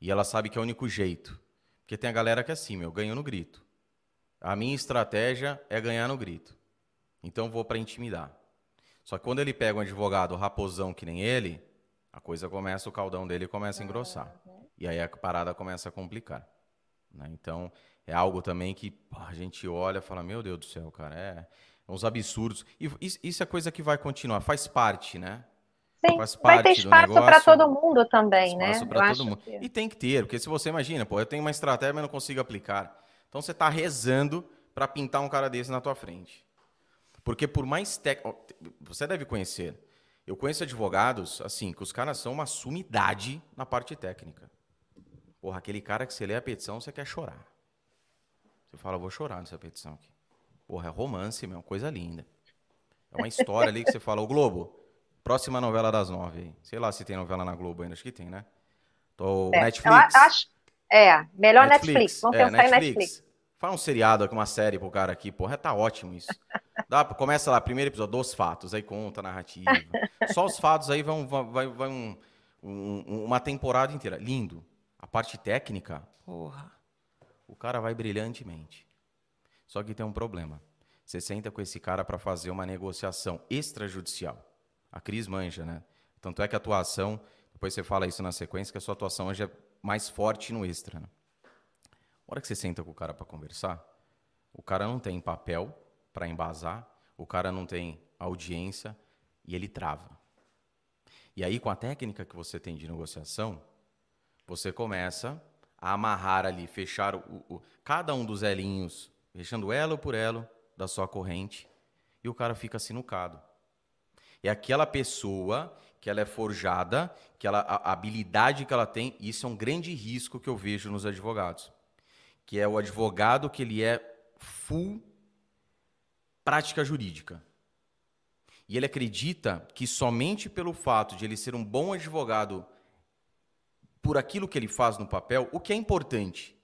e ela sabe que é o único jeito. Porque tem a galera que é assim, meu, ganho no grito. A minha estratégia é ganhar no grito. Então vou para intimidar. Só que quando ele pega um advogado raposão que nem ele, a coisa começa, o caldão dele começa a engrossar. E aí a parada começa a complicar. Né? Então é algo também que a gente olha e fala: Meu Deus do céu, cara, é, é uns absurdos. E isso é coisa que vai continuar, faz parte, né? Sim, faz parte vai ter espaço para todo mundo também, né? espaço né? Para todo mundo. Que... E tem que ter, porque se você imagina, pô, eu tenho uma estratégia, mas não consigo aplicar. Então você está rezando para pintar um cara desse na tua frente. Porque por mais técnico. Você deve conhecer. Eu conheço advogados, assim, que os caras são uma sumidade na parte técnica. Porra, aquele cara que você lê a petição, você quer chorar. Você fala, vou chorar nessa petição aqui. Porra, é romance, meu, coisa linda. É uma história ali que você fala, o Globo, próxima novela das nove aí. Sei lá se tem novela na Globo ainda, acho que tem, né? Tô, é, Netflix. Acho, é, melhor Netflix. Netflix. Vamos é, pensar Netflix. em Netflix. Faz um seriado aqui, uma série pro cara aqui, porra, tá ótimo isso. Dá, começa lá, primeiro episódio, dos fatos, aí conta a narrativa. Só os fatos aí vão, vai, vai um, um, uma temporada inteira. Lindo. A parte técnica, porra, o cara vai brilhantemente. Só que tem um problema. Você senta com esse cara para fazer uma negociação extrajudicial. A Cris manja, né? Tanto é que a atuação, depois você fala isso na sequência, que a sua atuação hoje é mais forte no extra. Né? A hora que você senta com o cara para conversar, o cara não tem papel para embasar, o cara não tem audiência e ele trava. E aí, com a técnica que você tem de negociação, você começa amarrar ali, fechar o, o, cada um dos elinhos, fechando elo por elo da sua corrente, e o cara fica sinucado. É aquela pessoa que ela é forjada, que ela, a, habilidade que ela tem, e isso é um grande risco que eu vejo nos advogados que é o advogado que ele é full prática jurídica. E ele acredita que somente pelo fato de ele ser um bom advogado por aquilo que ele faz no papel, o que é importante,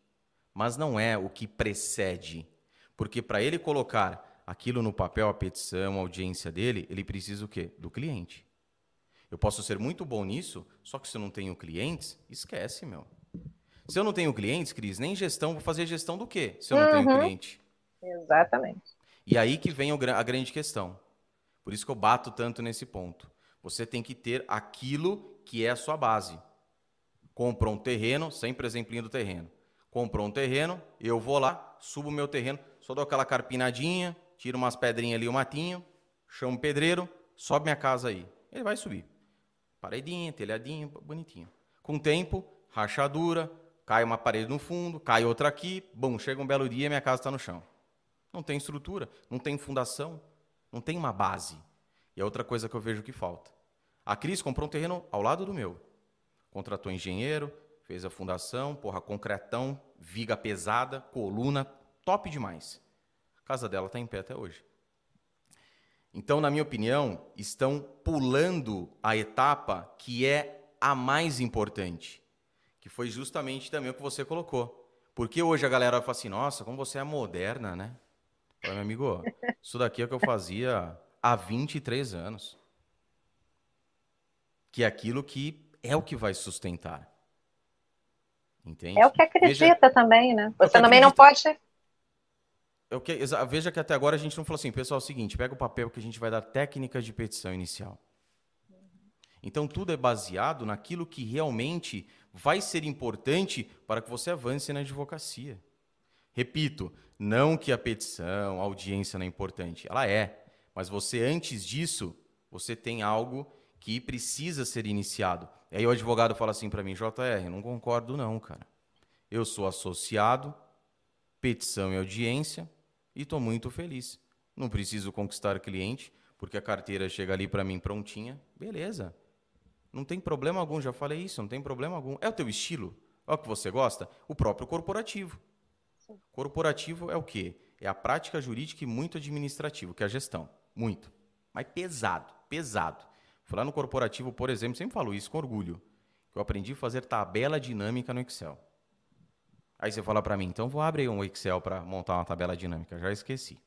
mas não é o que precede. Porque para ele colocar aquilo no papel, a petição, a audiência dele, ele precisa o quê? Do cliente. Eu posso ser muito bom nisso, só que se eu não tenho clientes, esquece, meu. Se eu não tenho clientes, Cris, nem gestão, vou fazer gestão do quê? Se eu não uhum. tenho cliente. Exatamente. E aí que vem a grande questão. Por isso que eu bato tanto nesse ponto. Você tem que ter aquilo que é a sua base. Comprou um terreno, sempre exemplinho do terreno. Comprou um terreno, eu vou lá, subo o meu terreno, só dou aquela carpinadinha, tiro umas pedrinhas ali, o um matinho, chamo o pedreiro, sobe minha casa aí. Ele vai subir. Paredinha, telhadinho, bonitinho. Com o tempo, rachadura, cai uma parede no fundo, cai outra aqui, bom, chega um belo dia e minha casa está no chão. Não tem estrutura, não tem fundação, não tem uma base. E é outra coisa que eu vejo que falta. A Cris comprou um terreno ao lado do meu contratou engenheiro, fez a fundação, porra, concretão, viga pesada, coluna, top demais. A casa dela está em pé até hoje. Então, na minha opinião, estão pulando a etapa que é a mais importante, que foi justamente também o que você colocou. Porque hoje a galera fala assim, nossa, como você é moderna, né? Fala, meu amigo, isso daqui é o que eu fazia há 23 anos. Que é aquilo que é o que vai sustentar. Entende? É o que acredita veja, também, né? Você também acredita. não pode. Eu que, veja que até agora a gente não falou assim, pessoal, é o seguinte, pega o papel que a gente vai dar técnicas de petição inicial. Então tudo é baseado naquilo que realmente vai ser importante para que você avance na advocacia. Repito, não que a petição, a audiência não é importante, ela é, mas você antes disso, você tem algo que precisa ser iniciado. E aí o advogado fala assim para mim, JR, não concordo não, cara. Eu sou associado, petição e audiência e estou muito feliz. Não preciso conquistar cliente, porque a carteira chega ali para mim prontinha. Beleza. Não tem problema algum, já falei isso, não tem problema algum. É o teu estilo? É o que você gosta? O próprio corporativo. Corporativo é o quê? É a prática jurídica e muito administrativo, que é a gestão. Muito. Mas pesado, pesado. Fui lá no corporativo, por exemplo, sempre falo isso com orgulho. Que eu aprendi a fazer tabela dinâmica no Excel. Aí você fala para mim, então vou abrir um Excel para montar uma tabela dinâmica. Já esqueci.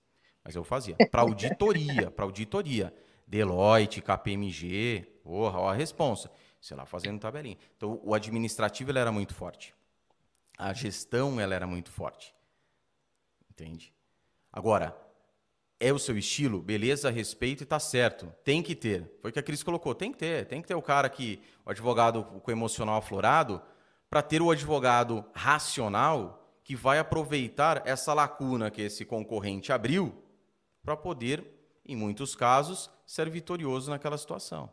Mas eu fazia. Para auditoria, para auditoria. Deloitte, KPMG, porra, ó a responsa. Sei lá, fazendo tabelinha. Então, o administrativo ele era muito forte. A gestão ela era muito forte. Entende? Agora, é o seu estilo, beleza, respeito e tá certo. Tem que ter. Foi o que a Cris colocou. Tem que ter. Tem que ter o cara que, o advogado com emocional aflorado, para ter o advogado racional que vai aproveitar essa lacuna que esse concorrente abriu para poder, em muitos casos, ser vitorioso naquela situação.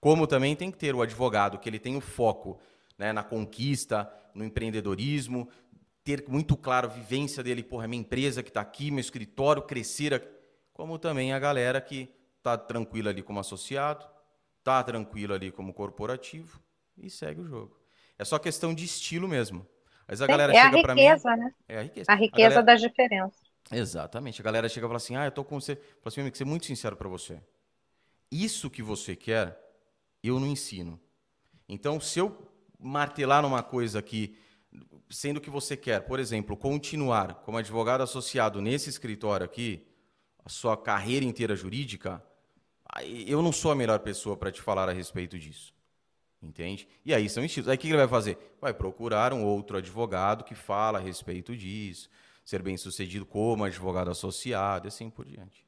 Como também tem que ter o advogado que ele tem o foco né, na conquista, no empreendedorismo, ter muito claro a vivência dele, porra, é minha empresa que está aqui, meu escritório crescer, como também a galera que está tranquila ali como associado, está tranquilo ali como corporativo e segue o jogo. É só questão de estilo mesmo. Mas a Sim, galera é chega para mim. Né? É a riqueza, A riqueza a galera... das diferenças. Exatamente. A galera chega e fala assim: ah, eu tô com você. Fala assim, amigo, ser muito sincero para você. Isso que você quer, eu não ensino. Então, se eu martelar numa coisa que sendo que você quer, por exemplo, continuar como advogado associado nesse escritório aqui, a sua carreira inteira jurídica, eu não sou a melhor pessoa para te falar a respeito disso. Entende? E aí são estilos. Aí o que ele vai fazer? Vai procurar um outro advogado que fala a respeito disso, ser bem sucedido como advogado associado e assim por diante.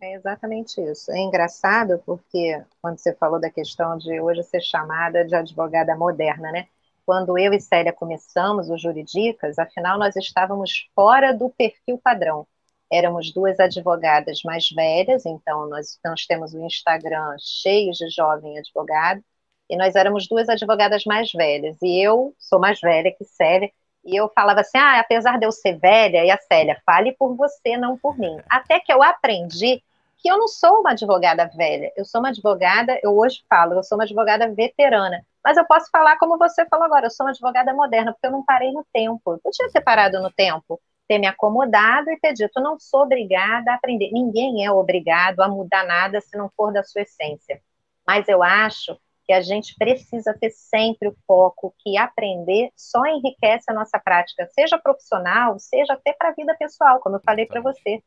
É exatamente isso. É engraçado porque quando você falou da questão de hoje ser chamada de advogada moderna, né? Quando eu e Célia começamos o Juridicas, afinal nós estávamos fora do perfil padrão. Éramos duas advogadas mais velhas, então nós, nós temos o Instagram cheio de jovem advogado, e nós éramos duas advogadas mais velhas. E eu sou mais velha que Célia, e eu falava assim: ah, apesar de eu ser velha, e a Célia, fale por você, não por mim. Até que eu aprendi que eu não sou uma advogada velha, eu sou uma advogada, eu hoje falo, eu sou uma advogada veterana. Mas eu posso falar como você falou agora, eu sou uma advogada moderna, porque eu não parei no tempo. Eu podia ter parado no tempo, ter me acomodado e ter dito, não sou obrigada a aprender. Ninguém é obrigado a mudar nada se não for da sua essência. Mas eu acho que a gente precisa ter sempre o foco que aprender só enriquece a nossa prática, seja profissional, seja até para a vida pessoal, como eu falei para você.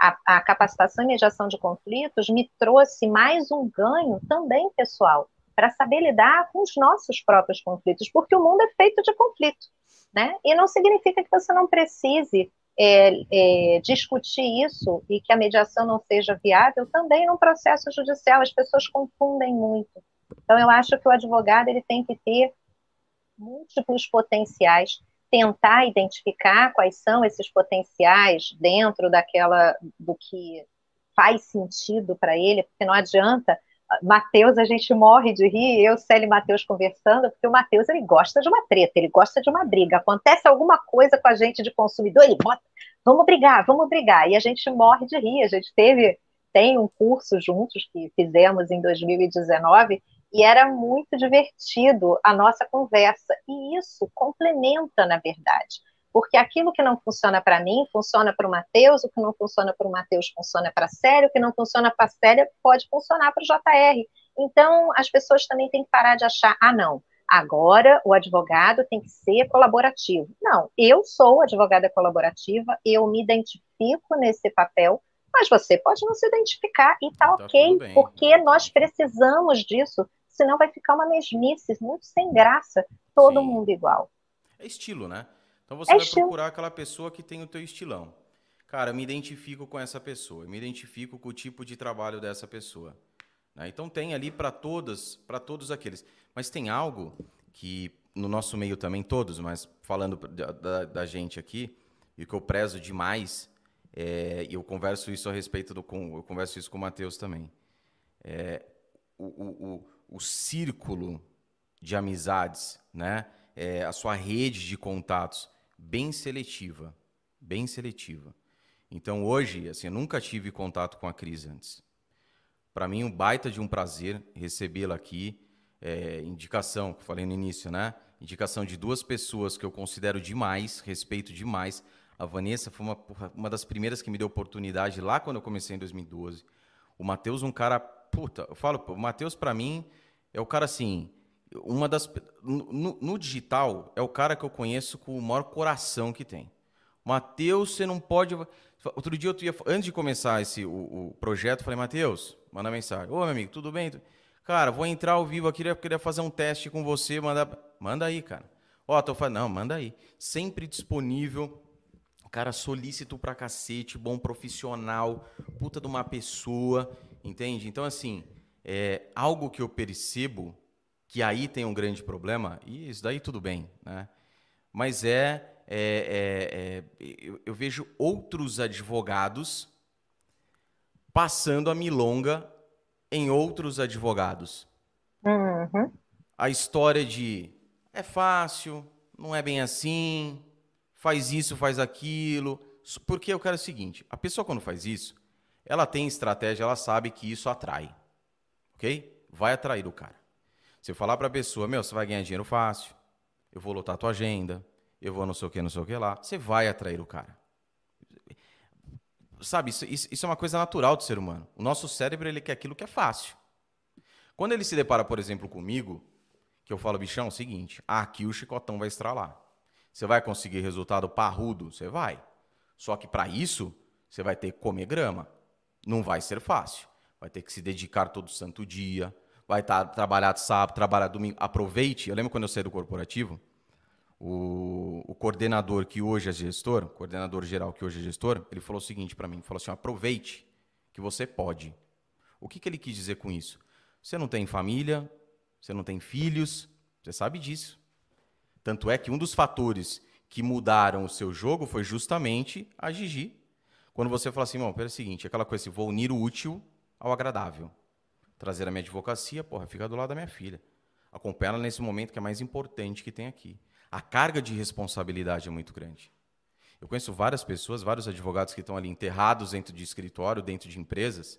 A, a capacitação em mediação de conflitos me trouxe mais um ganho também pessoal, para saber lidar com os nossos próprios conflitos, porque o mundo é feito de conflito, né? E não significa que você não precise é, é, discutir isso e que a mediação não seja viável também num processo judicial. As pessoas confundem muito. Então, eu acho que o advogado ele tem que ter múltiplos potenciais, tentar identificar quais são esses potenciais dentro daquela do que faz sentido para ele, porque não adianta Matheus, a gente morre de rir, eu, Célio e Matheus conversando, porque o Matheus, ele gosta de uma treta, ele gosta de uma briga. Acontece alguma coisa com a gente de consumidor, ele bota, vamos brigar, vamos brigar. E a gente morre de rir. A gente teve, tem um curso juntos que fizemos em 2019 e era muito divertido a nossa conversa. E isso complementa, na verdade. Porque aquilo que não funciona para mim, funciona para o Matheus, o que não funciona para o Matheus funciona para a Célia, o que não funciona para a Célia pode funcionar para o JR. Então, as pessoas também têm que parar de achar, ah, não, agora o advogado tem que ser colaborativo. Não, eu sou advogada colaborativa, eu me identifico nesse papel, mas você pode não se identificar e tá, tá ok, porque nós precisamos disso, senão vai ficar uma mesmice muito sem graça, todo Sim. mundo igual. É estilo, né? Então você é vai estilo. procurar aquela pessoa que tem o teu estilão. Cara, me identifico com essa pessoa, me identifico com o tipo de trabalho dessa pessoa. Né? Então tem ali para todas, para todos aqueles. Mas tem algo que no nosso meio também todos, mas falando da, da, da gente aqui e que eu prezo demais, é, e eu converso isso a respeito do, com, eu converso isso com o Matheus também. É, o, o, o, o círculo de amizades, né? É, a sua rede de contatos bem seletiva, bem seletiva. Então hoje, assim, eu nunca tive contato com a Cris antes. Para mim, um baita de um prazer recebê-la aqui. É, indicação, que eu falei no início, né? Indicação de duas pessoas que eu considero demais, respeito demais. A Vanessa foi uma, uma das primeiras que me deu oportunidade lá quando eu comecei em 2012. O Matheus, um cara. Puta, eu falo, o Matheus, para mim, é o cara assim uma das no, no, digital é o cara que eu conheço com o maior coração que tem. Matheus, você não pode. Outro dia eu ia, antes de começar esse o, o projeto, falei Matheus, manda mensagem. Ô meu amigo, tudo bem? Cara, vou entrar ao vivo aqui, eu queria fazer um teste com você, manda, manda aí, cara. Ó, tô falando, não, manda aí. Sempre disponível. Cara solícito pra cacete, bom profissional, puta de uma pessoa, entende? Então assim, é algo que eu percebo que aí tem um grande problema, e isso daí tudo bem, né? Mas é, é, é, é eu, eu, vejo outros advogados passando a milonga em outros advogados. Uhum. A história de é fácil, não é bem assim, faz isso, faz aquilo. Porque eu quero o seguinte: a pessoa quando faz isso, ela tem estratégia, ela sabe que isso atrai. Ok? Vai atrair o cara. Se eu falar para a pessoa, meu, você vai ganhar dinheiro fácil, eu vou lotar a tua agenda, eu vou não sei o que, não sei o que lá, você vai atrair o cara. Sabe, isso, isso, é uma coisa natural do ser humano. O nosso cérebro, ele quer aquilo que é fácil. Quando ele se depara, por exemplo, comigo, que eu falo, bichão, é o seguinte, aqui o chicotão vai estralar. Você vai conseguir resultado parrudo? Você vai. Só que para isso, você vai ter que comer grama. Não vai ser fácil. Vai ter que se dedicar todo santo dia, vai estar tá, trabalhar sábado, trabalhar domingo. Aproveite. Eu lembro quando eu saí do corporativo, o, o coordenador que hoje é gestor, coordenador geral que hoje é gestor, ele falou o seguinte para mim, falou assim, aproveite que você pode. O que, que ele quis dizer com isso? Você não tem família, você não tem filhos, você sabe disso. Tanto é que um dos fatores que mudaram o seu jogo foi justamente a Gigi. Quando você fala assim, bom, pera é o seguinte, aquela coisa assim, vou unir o útil ao agradável trazer a minha advocacia, porra, fica do lado da minha filha. Acompanha ela nesse momento que é mais importante que tem aqui. A carga de responsabilidade é muito grande. Eu conheço várias pessoas, vários advogados que estão ali enterrados dentro de escritório, dentro de empresas,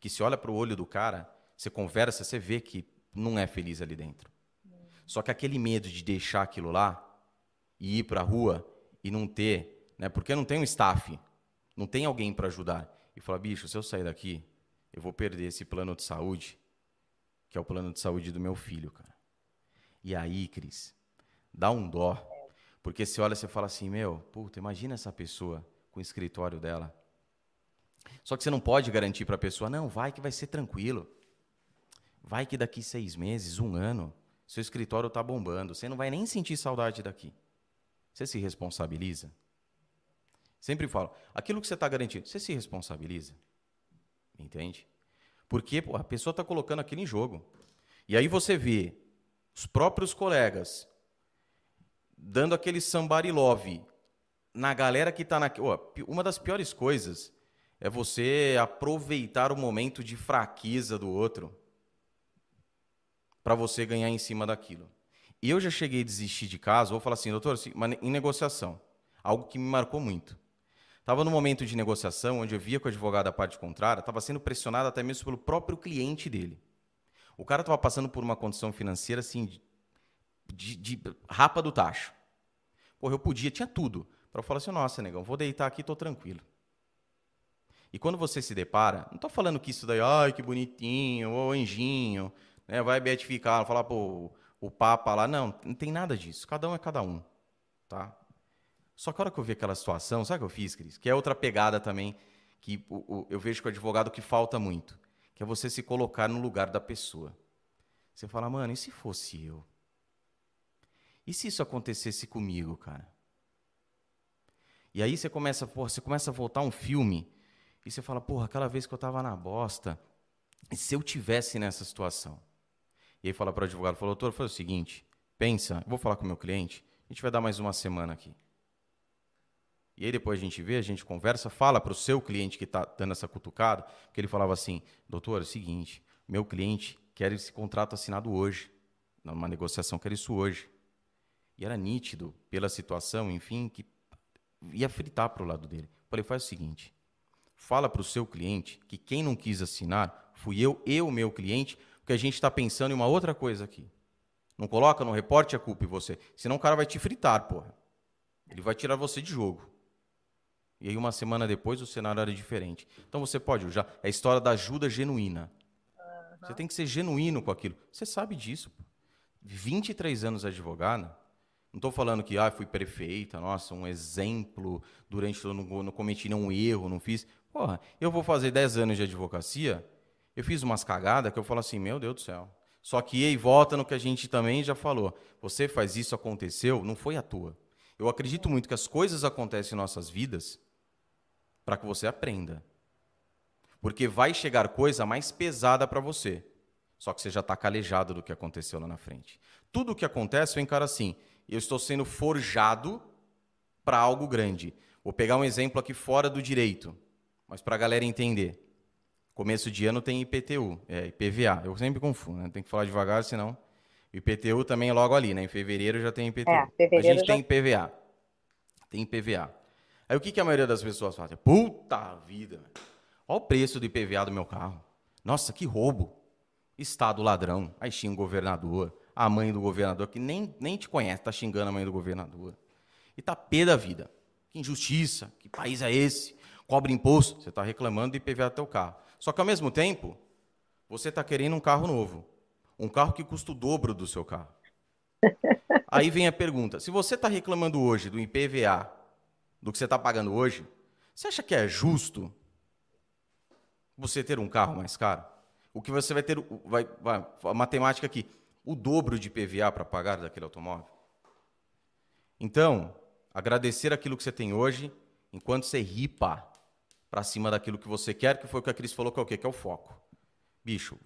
que se olha para o olho do cara, você conversa, você vê que não é feliz ali dentro. Só que aquele medo de deixar aquilo lá e ir para a rua e não ter, né, porque não tem um staff, não tem alguém para ajudar. E falar, bicho, se eu sair daqui, eu vou perder esse plano de saúde, que é o plano de saúde do meu filho, cara. E aí, Cris, dá um dó. Porque você olha e fala assim, meu, puta, imagina essa pessoa com o escritório dela. Só que você não pode garantir para a pessoa, não, vai que vai ser tranquilo. Vai que daqui seis meses, um ano, seu escritório está bombando. Você não vai nem sentir saudade daqui. Você se responsabiliza? Sempre falo, aquilo que você está garantindo, você se responsabiliza? Entende? Porque pô, a pessoa está colocando aquilo em jogo. E aí você vê os próprios colegas dando aquele somebody love na galera que está na. uma das piores coisas é você aproveitar o momento de fraqueza do outro para você ganhar em cima daquilo. Eu já cheguei a desistir de casa, vou falar assim, doutor, em negociação, algo que me marcou muito. Estava no momento de negociação, onde eu via que o advogado da parte contrária estava sendo pressionado até mesmo pelo próprio cliente dele. O cara estava passando por uma condição financeira assim, de, de, de rapa do tacho. Porra, eu podia, tinha tudo. Para falar assim, nossa, negão, vou deitar aqui, tô tranquilo. E quando você se depara, não estou falando que isso daí, ai, que bonitinho, ô anjinho, né, vai beatificar, falar, pô, o Papa lá. Não, não tem nada disso. Cada um é cada um. Tá? Só que a hora que eu vi aquela situação, sabe o que eu fiz, Cris? Que é outra pegada também, que eu vejo com o advogado que falta muito. Que é você se colocar no lugar da pessoa. Você fala, mano, e se fosse eu? E se isso acontecesse comigo, cara? E aí você começa, porra, você começa a voltar um filme e você fala, porra, aquela vez que eu estava na bosta, e se eu tivesse nessa situação? E aí fala para o advogado, falou, doutor, foi o seguinte, pensa, vou falar com o meu cliente, a gente vai dar mais uma semana aqui. E aí depois a gente vê, a gente conversa, fala para o seu cliente que está dando essa cutucada, que ele falava assim, doutor, é o seguinte, meu cliente quer esse contrato assinado hoje, numa negociação quer isso hoje. E era nítido, pela situação, enfim, que ia fritar para o lado dele. falei, faz o seguinte, fala para o seu cliente que quem não quis assinar fui eu e o meu cliente, porque a gente está pensando em uma outra coisa aqui. Não coloca, no reporte a culpa em você. Senão o cara vai te fritar, porra. Ele vai tirar você de jogo. E aí, uma semana depois, o cenário era diferente. Então, você pode usar. É a história da ajuda genuína. Uhum. Você tem que ser genuíno com aquilo. Você sabe disso. Pô. 23 anos advogada. Não estou falando que ah, fui perfeita, nossa, um exemplo durante. Eu não, não cometi nenhum erro, não fiz. Porra, eu vou fazer 10 anos de advocacia. Eu fiz umas cagadas que eu falo assim, meu Deus do céu. Só que aí volta no que a gente também já falou. Você faz isso, aconteceu, não foi à toa. Eu acredito muito que as coisas acontecem em nossas vidas para que você aprenda. Porque vai chegar coisa mais pesada para você. Só que você já está calejado do que aconteceu lá na frente. Tudo o que acontece, eu encaro assim: eu estou sendo forjado para algo grande. Vou pegar um exemplo aqui fora do direito, mas para a galera entender. Começo de ano tem IPTU, é IPVA. Eu sempre confundo, né? tem que falar devagar, senão. IPTU também é logo ali, né? Em fevereiro já tem IPTU. É, a gente já... tem IPVA. Tem IPVA. Aí o que, que a maioria das pessoas faz? Puta vida! Olha o preço do IPVA do meu carro. Nossa, que roubo! Estado ladrão. Aí xinga o governador, a mãe do governador, que nem, nem te conhece, tá xingando a mãe do governador. E tá pé da vida. Que injustiça, que país é esse? Cobre imposto. Você está reclamando do IPVA do teu carro. Só que ao mesmo tempo, você está querendo um carro novo. Um carro que custa o dobro do seu carro. Aí vem a pergunta: se você está reclamando hoje do IPVA do que você está pagando hoje, você acha que é justo você ter um carro mais caro? O que você vai ter, vai, vai a matemática aqui, o dobro de PVA para pagar daquele automóvel? Então, agradecer aquilo que você tem hoje, enquanto você ripa para cima daquilo que você quer, que foi o que a Cris falou que é o quê? Que é o foco. Bicho,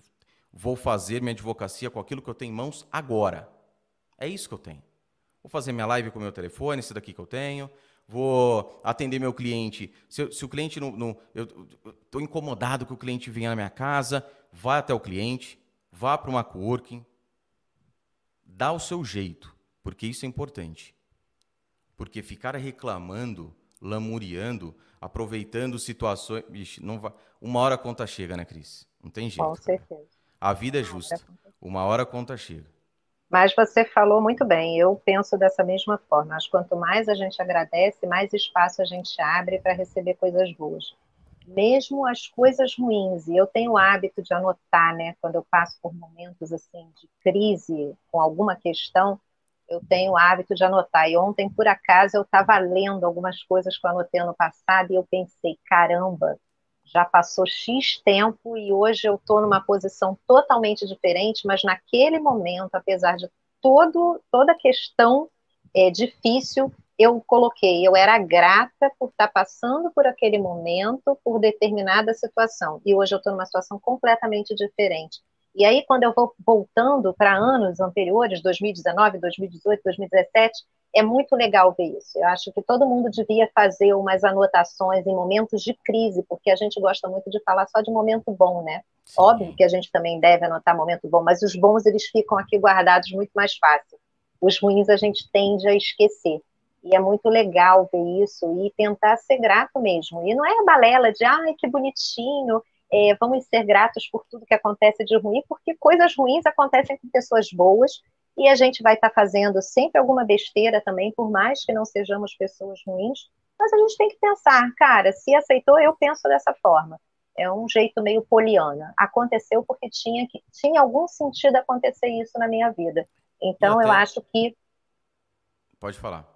vou fazer minha advocacia com aquilo que eu tenho em mãos agora. É isso que eu tenho. Vou fazer minha live com o meu telefone, esse daqui que eu tenho vou atender meu cliente. Se, se o cliente não. não eu estou incomodado que o cliente venha na minha casa, vá até o cliente, vá para uma coworking, dá o seu jeito, porque isso é importante. Porque ficar reclamando, lamuriando, aproveitando situações. Bicho, não vai, uma hora a conta chega, né, Cris? Não tem jeito. Com certeza. A vida é justa. Uma hora a conta chega. Mas você falou muito bem, eu penso dessa mesma forma. Que quanto mais a gente agradece, mais espaço a gente abre para receber coisas boas. Mesmo as coisas ruins, e eu tenho o hábito de anotar, né? Quando eu passo por momentos assim de crise com alguma questão, eu tenho o hábito de anotar. E ontem, por acaso, eu estava lendo algumas coisas que eu anotei ano passado e eu pensei, caramba, já passou X tempo e hoje eu estou numa posição totalmente diferente, mas naquele momento, apesar de todo, toda a questão é, difícil, eu coloquei, eu era grata por estar passando por aquele momento, por determinada situação. E hoje eu estou numa situação completamente diferente. E aí, quando eu vou voltando para anos anteriores, 2019, 2018, 2017, é muito legal ver isso. Eu acho que todo mundo devia fazer umas anotações em momentos de crise, porque a gente gosta muito de falar só de momento bom, né? Sim. Óbvio que a gente também deve anotar momento bom, mas os bons eles ficam aqui guardados muito mais fácil. Os ruins a gente tende a esquecer. E é muito legal ver isso e tentar ser grato mesmo. E não é a balela de, ai, que bonitinho, é, vamos ser gratos por tudo que acontece de ruim, porque coisas ruins acontecem com pessoas boas e a gente vai estar tá fazendo sempre alguma besteira também, por mais que não sejamos pessoas ruins, mas a gente tem que pensar, cara, se aceitou, eu penso dessa forma. É um jeito meio poliana. Aconteceu porque tinha, que, tinha algum sentido acontecer isso na minha vida. Então, eu, eu acho que. Pode falar.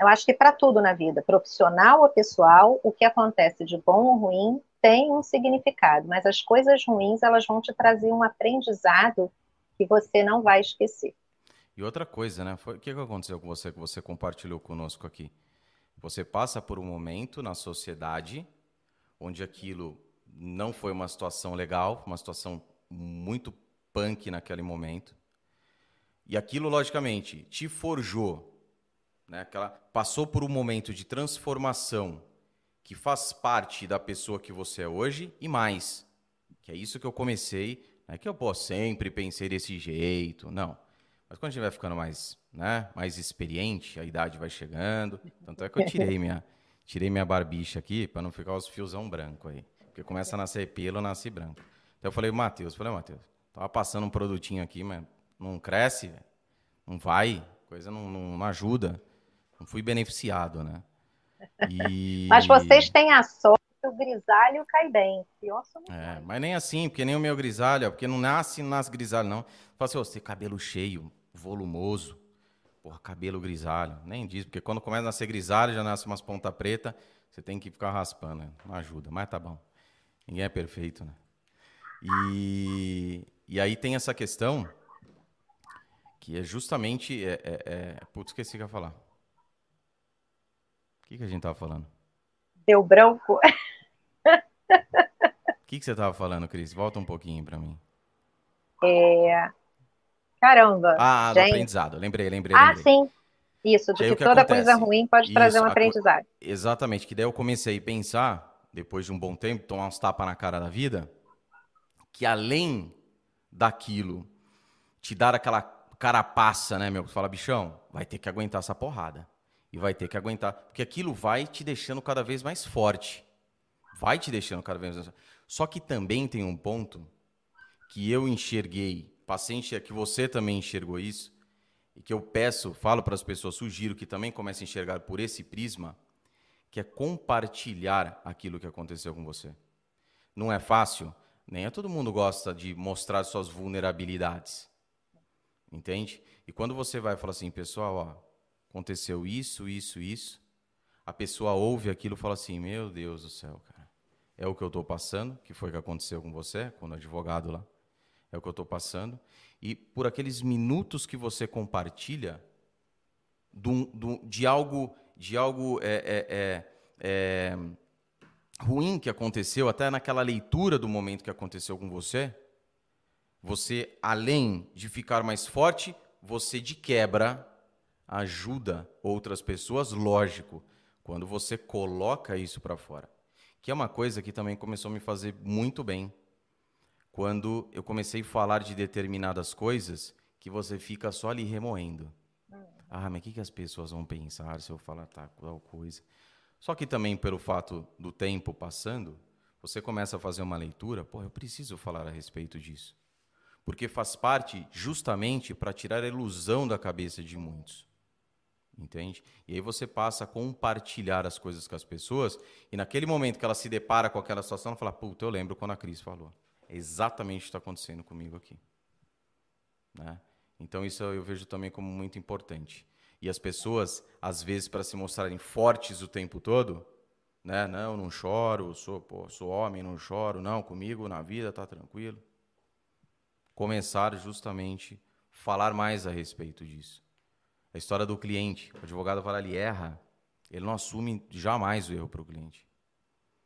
Eu acho que para tudo na vida, profissional ou pessoal, o que acontece de bom ou ruim tem um significado, mas as coisas ruins elas vão te trazer um aprendizado que você não vai esquecer. E outra coisa, né? Foi, o que aconteceu com você que você compartilhou conosco aqui? Você passa por um momento na sociedade onde aquilo não foi uma situação legal, uma situação muito punk naquele momento. E aquilo, logicamente, te forjou né? Aquela passou por um momento de transformação que faz parte da pessoa que você é hoje e mais, que é isso que eu comecei, não é que eu posso sempre pensei desse jeito, não. Mas quando a gente vai ficando mais, né, mais experiente, a idade vai chegando, tanto é que eu tirei minha, tirei minha barbicha aqui para não ficar os fiozão branco aí, porque começa a nascer pelo, nasce branco. Então eu falei, Matheus, falei, Matheus, tava passando um produtinho aqui, mas não cresce, não vai, coisa não, não, não ajuda. Não fui beneficiado, né? E... mas vocês têm a sorte grisalho cai bem. é, mas nem assim, porque nem o meu grisalho, porque não nasce, não nasce grisalho, não. Fala assim, você cabelo cheio, volumoso. Porra, cabelo grisalho. Nem diz, porque quando começa a nascer grisalho, já nasce umas ponta preta, você tem que ficar raspando, né? Não ajuda, mas tá bom. Ninguém é perfeito, né? E, e aí tem essa questão que é justamente. É, é, é... Putz, esqueci o que eu ia falar. O que, que a gente tava falando? Deu branco. O que, que você tava falando, Cris? Volta um pouquinho para mim. É... Caramba. Ah, gente. do aprendizado. Lembrei, lembrei. Ah, lembrei. sim. Isso, de que, que, toda acontece? coisa ruim pode Isso, trazer um aprendizado. Co... Exatamente, que daí eu comecei a pensar, depois de um bom tempo, tomar uns tapas na cara da vida, que além daquilo te dar aquela carapaça, né, meu? Fala, bichão, vai ter que aguentar essa porrada e vai ter que aguentar, porque aquilo vai te deixando cada vez mais forte. Vai te deixando cada vez mais Só que também tem um ponto que eu enxerguei, paciente, que você também enxergou isso, e que eu peço, falo para as pessoas, sugiro que também comecem a enxergar por esse prisma, que é compartilhar aquilo que aconteceu com você. Não é fácil, nem é todo mundo gosta de mostrar suas vulnerabilidades. Entende? E quando você vai falar assim, pessoal, ó, aconteceu isso, isso, isso. A pessoa ouve aquilo e fala assim: Meu Deus do céu, cara. É o que eu estou passando, que foi o que aconteceu com você, quando advogado lá. É o que eu estou passando. E por aqueles minutos que você compartilha do, de algo, de algo é, é, é, é, ruim que aconteceu, até naquela leitura do momento que aconteceu com você, você, além de ficar mais forte, você de quebra ajuda outras pessoas, lógico, quando você coloca isso para fora. Que é uma coisa que também começou a me fazer muito bem. Quando eu comecei a falar de determinadas coisas que você fica só ali remoendo. Ah, mas o que, que as pessoas vão pensar se eu falar tal coisa? Só que também pelo fato do tempo passando, você começa a fazer uma leitura, pô, eu preciso falar a respeito disso. Porque faz parte justamente para tirar a ilusão da cabeça de muitos entende? E aí você passa a compartilhar as coisas com as pessoas e naquele momento que ela se depara com aquela situação, ela fala, puta, eu lembro quando a Cris falou. É exatamente o que está acontecendo comigo aqui. Né? Então isso eu vejo também como muito importante. E as pessoas, às vezes, para se mostrarem fortes o tempo todo, né? Não, não choro, sou, pô, sou homem, não choro, não, comigo na vida tá tranquilo. Começar justamente falar mais a respeito disso. A história do cliente, o advogado fala, ele erra, ele não assume jamais o erro para o cliente.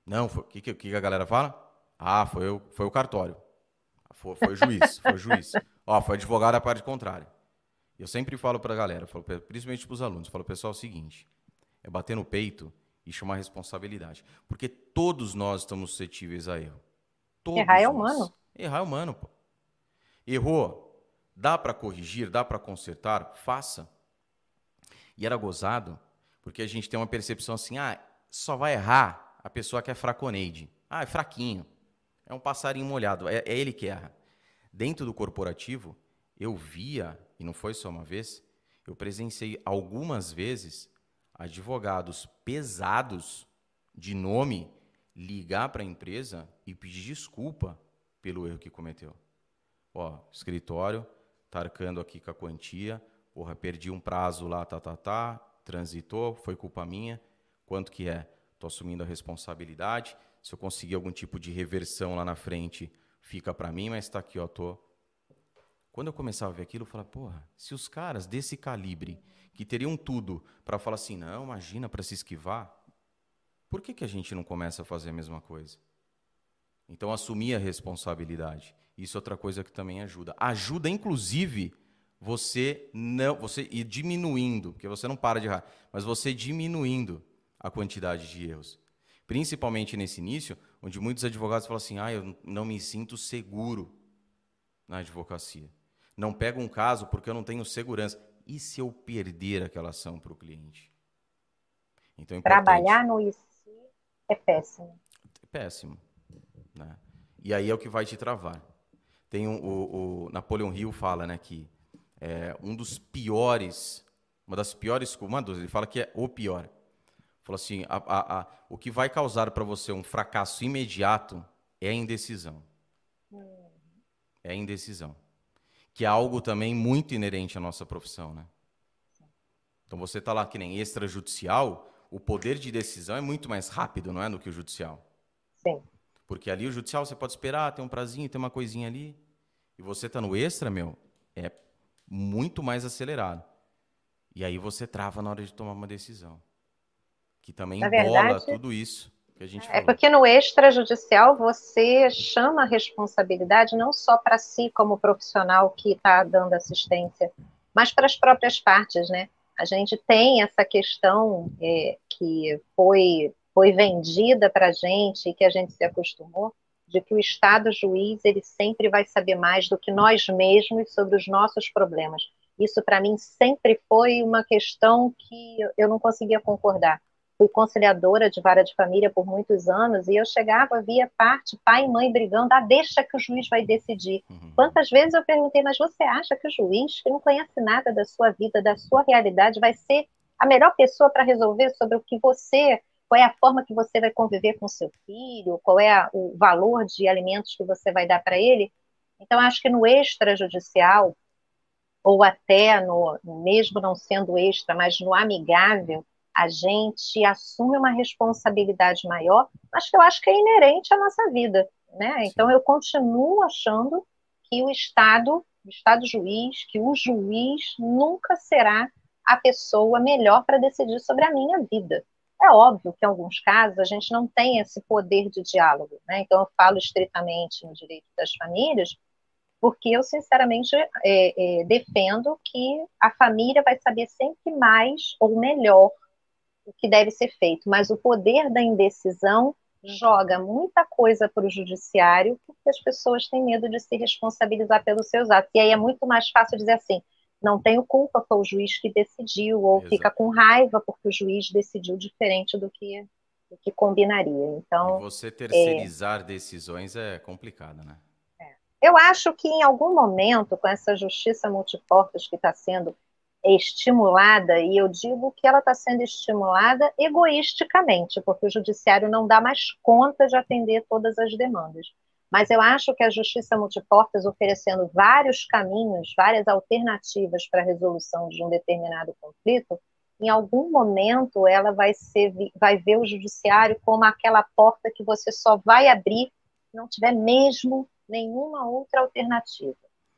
Não, o que, que, que a galera fala? Ah, foi, o, foi o cartório. Foi, foi o juiz, foi o juiz. Ó, foi advogado a parte contrária. Eu sempre falo para a galera, falo, principalmente para os alunos, falo, pessoal, é o seguinte, é bater no peito e chamar responsabilidade. Porque todos nós estamos suscetíveis a erro. Todos Errar é humano. Errar é humano, pô. Errou, dá para corrigir, dá para consertar, faça. E era gozado, porque a gente tem uma percepção assim, ah, só vai errar a pessoa que é fraconeide. Ah, é fraquinho. É um passarinho molhado, é, é ele que erra. Dentro do corporativo, eu via, e não foi só uma vez, eu presenciei algumas vezes advogados pesados de nome ligar para a empresa e pedir desculpa pelo erro que cometeu. Ó, escritório, tá arcando aqui com a quantia, porra, perdi um prazo lá, tá, tá, tá, transitou, foi culpa minha, quanto que é? Tô assumindo a responsabilidade, se eu conseguir algum tipo de reversão lá na frente, fica para mim, mas está aqui, ó, tô. Quando eu começava a ver aquilo, eu falava, porra, se os caras desse calibre, que teriam tudo para falar assim, não, imagina para se esquivar, por que, que a gente não começa a fazer a mesma coisa? Então, assumir a responsabilidade. Isso é outra coisa que também ajuda. Ajuda, inclusive, você não, você ir diminuindo, porque você não para de errar, mas você diminuindo a quantidade de erros. Principalmente nesse início, onde muitos advogados falam assim: ah, eu não me sinto seguro na advocacia. Não pego um caso porque eu não tenho segurança. E se eu perder aquela ação para o cliente? Então, é Trabalhar no IC é péssimo. É péssimo. Né? E aí é o que vai te travar. Tem um, o, o Napoleon Hill fala né, que é, um dos piores, uma das piores, uma ele fala que é o pior Falou assim: a, a, a, o que vai causar para você um fracasso imediato é a indecisão. É a indecisão. Que é algo também muito inerente à nossa profissão, né? Então você está lá que nem extrajudicial, o poder de decisão é muito mais rápido, não é, do que o judicial. Sim. Porque ali o judicial você pode esperar, tem um prazinho, tem uma coisinha ali. E você está no extra, meu, é muito mais acelerado. E aí você trava na hora de tomar uma decisão que também embola tudo isso que a gente É porque no extrajudicial você chama a responsabilidade não só para si como profissional que está dando assistência, mas para as próprias partes, né? A gente tem essa questão é, que foi, foi vendida para a gente e que a gente se acostumou, de que o Estado juiz ele sempre vai saber mais do que nós mesmos sobre os nossos problemas. Isso para mim sempre foi uma questão que eu não conseguia concordar fui conciliadora de vara de família por muitos anos e eu chegava, via parte, pai e mãe brigando, ah, deixa que o juiz vai decidir. Uhum. Quantas vezes eu perguntei, mas você acha que o juiz, que não conhece nada da sua vida, da sua realidade, vai ser a melhor pessoa para resolver sobre o que você, qual é a forma que você vai conviver com seu filho, qual é a, o valor de alimentos que você vai dar para ele? Então, acho que no extrajudicial, ou até no, mesmo não sendo extra, mas no amigável, a gente assume uma responsabilidade maior, mas que eu acho que é inerente à nossa vida, né? Então eu continuo achando que o Estado, o Estado juiz, que o juiz nunca será a pessoa melhor para decidir sobre a minha vida. É óbvio que em alguns casos a gente não tem esse poder de diálogo, né? Então eu falo estritamente no direito das famílias, porque eu sinceramente é, é, defendo que a família vai saber sempre mais ou melhor o que deve ser feito, mas o poder da indecisão joga muita coisa para o judiciário, porque as pessoas têm medo de se responsabilizar pelos seus atos. E aí é muito mais fácil dizer assim: não tenho culpa, foi o juiz que decidiu, ou Exato. fica com raiva porque o juiz decidiu diferente do que, do que combinaria. Então, e você terceirizar é... decisões é complicado, né? É. Eu acho que em algum momento, com essa justiça multiportas que está sendo estimulada, e eu digo que ela está sendo estimulada egoisticamente, porque o judiciário não dá mais conta de atender todas as demandas. Mas eu acho que a justiça multiportas, oferecendo vários caminhos, várias alternativas para a resolução de um determinado conflito, em algum momento ela vai, ser, vai ver o judiciário como aquela porta que você só vai abrir se não tiver mesmo nenhuma outra alternativa.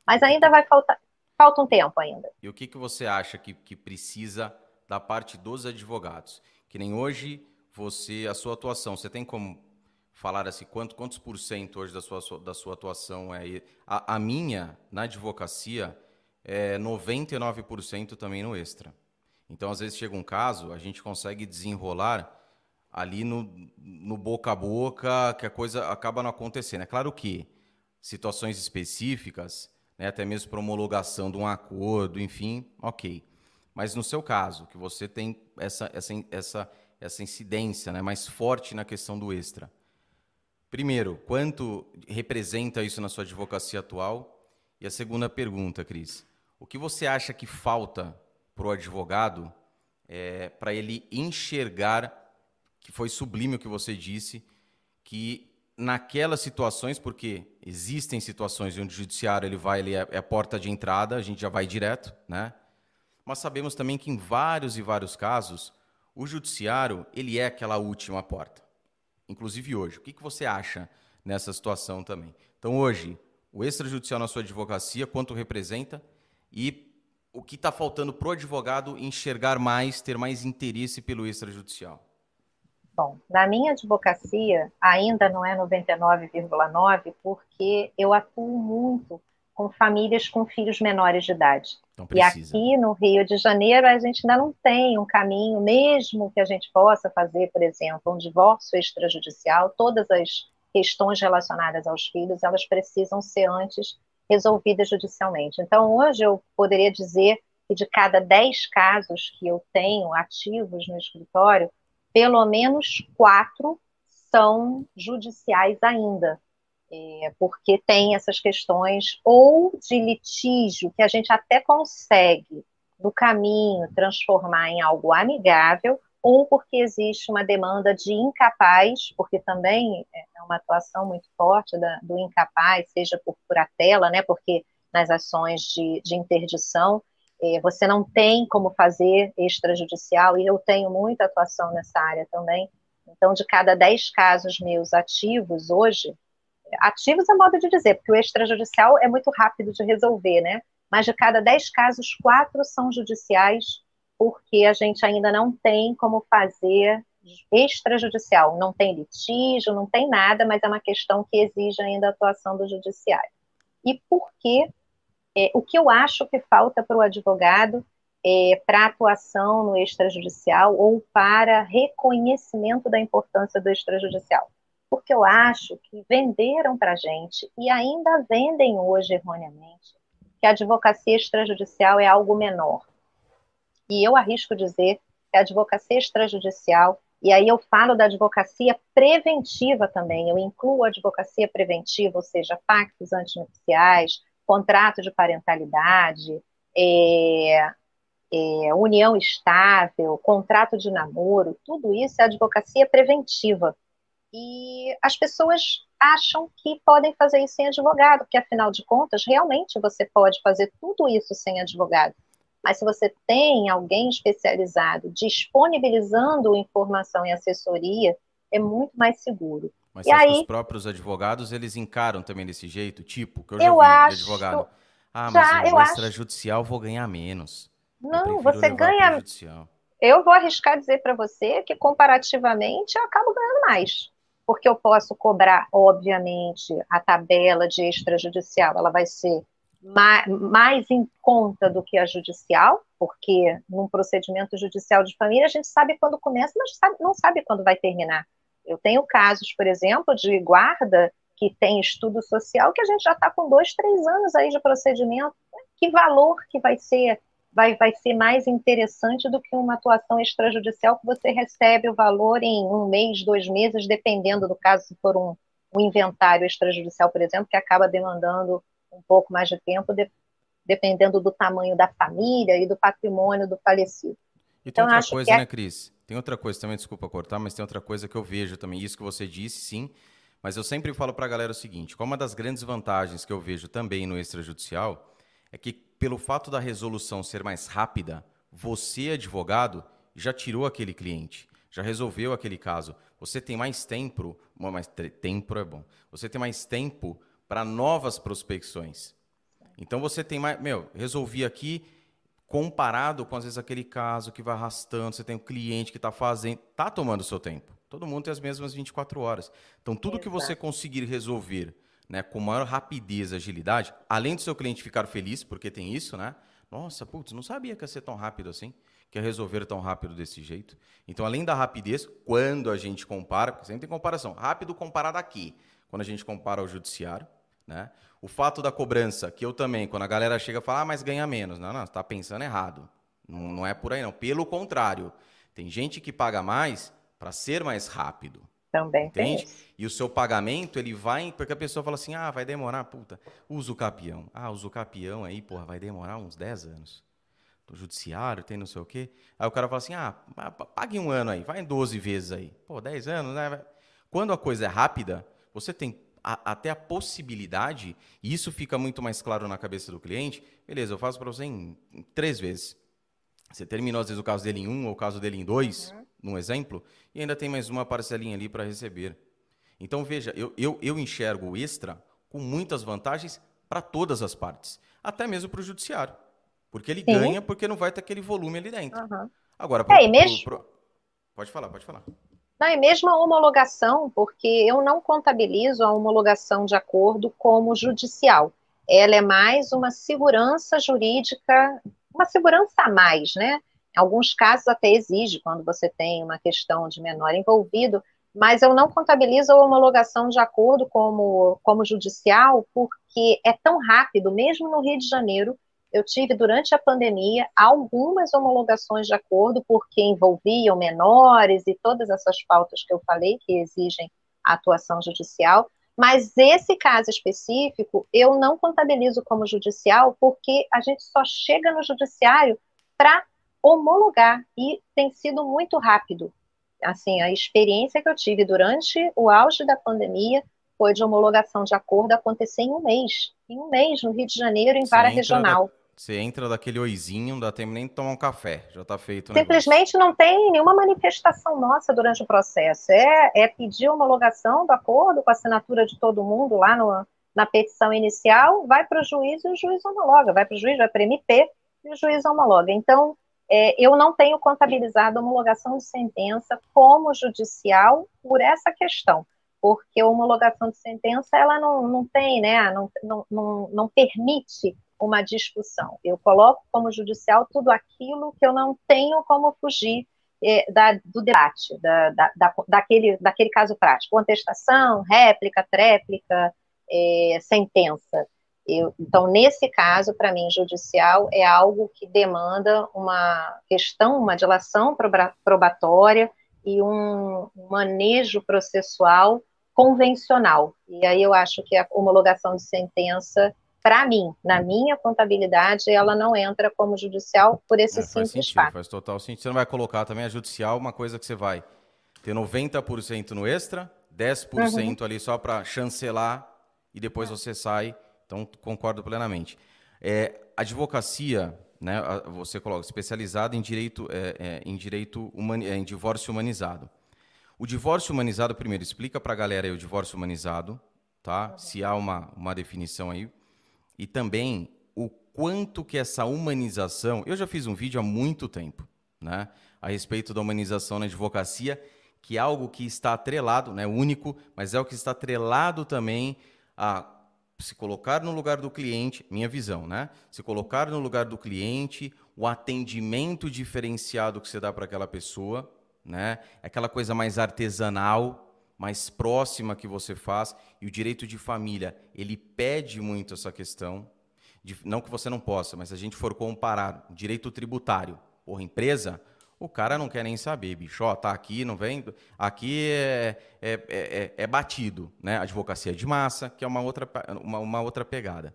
Mas ainda vai faltar, falta um tempo ainda. E o que, que você acha que, que precisa da parte dos advogados? Que nem hoje você, a sua atuação, você tem como falar assim, quanto, quantos por cento hoje da sua, da sua atuação é... A, a minha, na advocacia, é 99% também no extra. Então, às vezes chega um caso, a gente consegue desenrolar ali no, no boca a boca, que a coisa acaba não acontecendo. É claro que situações específicas, né, até mesmo para homologação de um acordo, enfim, ok. Mas no seu caso, que você tem essa, essa, essa, essa incidência né, mais forte na questão do extra. Primeiro, quanto representa isso na sua advocacia atual? E a segunda pergunta, Cris, o que você acha que falta para o advogado é, para ele enxergar que foi sublime o que você disse, que naquelas situações, porque existem situações onde o judiciário ele vai, ele é, é a porta de entrada, a gente já vai direto, né? Mas sabemos também que em vários e vários casos o judiciário ele é aquela última porta, inclusive hoje. O que, que você acha nessa situação também? Então hoje o extrajudicial na sua advocacia quanto representa e o que está faltando para o advogado enxergar mais, ter mais interesse pelo extrajudicial? Bom, na minha advocacia ainda não é 99,9 porque eu atuo muito com famílias com filhos menores de idade. Então e aqui no Rio de Janeiro a gente ainda não tem um caminho, mesmo que a gente possa fazer, por exemplo, um divórcio extrajudicial, todas as questões relacionadas aos filhos, elas precisam ser antes resolvida judicialmente. Então, hoje eu poderia dizer que de cada 10 casos que eu tenho ativos no escritório, pelo menos quatro são judiciais ainda, é, porque tem essas questões ou de litígio que a gente até consegue no caminho transformar em algo amigável, ou porque existe uma demanda de incapaz, porque também é uma atuação muito forte da, do incapaz, seja por curatela, né, porque nas ações de, de interdição é, você não tem como fazer extrajudicial, e eu tenho muita atuação nessa área também. Então, de cada 10 casos meus ativos hoje, ativos é modo de dizer, porque o extrajudicial é muito rápido de resolver, né? Mas de cada 10 casos, quatro são judiciais porque a gente ainda não tem como fazer extrajudicial, não tem litígio, não tem nada, mas é uma questão que exige ainda a atuação do judiciário. E por que? É, o que eu acho que falta para o advogado é, para atuação no extrajudicial ou para reconhecimento da importância do extrajudicial? Porque eu acho que venderam para a gente, e ainda vendem hoje erroneamente, que a advocacia extrajudicial é algo menor e eu arrisco dizer que a advocacia extrajudicial, e aí eu falo da advocacia preventiva também, eu incluo a advocacia preventiva, ou seja, pactos antinupciais, contrato de parentalidade, é, é, união estável, contrato de namoro, tudo isso é advocacia preventiva. E as pessoas acham que podem fazer isso sem advogado, porque afinal de contas, realmente você pode fazer tudo isso sem advogado. Mas se você tem alguém especializado disponibilizando informação e assessoria, é muito mais seguro. Mas e aí, os próprios advogados, eles encaram também desse jeito? Tipo, que eu já eu vi acho, advogado. Ah, mas já, no extrajudicial acho... vou ganhar menos. Não, você ganha... Eu vou arriscar dizer para você que, comparativamente, eu acabo ganhando mais. Porque eu posso cobrar, obviamente, a tabela de extrajudicial, ela vai ser mais em conta do que a judicial, porque num procedimento judicial de família a gente sabe quando começa, mas não sabe quando vai terminar. Eu tenho casos, por exemplo, de guarda que tem estudo social que a gente já está com dois, três anos aí de procedimento. Que valor que vai ser vai, vai ser mais interessante do que uma atuação extrajudicial que você recebe o valor em um mês, dois meses, dependendo do caso, se for um, um inventário extrajudicial, por exemplo, que acaba demandando um pouco mais de tempo, de, dependendo do tamanho da família e do patrimônio do falecido. E tem então, outra coisa, é... né, Cris? Tem outra coisa também, desculpa cortar, mas tem outra coisa que eu vejo também. Isso que você disse, sim. Mas eu sempre falo para a galera o seguinte: como uma das grandes vantagens que eu vejo também no extrajudicial é que, pelo fato da resolução ser mais rápida, você, advogado, já tirou aquele cliente, já resolveu aquele caso. Você tem mais tempo, mais tempo é bom. Você tem mais tempo para novas prospecções. Então você tem mais, meu, resolvi aqui comparado com às vezes aquele caso que vai arrastando, você tem um cliente que está fazendo, está tomando o seu tempo. Todo mundo tem as mesmas 24 horas. Então tudo Exato. que você conseguir resolver, né, com maior rapidez e agilidade, além do seu cliente ficar feliz, porque tem isso, né? Nossa, putz, não sabia que ia ser tão rápido assim, que ia resolver tão rápido desse jeito. Então, além da rapidez, quando a gente compara, porque sempre tem comparação, rápido comparado aqui, quando a gente compara ao judiciário, né? O fato da cobrança, que eu também, quando a galera chega e fala, ah, mas ganha menos. Não, não, você está pensando errado. Não, não é por aí, não. Pelo contrário, tem gente que paga mais para ser mais rápido. Também Entende? E o seu pagamento, ele vai. Porque a pessoa fala assim: ah, vai demorar, puta, usa o capião. Ah, usa o capião aí, porra, vai demorar uns 10 anos. Do judiciário, tem não sei o quê. Aí o cara fala assim: ah, pague um ano aí, vai em 12 vezes aí. Pô, 10 anos, né? Quando a coisa é rápida, você tem a, até a possibilidade, e isso fica muito mais claro na cabeça do cliente, beleza, eu faço para você em, em, três vezes. Você terminou, às vezes, o caso dele em um ou o caso dele em dois, uhum. Num exemplo, e ainda tem mais uma parcelinha ali para receber. Então, veja, eu, eu, eu enxergo o extra com muitas vantagens para todas as partes, até mesmo para o judiciário. Porque ele Sim. ganha porque não vai ter aquele volume ali dentro. Uhum. Agora, pro, é, mesmo... Pro, pro... pode falar, pode falar. Não, e mesmo a homologação, porque eu não contabilizo a homologação de acordo como judicial. Ela é mais uma segurança jurídica, uma segurança a mais, né? Em alguns casos até exige, quando você tem uma questão de menor envolvido, mas eu não contabilizo a homologação de acordo como, como judicial, porque é tão rápido, mesmo no Rio de Janeiro, eu tive durante a pandemia algumas homologações de acordo, porque envolviam menores e todas essas pautas que eu falei, que exigem a atuação judicial. Mas esse caso específico, eu não contabilizo como judicial, porque a gente só chega no judiciário para homologar, e tem sido muito rápido. Assim, a experiência que eu tive durante o auge da pandemia foi de homologação de acordo acontecer em um mês. Em um mês, no Rio de Janeiro, em vara regional. Você entra daquele oizinho, não dá tempo nem de tomar um café, já está feito. Simplesmente não tem nenhuma manifestação nossa durante o processo. É, é pedir homologação do acordo com a assinatura de todo mundo lá no, na petição inicial, vai para o juiz e o juiz homologa, vai para o juiz, vai para o MP e o juiz homologa. Então, é, eu não tenho contabilizado a homologação de sentença como judicial por essa questão, porque a homologação de sentença ela não, não tem, né, não, não, não, permite uma discussão. Eu coloco como judicial tudo aquilo que eu não tenho como fugir é, da, do debate, da, da, da, daquele, daquele caso prático. Contestação, réplica, tréplica, é, sentença. Eu, então, nesse caso, para mim, judicial é algo que demanda uma questão, uma dilação probatória e um manejo processual convencional. E aí eu acho que a homologação de sentença para mim, na minha contabilidade, ela não entra como judicial por esse é, simples sentido, fato. Faz total sentido. Você não vai colocar também a judicial uma coisa que você vai ter 90% no extra, 10% uhum. ali só para chancelar e depois é. você sai. Então, concordo plenamente. É, advocacia, né, você coloca especializada em direito, é, é em direito humani é, em divórcio humanizado. O divórcio humanizado, primeiro, explica para a galera aí o divórcio humanizado, tá? Se há uma, uma definição aí e também o quanto que essa humanização. Eu já fiz um vídeo há muito tempo, né, a respeito da humanização na advocacia, que é algo que está atrelado, né, único, mas é o que está atrelado também a se colocar no lugar do cliente, minha visão, né? Se colocar no lugar do cliente, o atendimento diferenciado que você dá para aquela pessoa, né? Aquela coisa mais artesanal, mais próxima que você faz. E o direito de família, ele pede muito essa questão. De, não que você não possa, mas se a gente for comparar direito tributário, por empresa, o cara não quer nem saber, bicho. Ó, tá aqui, não vem. Aqui é, é, é, é, batido, né? Advocacia de massa, que é uma outra, uma, uma outra pegada.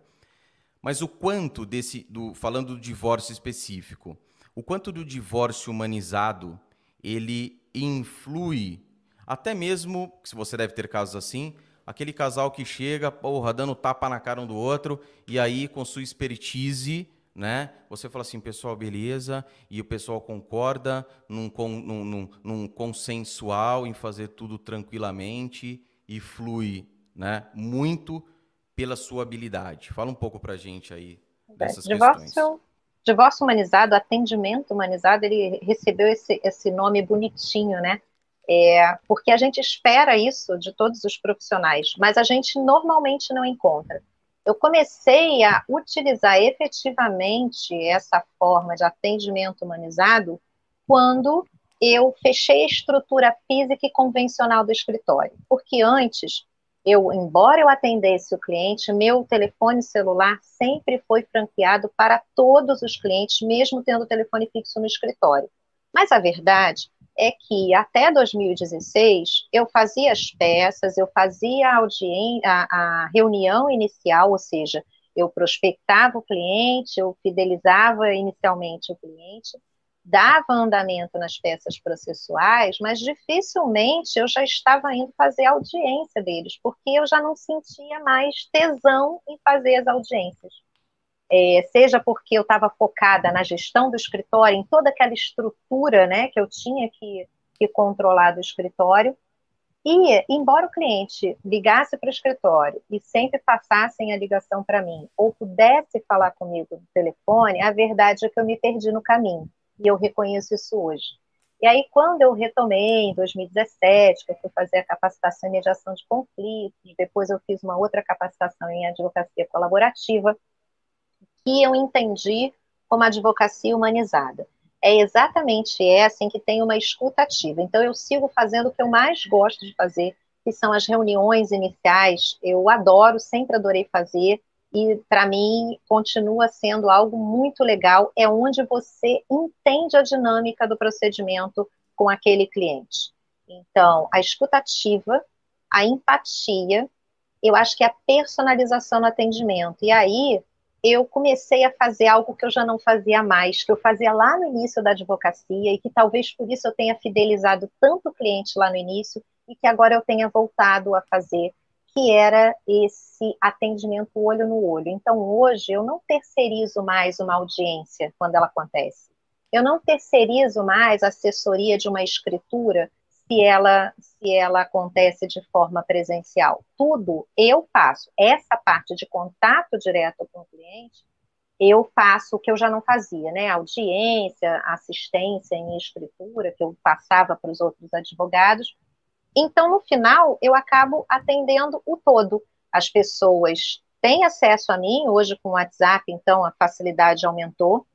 Mas o quanto desse, do, falando do divórcio específico, o quanto do divórcio humanizado ele influi até mesmo, se você deve ter casos assim, aquele casal que chega, porra, dando tapa na cara um do outro, e aí, com sua expertise, né? Você fala assim, pessoal, beleza, e o pessoal concorda num, num, num, num consensual em fazer tudo tranquilamente e flui, né? Muito pela sua habilidade. Fala um pouco para gente aí dessas divórcio, questões. Divórcio humanizado, atendimento humanizado, ele recebeu esse, esse nome bonitinho, né? É, porque a gente espera isso de todos os profissionais, mas a gente normalmente não encontra. Eu comecei a utilizar efetivamente essa forma de atendimento humanizado quando eu fechei a estrutura física e convencional do escritório, porque antes eu, embora eu atendesse o cliente, meu telefone celular sempre foi franqueado para todos os clientes, mesmo tendo telefone fixo no escritório. Mas a verdade é que até 2016 eu fazia as peças, eu fazia a, a, a reunião inicial, ou seja, eu prospectava o cliente, eu fidelizava inicialmente o cliente, dava andamento nas peças processuais, mas dificilmente eu já estava indo fazer audiência deles, porque eu já não sentia mais tesão em fazer as audiências é, seja porque eu estava focada na gestão do escritório, em toda aquela estrutura né, que eu tinha que, que controlar do escritório. E, embora o cliente ligasse para o escritório e sempre passassem a ligação para mim, ou pudesse falar comigo no telefone, a verdade é que eu me perdi no caminho. E eu reconheço isso hoje. E aí, quando eu retomei, em 2017, que eu fui fazer a capacitação em mediação de conflitos, depois eu fiz uma outra capacitação em advocacia colaborativa, que eu entendi como advocacia humanizada. É exatamente essa em que tem uma escuta ativa. Então, eu sigo fazendo o que eu mais gosto de fazer, que são as reuniões iniciais. Eu adoro, sempre adorei fazer, e para mim continua sendo algo muito legal. É onde você entende a dinâmica do procedimento com aquele cliente. Então, a escutativa, a empatia, eu acho que a personalização no atendimento. E aí, eu comecei a fazer algo que eu já não fazia mais, que eu fazia lá no início da advocacia e que talvez por isso eu tenha fidelizado tanto cliente lá no início e que agora eu tenha voltado a fazer, que era esse atendimento olho no olho. Então hoje eu não terceirizo mais uma audiência quando ela acontece. Eu não terceirizo mais a assessoria de uma escritura se ela se ela acontece de forma presencial. Tudo eu faço. Essa parte de contato direto com o cliente, eu faço o que eu já não fazia, né? Audiência, assistência em escritura, que eu passava para os outros advogados. Então, no final, eu acabo atendendo o todo. As pessoas têm acesso a mim, hoje com o WhatsApp, então a facilidade aumentou.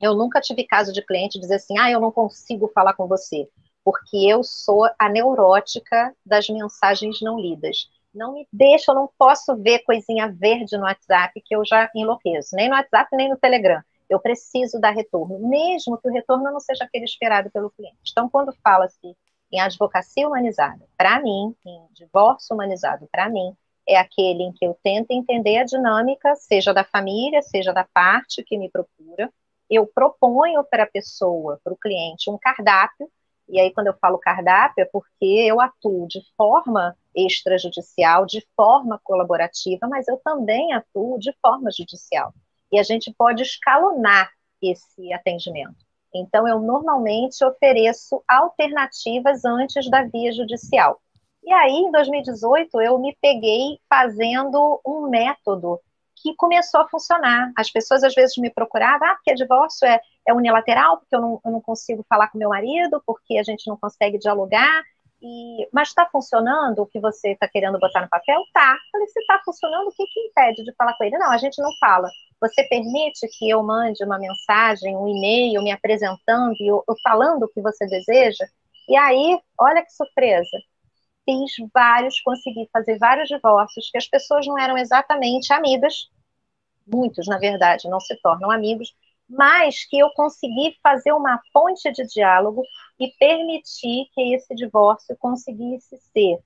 Eu nunca tive caso de cliente dizer assim, ah, eu não consigo falar com você porque eu sou a neurótica das mensagens não lidas. Não me deixa, eu não posso ver coisinha verde no WhatsApp que eu já enlouqueço, nem no WhatsApp, nem no Telegram. Eu preciso dar retorno, mesmo que o retorno não seja aquele esperado pelo cliente. Então, quando fala-se em advocacia humanizada, para mim, em divórcio humanizado, para mim, é aquele em que eu tento entender a dinâmica, seja da família, seja da parte que me procura. Eu proponho para a pessoa, para o cliente, um cardápio e aí, quando eu falo cardápio, é porque eu atuo de forma extrajudicial, de forma colaborativa, mas eu também atuo de forma judicial. E a gente pode escalonar esse atendimento. Então, eu normalmente ofereço alternativas antes da via judicial. E aí, em 2018, eu me peguei fazendo um método que começou a funcionar. As pessoas às vezes me procuravam, ah, porque divórcio é, é unilateral, porque eu não, eu não consigo falar com meu marido, porque a gente não consegue dialogar. E, mas está funcionando o que você está querendo botar no papel? Tá. Falei, se está funcionando, o que, que impede de falar com ele? Não, a gente não fala. Você permite que eu mande uma mensagem, um e-mail me apresentando e eu, eu falando o que você deseja? E aí, olha que surpresa. Fiz vários, consegui fazer vários divórcios que as pessoas não eram exatamente amigas, muitos, na verdade, não se tornam amigos, mas que eu consegui fazer uma ponte de diálogo e permitir que esse divórcio conseguisse ser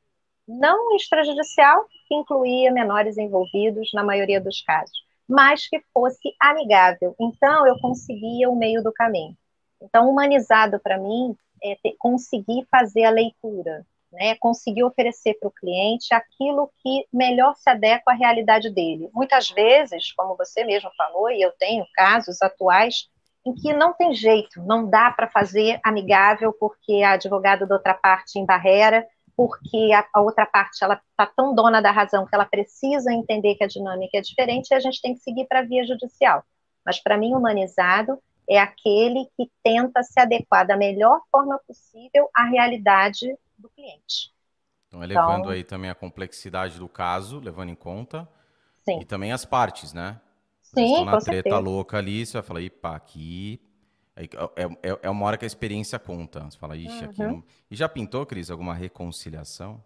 não extrajudicial, que incluía menores envolvidos na maioria dos casos, mas que fosse amigável. Então, eu conseguia o meio do caminho. Então, humanizado para mim é ter, conseguir fazer a leitura. Né, conseguir oferecer para o cliente aquilo que melhor se adequa à realidade dele. Muitas vezes, como você mesmo falou, e eu tenho casos atuais em que não tem jeito, não dá para fazer amigável porque a advogada da outra parte em barreira, porque a, a outra parte ela está tão dona da razão que ela precisa entender que a dinâmica é diferente e a gente tem que seguir para a via judicial. Mas para mim, humanizado é aquele que tenta se adequar da melhor forma possível à realidade do cliente. Então, elevando então, aí também a complexidade do caso, levando em conta. Sim. E também as partes, né? Sim, estão na treta certeza. louca ali, você vai falar, pá, aqui. É, é, é, uma hora que a experiência conta. Você fala, ixi, uhum. aqui não... E já pintou, Cris, alguma reconciliação?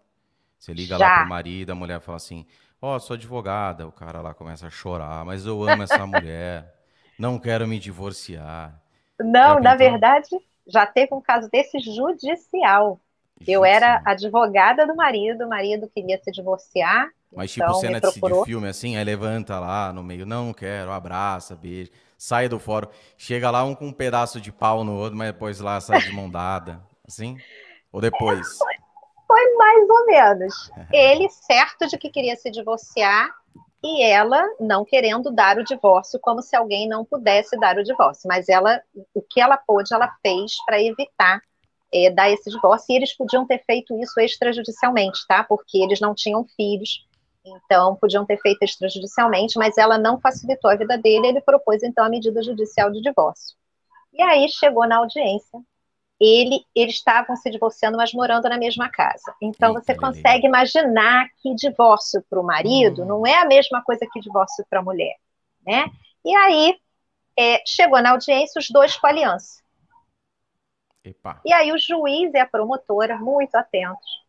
Você liga já. lá pro marido, a mulher fala assim: Ó, oh, sou advogada. O cara lá começa a chorar, mas eu amo essa mulher. Não quero me divorciar. Não, na verdade, já teve um caso desse judicial. Eu era advogada do marido, o marido queria se divorciar. Mas tipo então, cena de filme assim, aí levanta lá no meio, não quero, abraça, beijo, sai do fórum, chega lá um com um pedaço de pau no outro, mas depois lá sai de mão dada, assim? Ou depois? É, foi, foi mais ou menos. Ele certo de que queria se divorciar e ela não querendo dar o divórcio, como se alguém não pudesse dar o divórcio. Mas ela, o que ela pôde, ela fez para evitar é, dar esse divórcio, e eles podiam ter feito isso extrajudicialmente, tá? Porque eles não tinham filhos, então podiam ter feito extrajudicialmente, mas ela não facilitou a vida dele, ele propôs então a medida judicial de divórcio. E aí chegou na audiência, ele, eles estavam se divorciando, mas morando na mesma casa. Então Eita, você consegue imaginar que divórcio para o marido hum. não é a mesma coisa que divórcio para a mulher, né? E aí é, chegou na audiência os dois com aliança. Epa. E aí o juiz e a promotora, muito atentos.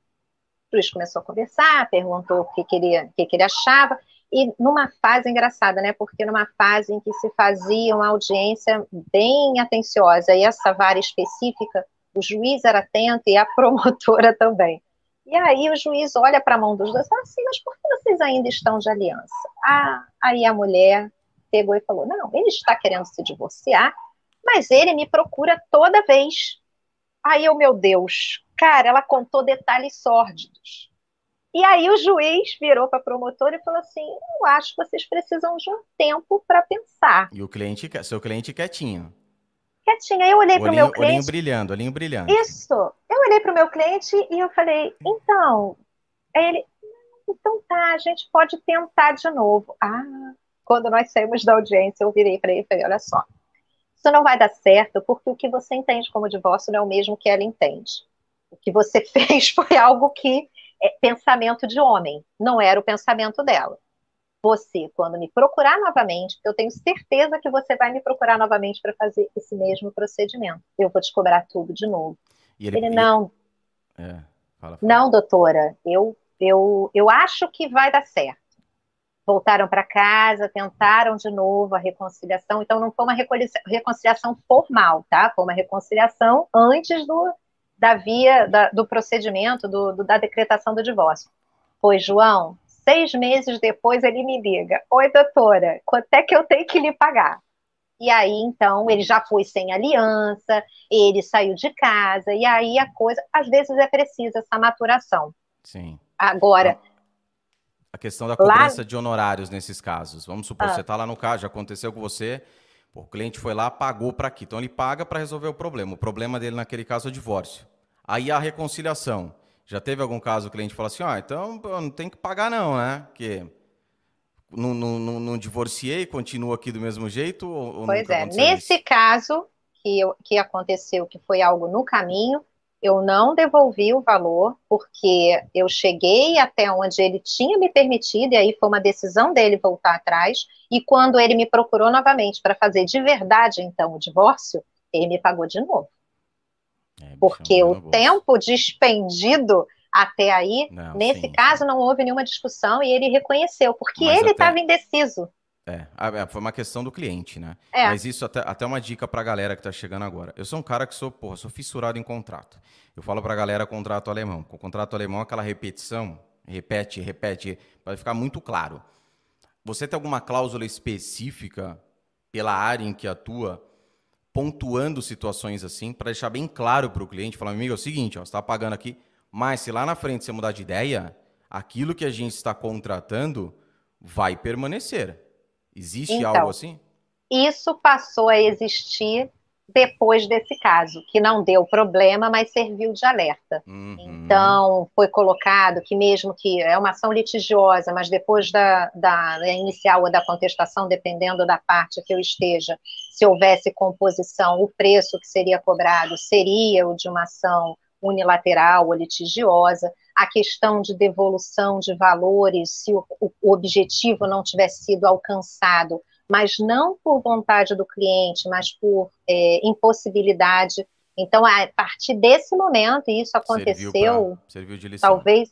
O juiz começou a conversar, perguntou o que, que, ele, o que, que ele achava, e numa fase engraçada, né? Porque numa fase em que se fazia uma audiência bem atenciosa, e essa vara específica, o juiz era atento e a promotora também. E aí o juiz olha para a mão dos dois e fala assim, mas por que vocês ainda estão de aliança? Ah, aí a mulher pegou e falou, não, ele está querendo se divorciar, mas ele me procura toda vez Aí eu, meu Deus, cara, ela contou detalhes sórdidos. E aí o juiz virou para a promotora e falou assim: Eu acho que vocês precisam de um tempo para pensar. E o cliente, seu cliente quietinho. Quietinho. Aí eu olhei para o meu cliente. Olhinho brilhando, olhinho brilhando. Isso. Eu olhei para o meu cliente e eu falei: Então. Aí ele: Então tá, a gente pode tentar de novo. Ah, quando nós saímos da audiência, eu virei para ele e falei: Olha só, isso não vai dar certo porque o que você entende como divórcio não é o mesmo que ela entende. O que você fez foi algo que é pensamento de homem, não era o pensamento dela. Você, quando me procurar novamente, eu tenho certeza que você vai me procurar novamente para fazer esse mesmo procedimento. Eu vou te cobrar tudo de novo. E ele, ele não. É, fala, fala. Não, doutora, eu, eu, eu acho que vai dar certo voltaram para casa, tentaram de novo a reconciliação. Então, não foi uma reconciliação formal, tá? Foi uma reconciliação antes do, da via, da, do procedimento, do, do, da decretação do divórcio. Pois, João, seis meses depois ele me liga: Oi, doutora, quanto é que eu tenho que lhe pagar? E aí, então, ele já foi sem aliança, ele saiu de casa, e aí a coisa, às vezes é preciso essa maturação. Sim. Agora, a questão da cobrança lá... de honorários nesses casos. Vamos supor, ah. você está lá no caso, já aconteceu com você, o cliente foi lá, pagou para aqui. Então ele paga para resolver o problema. O problema dele naquele caso é o divórcio. Aí a reconciliação. Já teve algum caso o cliente falou assim: ah, então não tem que pagar, não, né? Porque não, não, não, não divorciei, continuo aqui do mesmo jeito? Ou, pois é, nesse isso? caso que, eu, que aconteceu, que foi algo no caminho, eu não devolvi o valor, porque eu cheguei até onde ele tinha me permitido, e aí foi uma decisão dele voltar atrás. E quando ele me procurou novamente para fazer de verdade, então, o divórcio, ele me pagou de novo. É, porque o tempo despendido até aí, não, nesse sim, caso, não houve nenhuma discussão e ele reconheceu, porque Mas ele estava até... indeciso. É, é, foi uma questão do cliente, né? É. Mas isso até, até uma dica pra galera que tá chegando agora. Eu sou um cara que sou, porra, sou fissurado em contrato. Eu falo pra galera contrato alemão. Com contrato alemão, aquela repetição, repete, repete, vai ficar muito claro. Você tem alguma cláusula específica pela área em que atua, pontuando situações assim, para deixar bem claro para o cliente, falar, amigo, é o seguinte, ó, você está pagando aqui, Mas se lá na frente você mudar de ideia, aquilo que a gente está contratando vai permanecer. Existe então, algo assim? Isso passou a existir depois desse caso, que não deu problema, mas serviu de alerta. Uhum. Então, foi colocado que, mesmo que é uma ação litigiosa, mas depois da, da, da, inicial ou da contestação, dependendo da parte que eu esteja, se houvesse composição, o preço que seria cobrado seria o de uma ação unilateral ou litigiosa. A questão de devolução de valores, se o, o objetivo não tivesse sido alcançado, mas não por vontade do cliente, mas por é, impossibilidade. Então, a partir desse momento, e isso aconteceu, serviu, pra, serviu de lição. talvez,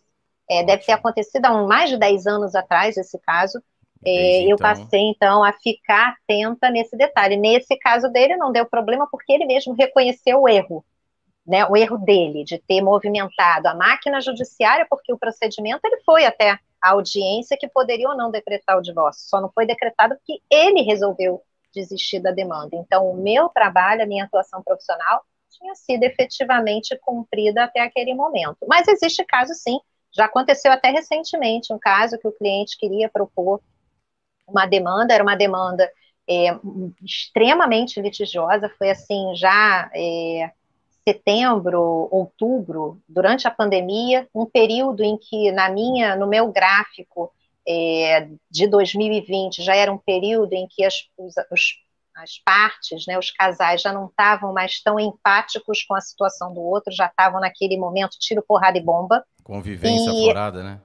é, deve ter acontecido há mais de 10 anos atrás, esse caso, é, eu então... passei, então, a ficar atenta nesse detalhe. Nesse caso dele, não deu problema, porque ele mesmo reconheceu o erro, né, o erro dele, de ter movimentado a máquina judiciária, porque o procedimento ele foi até a audiência que poderia ou não decretar o divórcio. Só não foi decretado porque ele resolveu desistir da demanda. Então, o meu trabalho, a minha atuação profissional, tinha sido efetivamente cumprida até aquele momento. Mas existe caso, sim. Já aconteceu até recentemente um caso que o cliente queria propor uma demanda, era uma demanda é, extremamente litigiosa, foi assim, já é, setembro, outubro, durante a pandemia, um período em que na minha, no meu gráfico é, de 2020 já era um período em que as, os, as partes, né, os casais já não estavam mais tão empáticos com a situação do outro, já estavam naquele momento tiro, porrada e bomba. Convivência e, forada, né?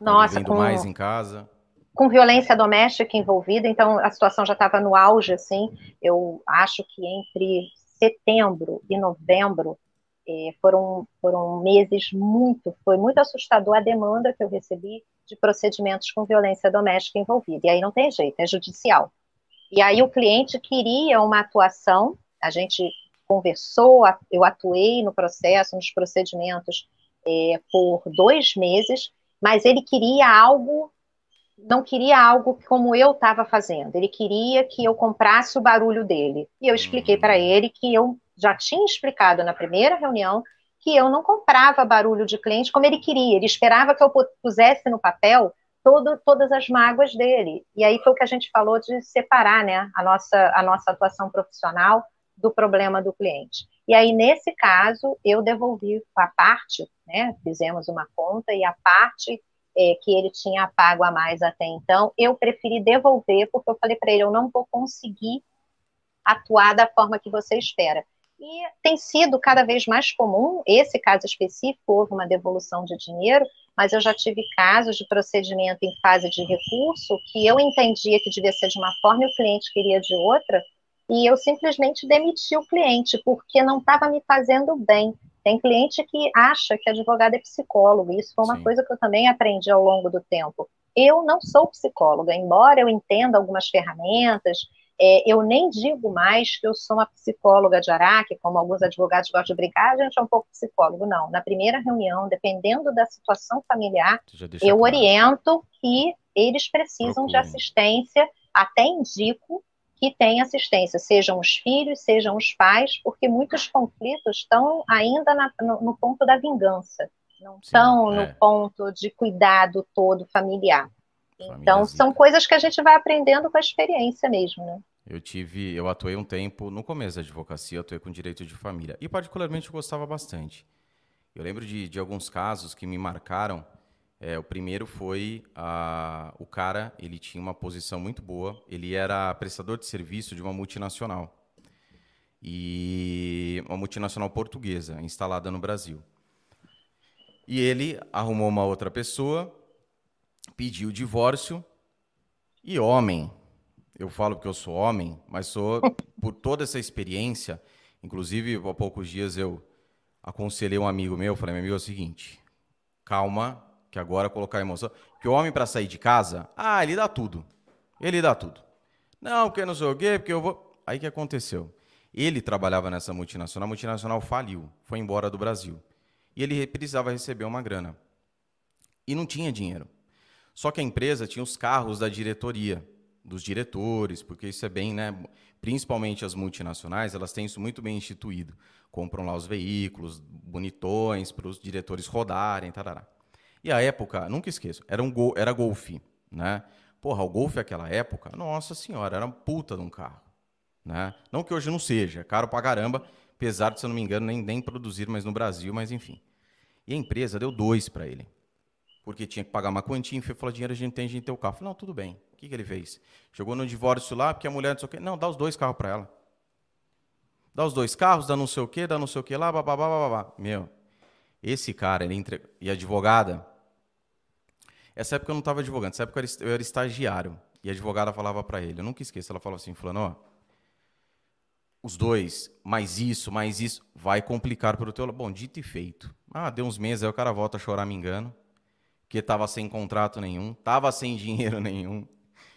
Nossa, com, mais em casa. Com violência doméstica envolvida, então a situação já estava no auge, assim. Eu acho que entre setembro e novembro é, foram, foram meses muito, foi muito assustador a demanda que eu recebi de procedimentos com violência doméstica envolvida. E aí não tem jeito, é judicial. E aí o cliente queria uma atuação, a gente conversou, eu atuei no processo, nos procedimentos é, por dois meses, mas ele queria algo não queria algo como eu estava fazendo. Ele queria que eu comprasse o barulho dele. E eu expliquei para uhum. ele que eu já tinha explicado na primeira reunião que eu não comprava barulho de cliente como ele queria. Ele esperava que eu pusesse no papel todo, todas as mágoas dele. E aí foi o que a gente falou de separar né, a, nossa, a nossa atuação profissional do problema do cliente. E aí, nesse caso, eu devolvi a parte, né, fizemos uma conta e a parte é, que ele tinha pago a mais até então, eu preferi devolver, porque eu falei para ele, eu não vou conseguir atuar da forma que você espera. E tem sido cada vez mais comum, esse caso específico, houve uma devolução de dinheiro, mas eu já tive casos de procedimento em fase de recurso que eu entendia que devia ser de uma forma e o cliente queria de outra, e eu simplesmente demiti o cliente, porque não estava me fazendo bem. Tem cliente que acha que advogado é psicólogo, isso foi uma Sim. coisa que eu também aprendi ao longo do tempo. Eu não sou psicóloga, embora eu entenda algumas ferramentas, é, eu nem digo mais que eu sou uma psicóloga de Araque, como alguns advogados gostam de brincar, a gente é um pouco psicólogo. Não, na primeira reunião, dependendo da situação familiar, eu claro. oriento que eles precisam Procure. de assistência, até indico que tem assistência, sejam os filhos, sejam os pais, porque muitos conflitos estão ainda na, no, no, ponto da vingança, não Sim, estão é. no ponto de cuidado todo familiar. então, são coisas que a gente vai aprendendo com a experiência mesmo, né? Eu tive, eu atuei um tempo no começo da advocacia, eu atuei com direito de família e particularmente eu gostava bastante. Eu lembro de, de alguns casos que me marcaram é, o primeiro foi a, o cara, ele tinha uma posição muito boa, ele era prestador de serviço de uma multinacional. E uma multinacional portuguesa, instalada no Brasil. E ele arrumou uma outra pessoa, pediu o divórcio, e homem, eu falo porque eu sou homem, mas sou por toda essa experiência, inclusive há poucos dias eu aconselhei um amigo meu, falei, meu amigo, é o seguinte, calma, que agora colocar emoção. Que o homem para sair de casa, ah, ele dá tudo. Ele dá tudo. Não, porque não sei o quê, porque eu vou. Aí que aconteceu? Ele trabalhava nessa multinacional, a multinacional faliu, foi embora do Brasil. E ele precisava receber uma grana. E não tinha dinheiro. Só que a empresa tinha os carros da diretoria. dos diretores, porque isso é bem, né? Principalmente as multinacionais, elas têm isso muito bem instituído. Compram lá os veículos bonitões para os diretores rodarem, tarará. E a época, nunca esqueço, era um gol, era Golf, né? Porra, o Golf naquela época, nossa senhora, era uma puta de um carro, né? Não que hoje não seja, é caro pra caramba, apesar de, se eu não me engano, nem, nem produzir mais no Brasil, mas enfim. E a empresa deu dois para ele. Porque tinha que pagar uma quantia, e falou, dinheiro a gente tem, a gente tem o carro. falei, não, tudo bem. O que, que ele fez? Chegou no divórcio lá, porque a mulher não sei o quê. Não, dá os dois carros para ela. Dá os dois carros, dá não sei o quê, dá não sei o quê lá, babá, babá. Meu, esse cara, ele entre... e a advogada, essa época eu não estava advogando, nessa época eu era estagiário. E a advogada falava para ele, eu nunca esqueço, ela falava assim, fulano, ó, os dois, mais isso, mais isso, vai complicar para o teu... Bom, dito e feito. Ah, deu uns meses, aí o cara volta a chorar me engano, que estava sem contrato nenhum, estava sem dinheiro nenhum,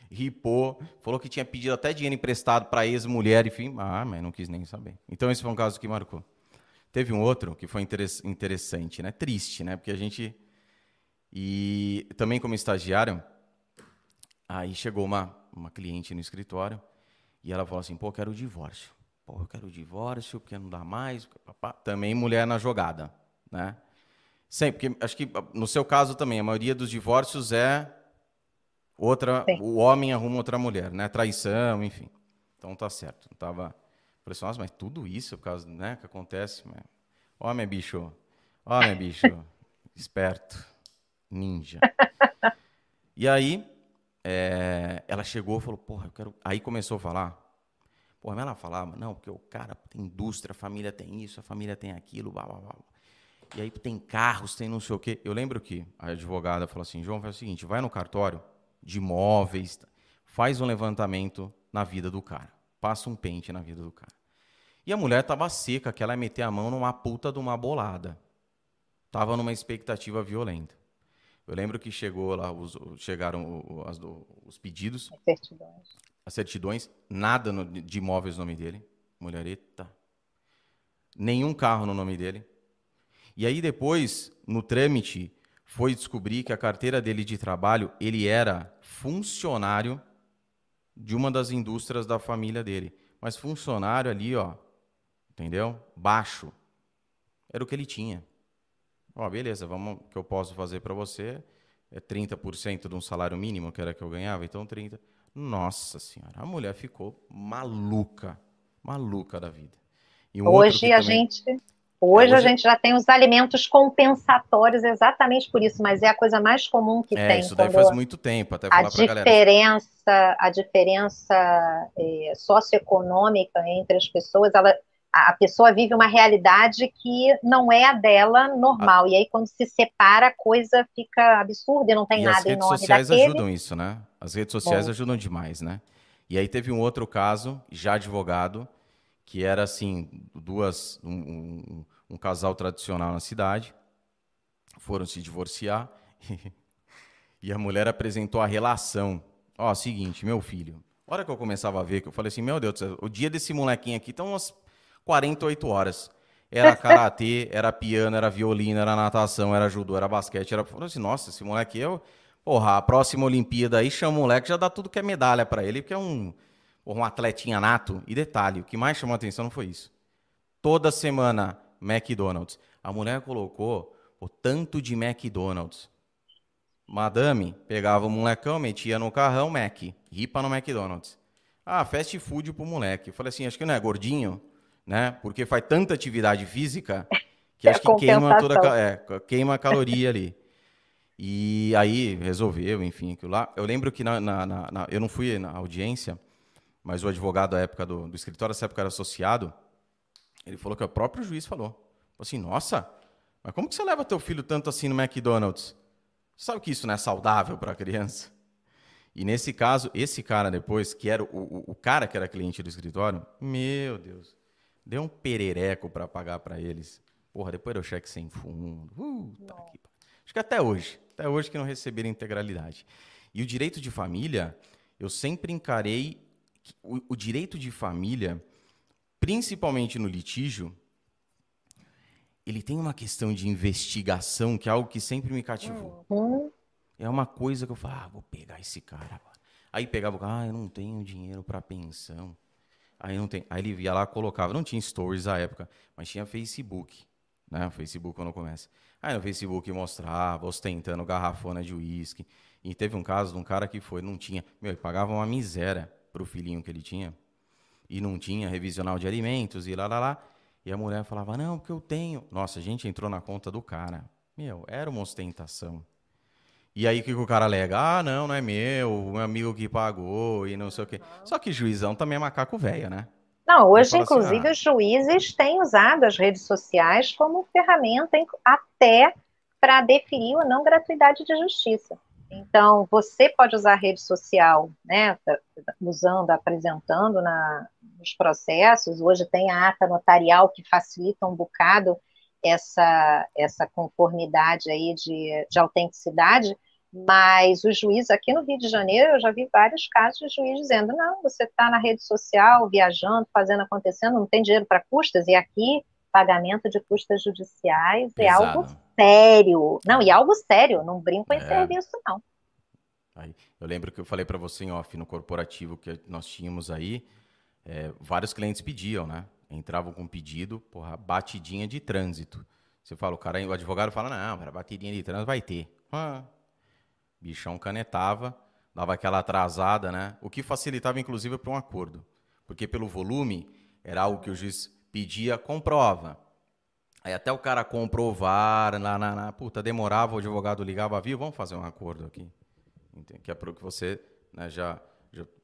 ripou, falou que tinha pedido até dinheiro emprestado para ex-mulher, enfim, ah, mas não quis nem saber. Então esse foi um caso que marcou. Teve um outro que foi interessante, né? Triste, né? Porque a gente e também como estagiário, aí chegou uma, uma cliente no escritório e ela falou assim, pô, eu quero o divórcio. Pô, eu quero o divórcio porque não dá mais. Também mulher na jogada, né? Sempre, porque acho que no seu caso também, a maioria dos divórcios é outra, Sim. o homem arruma outra mulher, né? Traição, enfim. Então tá certo. Não tava, nossa, mas tudo isso por causa, né, que acontece, homem é bicho, homem é bicho, esperto ninja. e aí, é, ela chegou e falou, porra, eu quero. Aí começou a falar. Porra, ela falava, não, porque o cara tem indústria, a família tem isso, a família tem aquilo, blá, blá, blá. E aí tem carros, tem não sei o quê. Eu lembro que a advogada falou assim, João, faz o seguinte, vai no cartório de imóveis, faz um levantamento na vida do cara. Passa um pente na vida do cara. E a mulher tava seca, que ela ia meter a mão numa puta de uma bolada. Tava numa expectativa violenta. Eu lembro que chegou lá, os, chegaram os, os pedidos. As certidões. As certidões, nada no, de imóveis no nome dele. Mulhereta. Nenhum carro no nome dele. E aí depois, no trâmite, foi descobrir que a carteira dele de trabalho, ele era funcionário de uma das indústrias da família dele. Mas funcionário ali, ó, entendeu? Baixo. Era o que ele tinha. Ó, oh, beleza, vamos, que eu posso fazer para você é 30% de um salário mínimo, que era que eu ganhava, então 30. Nossa senhora, a mulher ficou maluca, maluca da vida. Um hoje a também... gente Hoje, hoje, a gente já tem os alimentos compensatórios exatamente por isso, mas é a coisa mais comum que é, tem. Isso daí faz muito tempo, até falar a diferença, A diferença é, socioeconômica entre as pessoas, ela a pessoa vive uma realidade que não é a dela normal. Ah. E aí, quando se separa, a coisa fica absurda e não tem e nada em nome daquele. As redes sociais ajudam isso, né? As redes sociais Bom. ajudam demais, né? E aí teve um outro caso, já advogado, que era assim, duas, um, um, um casal tradicional na cidade, foram se divorciar e a mulher apresentou a relação. Ó, seguinte, meu filho, a hora que eu começava a ver, que eu falei assim, meu Deus, o dia desse molequinho aqui estão umas 48 horas. Era karatê, era piano, era violino, era natação, era judô, era basquete. Era assim, nossa, esse moleque eu. Porra, a próxima Olimpíada aí chama o moleque, já dá tudo que é medalha para ele, porque é um, um atletinha nato. E detalhe, o que mais chamou a atenção não foi isso. Toda semana, McDonald's. A mulher colocou o tanto de McDonald's. Madame pegava o molecão, metia no carrão, Mac, ripa no McDonald's. Ah, fast food pro moleque. Eu falei assim, acho que não é gordinho né? Porque faz tanta atividade física que é acho que queima toda é, queima a caloria ali. E aí resolveu, enfim, aquilo lá. Eu lembro que na, na, na, eu não fui na audiência, mas o advogado da época do, do escritório, essa época era associado, ele falou que o próprio juiz falou. Assim, nossa, mas como que você leva teu filho tanto assim no McDonald's? Sabe que isso não é saudável para a criança? E nesse caso, esse cara depois, que era o, o, o cara que era cliente do escritório, meu Deus, Deu um perereco para pagar para eles. Porra, depois deu cheque sem fundo. Uh, tá aqui. Acho que até hoje. Até hoje que não receberam integralidade. E o direito de família, eu sempre encarei o, o direito de família, principalmente no litígio, ele tem uma questão de investigação que é algo que sempre me cativou. Uhum. É uma coisa que eu falo, ah, vou pegar esse cara agora. Aí pegava o cara, ah, eu não tenho dinheiro para pensão. Aí não tem. Aí ele via lá, colocava. Não tinha stories à época, mas tinha Facebook. Né? Facebook quando começa. Aí no Facebook mostrava, ostentando garrafona de uísque. E teve um caso de um cara que foi, não tinha. Meu, ele pagava uma miséria pro filhinho que ele tinha. E não tinha revisional de alimentos e lá, lá, lá. E a mulher falava, não, porque eu tenho. Nossa, a gente entrou na conta do cara. Meu, era uma ostentação. E aí o que, o cara alega? Ah, não, não é meu, o meu amigo que pagou e não sei o quê. Só que juizão também é macaco velho, né? Não, hoje, inclusive, assim, ah, os juízes têm usado as redes sociais como ferramenta até para definir ou não gratuidade de justiça. Então, você pode usar a rede social, né, usando, apresentando na, nos processos. Hoje tem a ata notarial que facilita um bocado essa, essa conformidade aí de, de autenticidade, mas o juiz aqui no Rio de Janeiro, eu já vi vários casos de juiz dizendo: não, você está na rede social, viajando, fazendo, acontecendo, não tem dinheiro para custas, e aqui pagamento de custas judiciais é algo sério. Não, e algo sério, não brinco em é. serviço, não. Aí, eu lembro que eu falei para você em off no corporativo que nós tínhamos aí, é, vários clientes pediam, né? Entravam com pedido, porra, batidinha de trânsito. Você fala, o cara, o advogado fala, não, batidinha de trânsito vai ter. Ah, bichão canetava, dava aquela atrasada, né? O que facilitava, inclusive, para um acordo. Porque pelo volume, era algo que o juiz pedia, comprova. Aí até o cara comprovar, na, na, na puta, demorava, o advogado ligava, viu, vamos fazer um acordo aqui. Que é para que você né, já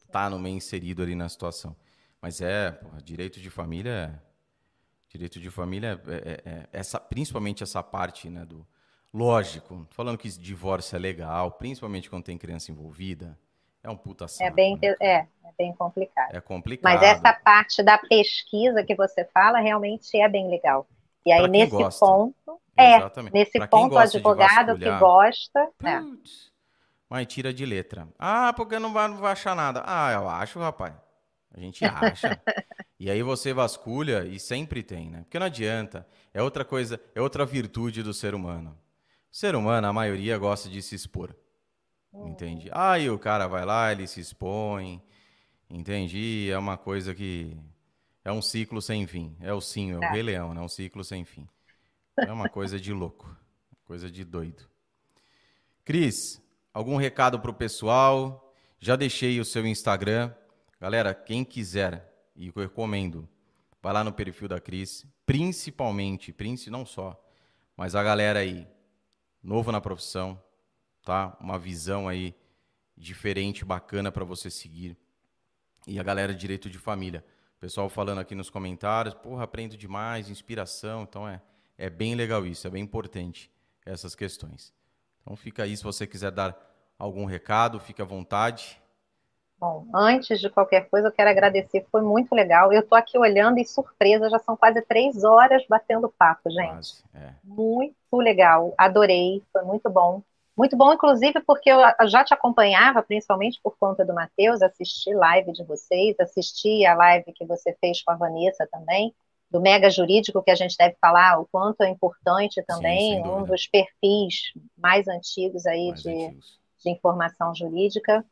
está no meio inserido ali na situação. Mas é, porra, direito de família, direito de família, é, é, é, essa, principalmente essa parte, né, do lógico. Falando que divórcio é legal, principalmente quando tem criança envolvida, é um puta saco, É bem, né? é, é bem complicado. É complicado. Mas essa parte da pesquisa que você fala realmente é bem legal. E aí nesse gosta. ponto, é, Exatamente. nesse pra ponto o advogado que gosta, é. Mas tira de letra. Ah, porque não vai, não vai achar nada. Ah, eu acho, rapaz. A gente acha. e aí você vasculha e sempre tem, né? Porque não adianta. É outra coisa, é outra virtude do ser humano. Ser humano, a maioria gosta de se expor. Hum. Entende? Aí o cara vai lá, ele se expõe. Entendi. É uma coisa que. É um ciclo sem fim. É o sim, é o é. Rei Leão, né? É um ciclo sem fim. É uma coisa de louco. Coisa de doido. Cris, algum recado para o pessoal? Já deixei o seu Instagram. Galera, quem quiser, e eu recomendo, vai lá no perfil da Cris, principalmente, príncipe não só, mas a galera aí, novo na profissão, tá? Uma visão aí diferente, bacana para você seguir. E a galera direito de família. Pessoal falando aqui nos comentários, porra, aprendo demais, inspiração. Então é, é bem legal isso, é bem importante essas questões. Então fica aí, se você quiser dar algum recado, fique à vontade. Bom, antes de qualquer coisa, eu quero agradecer, foi muito legal. Eu estou aqui olhando e surpresa, já são quase três horas batendo papo, gente. Quase, é. Muito legal, adorei, foi muito bom. Muito bom, inclusive, porque eu já te acompanhava, principalmente por conta do Matheus, assisti live de vocês, assisti a live que você fez com a Vanessa também, do Mega Jurídico, que a gente deve falar o quanto é importante também, Sim, um dos perfis mais antigos aí mais de, antigos. de informação jurídica.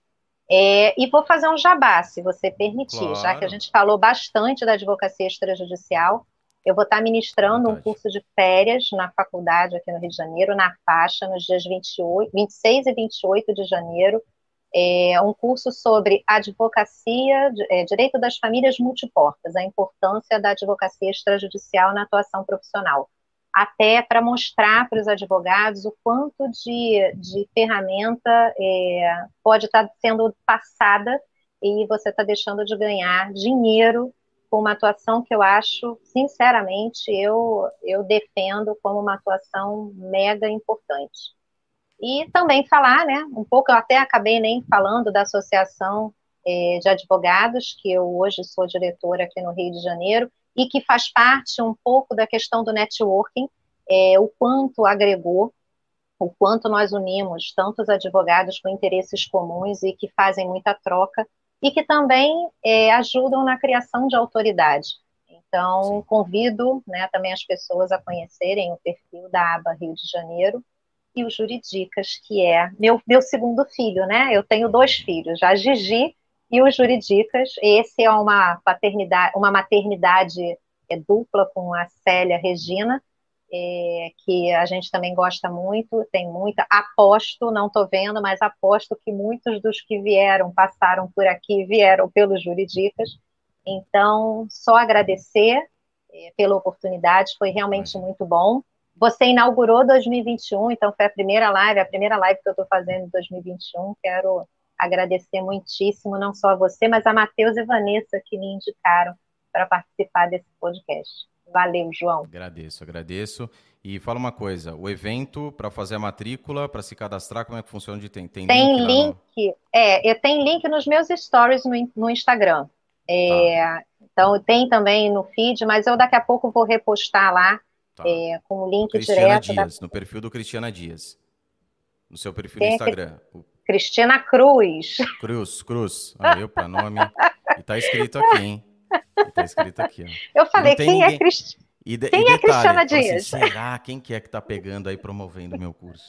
É, e vou fazer um jabá, se você permitir, claro. já que a gente falou bastante da advocacia extrajudicial. Eu vou estar ministrando um curso de férias na faculdade aqui no Rio de Janeiro, na faixa, nos dias 28, 26 e 28 de janeiro. É um curso sobre advocacia, é, direito das famílias multiportas, a importância da advocacia extrajudicial na atuação profissional até para mostrar para os advogados o quanto de, de ferramenta é, pode estar tá sendo passada e você está deixando de ganhar dinheiro com uma atuação que eu acho, sinceramente, eu, eu defendo como uma atuação mega importante. E também falar, né, um pouco, eu até acabei nem falando da Associação é, de Advogados, que eu hoje sou diretora aqui no Rio de Janeiro, e que faz parte um pouco da questão do networking, é, o quanto agregou, o quanto nós unimos tantos advogados com interesses comuns e que fazem muita troca e que também é, ajudam na criação de autoridade. Então, Sim. convido né, também as pessoas a conhecerem o perfil da aba Rio de Janeiro e o Juridicas, que é meu, meu segundo filho, né? Eu tenho dois filhos, a Gigi e o Juridicas. Esse é uma paternidade, uma maternidade é, dupla com a Célia Regina, é, que a gente também gosta muito, tem muita. Aposto, não estou vendo, mas aposto que muitos dos que vieram, passaram por aqui, vieram pelos Juridicas. Então, só agradecer é, pela oportunidade, foi realmente muito bom. Você inaugurou 2021, então foi a primeira live, a primeira live que eu estou fazendo em 2021. Quero agradecer muitíssimo, não só a você, mas a Matheus e Vanessa que me indicaram para participar desse podcast. Valeu, João. Agradeço, agradeço. E fala uma coisa, o evento para fazer a matrícula, para se cadastrar, como é que funciona? De tem, tem, tem link, link é, eu tenho link nos meus stories no, no Instagram. É, tá. Então tem também no feed, mas eu daqui a pouco vou repostar lá tá. é, com o link Cristiana direto. Dias, da... no perfil do Cristiana Dias. No seu perfil tem no Instagram. Que... Cristina Cruz. Cruz, Cruz. Aí o nome. E tá escrito aqui, hein? Está escrito aqui. Ó. Eu falei, quem é ninguém... é Cristina? E de, quem e é detalhe, é Cristiana assim, Dias? Assim, será? Quem que é que tá pegando aí promovendo o meu curso?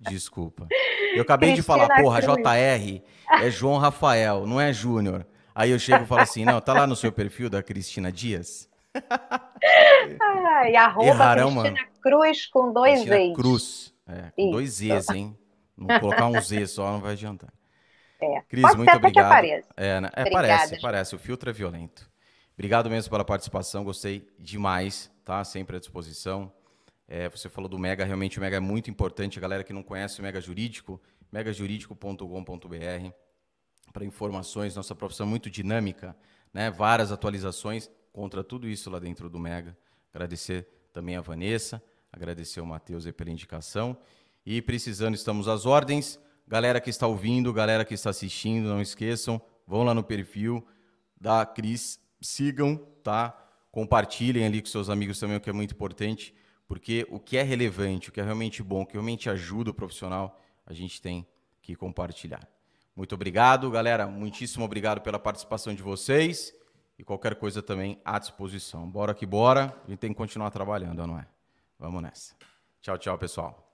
Desculpa. Eu acabei Cristina de falar, porra, Cruz. JR é João Rafael, não é Júnior. Aí eu chego e falo assim, não, tá lá no seu perfil da Cristina Dias? Ah, e arroba Errarão, Cristina mano. Cruz com dois Cristina Cruz, é, com Isso. dois Z's, hein? Não colocar um Z só não vai adiantar. É. Cris, Pode muito obrigado. É, né? é parece, parece. O filtro é violento. Obrigado mesmo pela participação, gostei demais, tá? Sempre à disposição. É, você falou do Mega, realmente o Mega é muito importante. A galera que não conhece o Mega Jurídico, megajurídico.com.br para informações. Nossa profissão é muito dinâmica, né? Várias atualizações contra tudo isso lá dentro do Mega. Agradecer também a Vanessa, agradecer o Matheus pela indicação. E precisando, estamos às ordens. Galera que está ouvindo, galera que está assistindo, não esqueçam, vão lá no perfil da Cris, sigam, tá? Compartilhem ali com seus amigos também, o que é muito importante, porque o que é relevante, o que é realmente bom, o que realmente ajuda o profissional, a gente tem que compartilhar. Muito obrigado, galera. Muitíssimo obrigado pela participação de vocês. E qualquer coisa também à disposição. Bora que bora. A gente tem que continuar trabalhando, não é? Vamos nessa. Tchau, tchau, pessoal.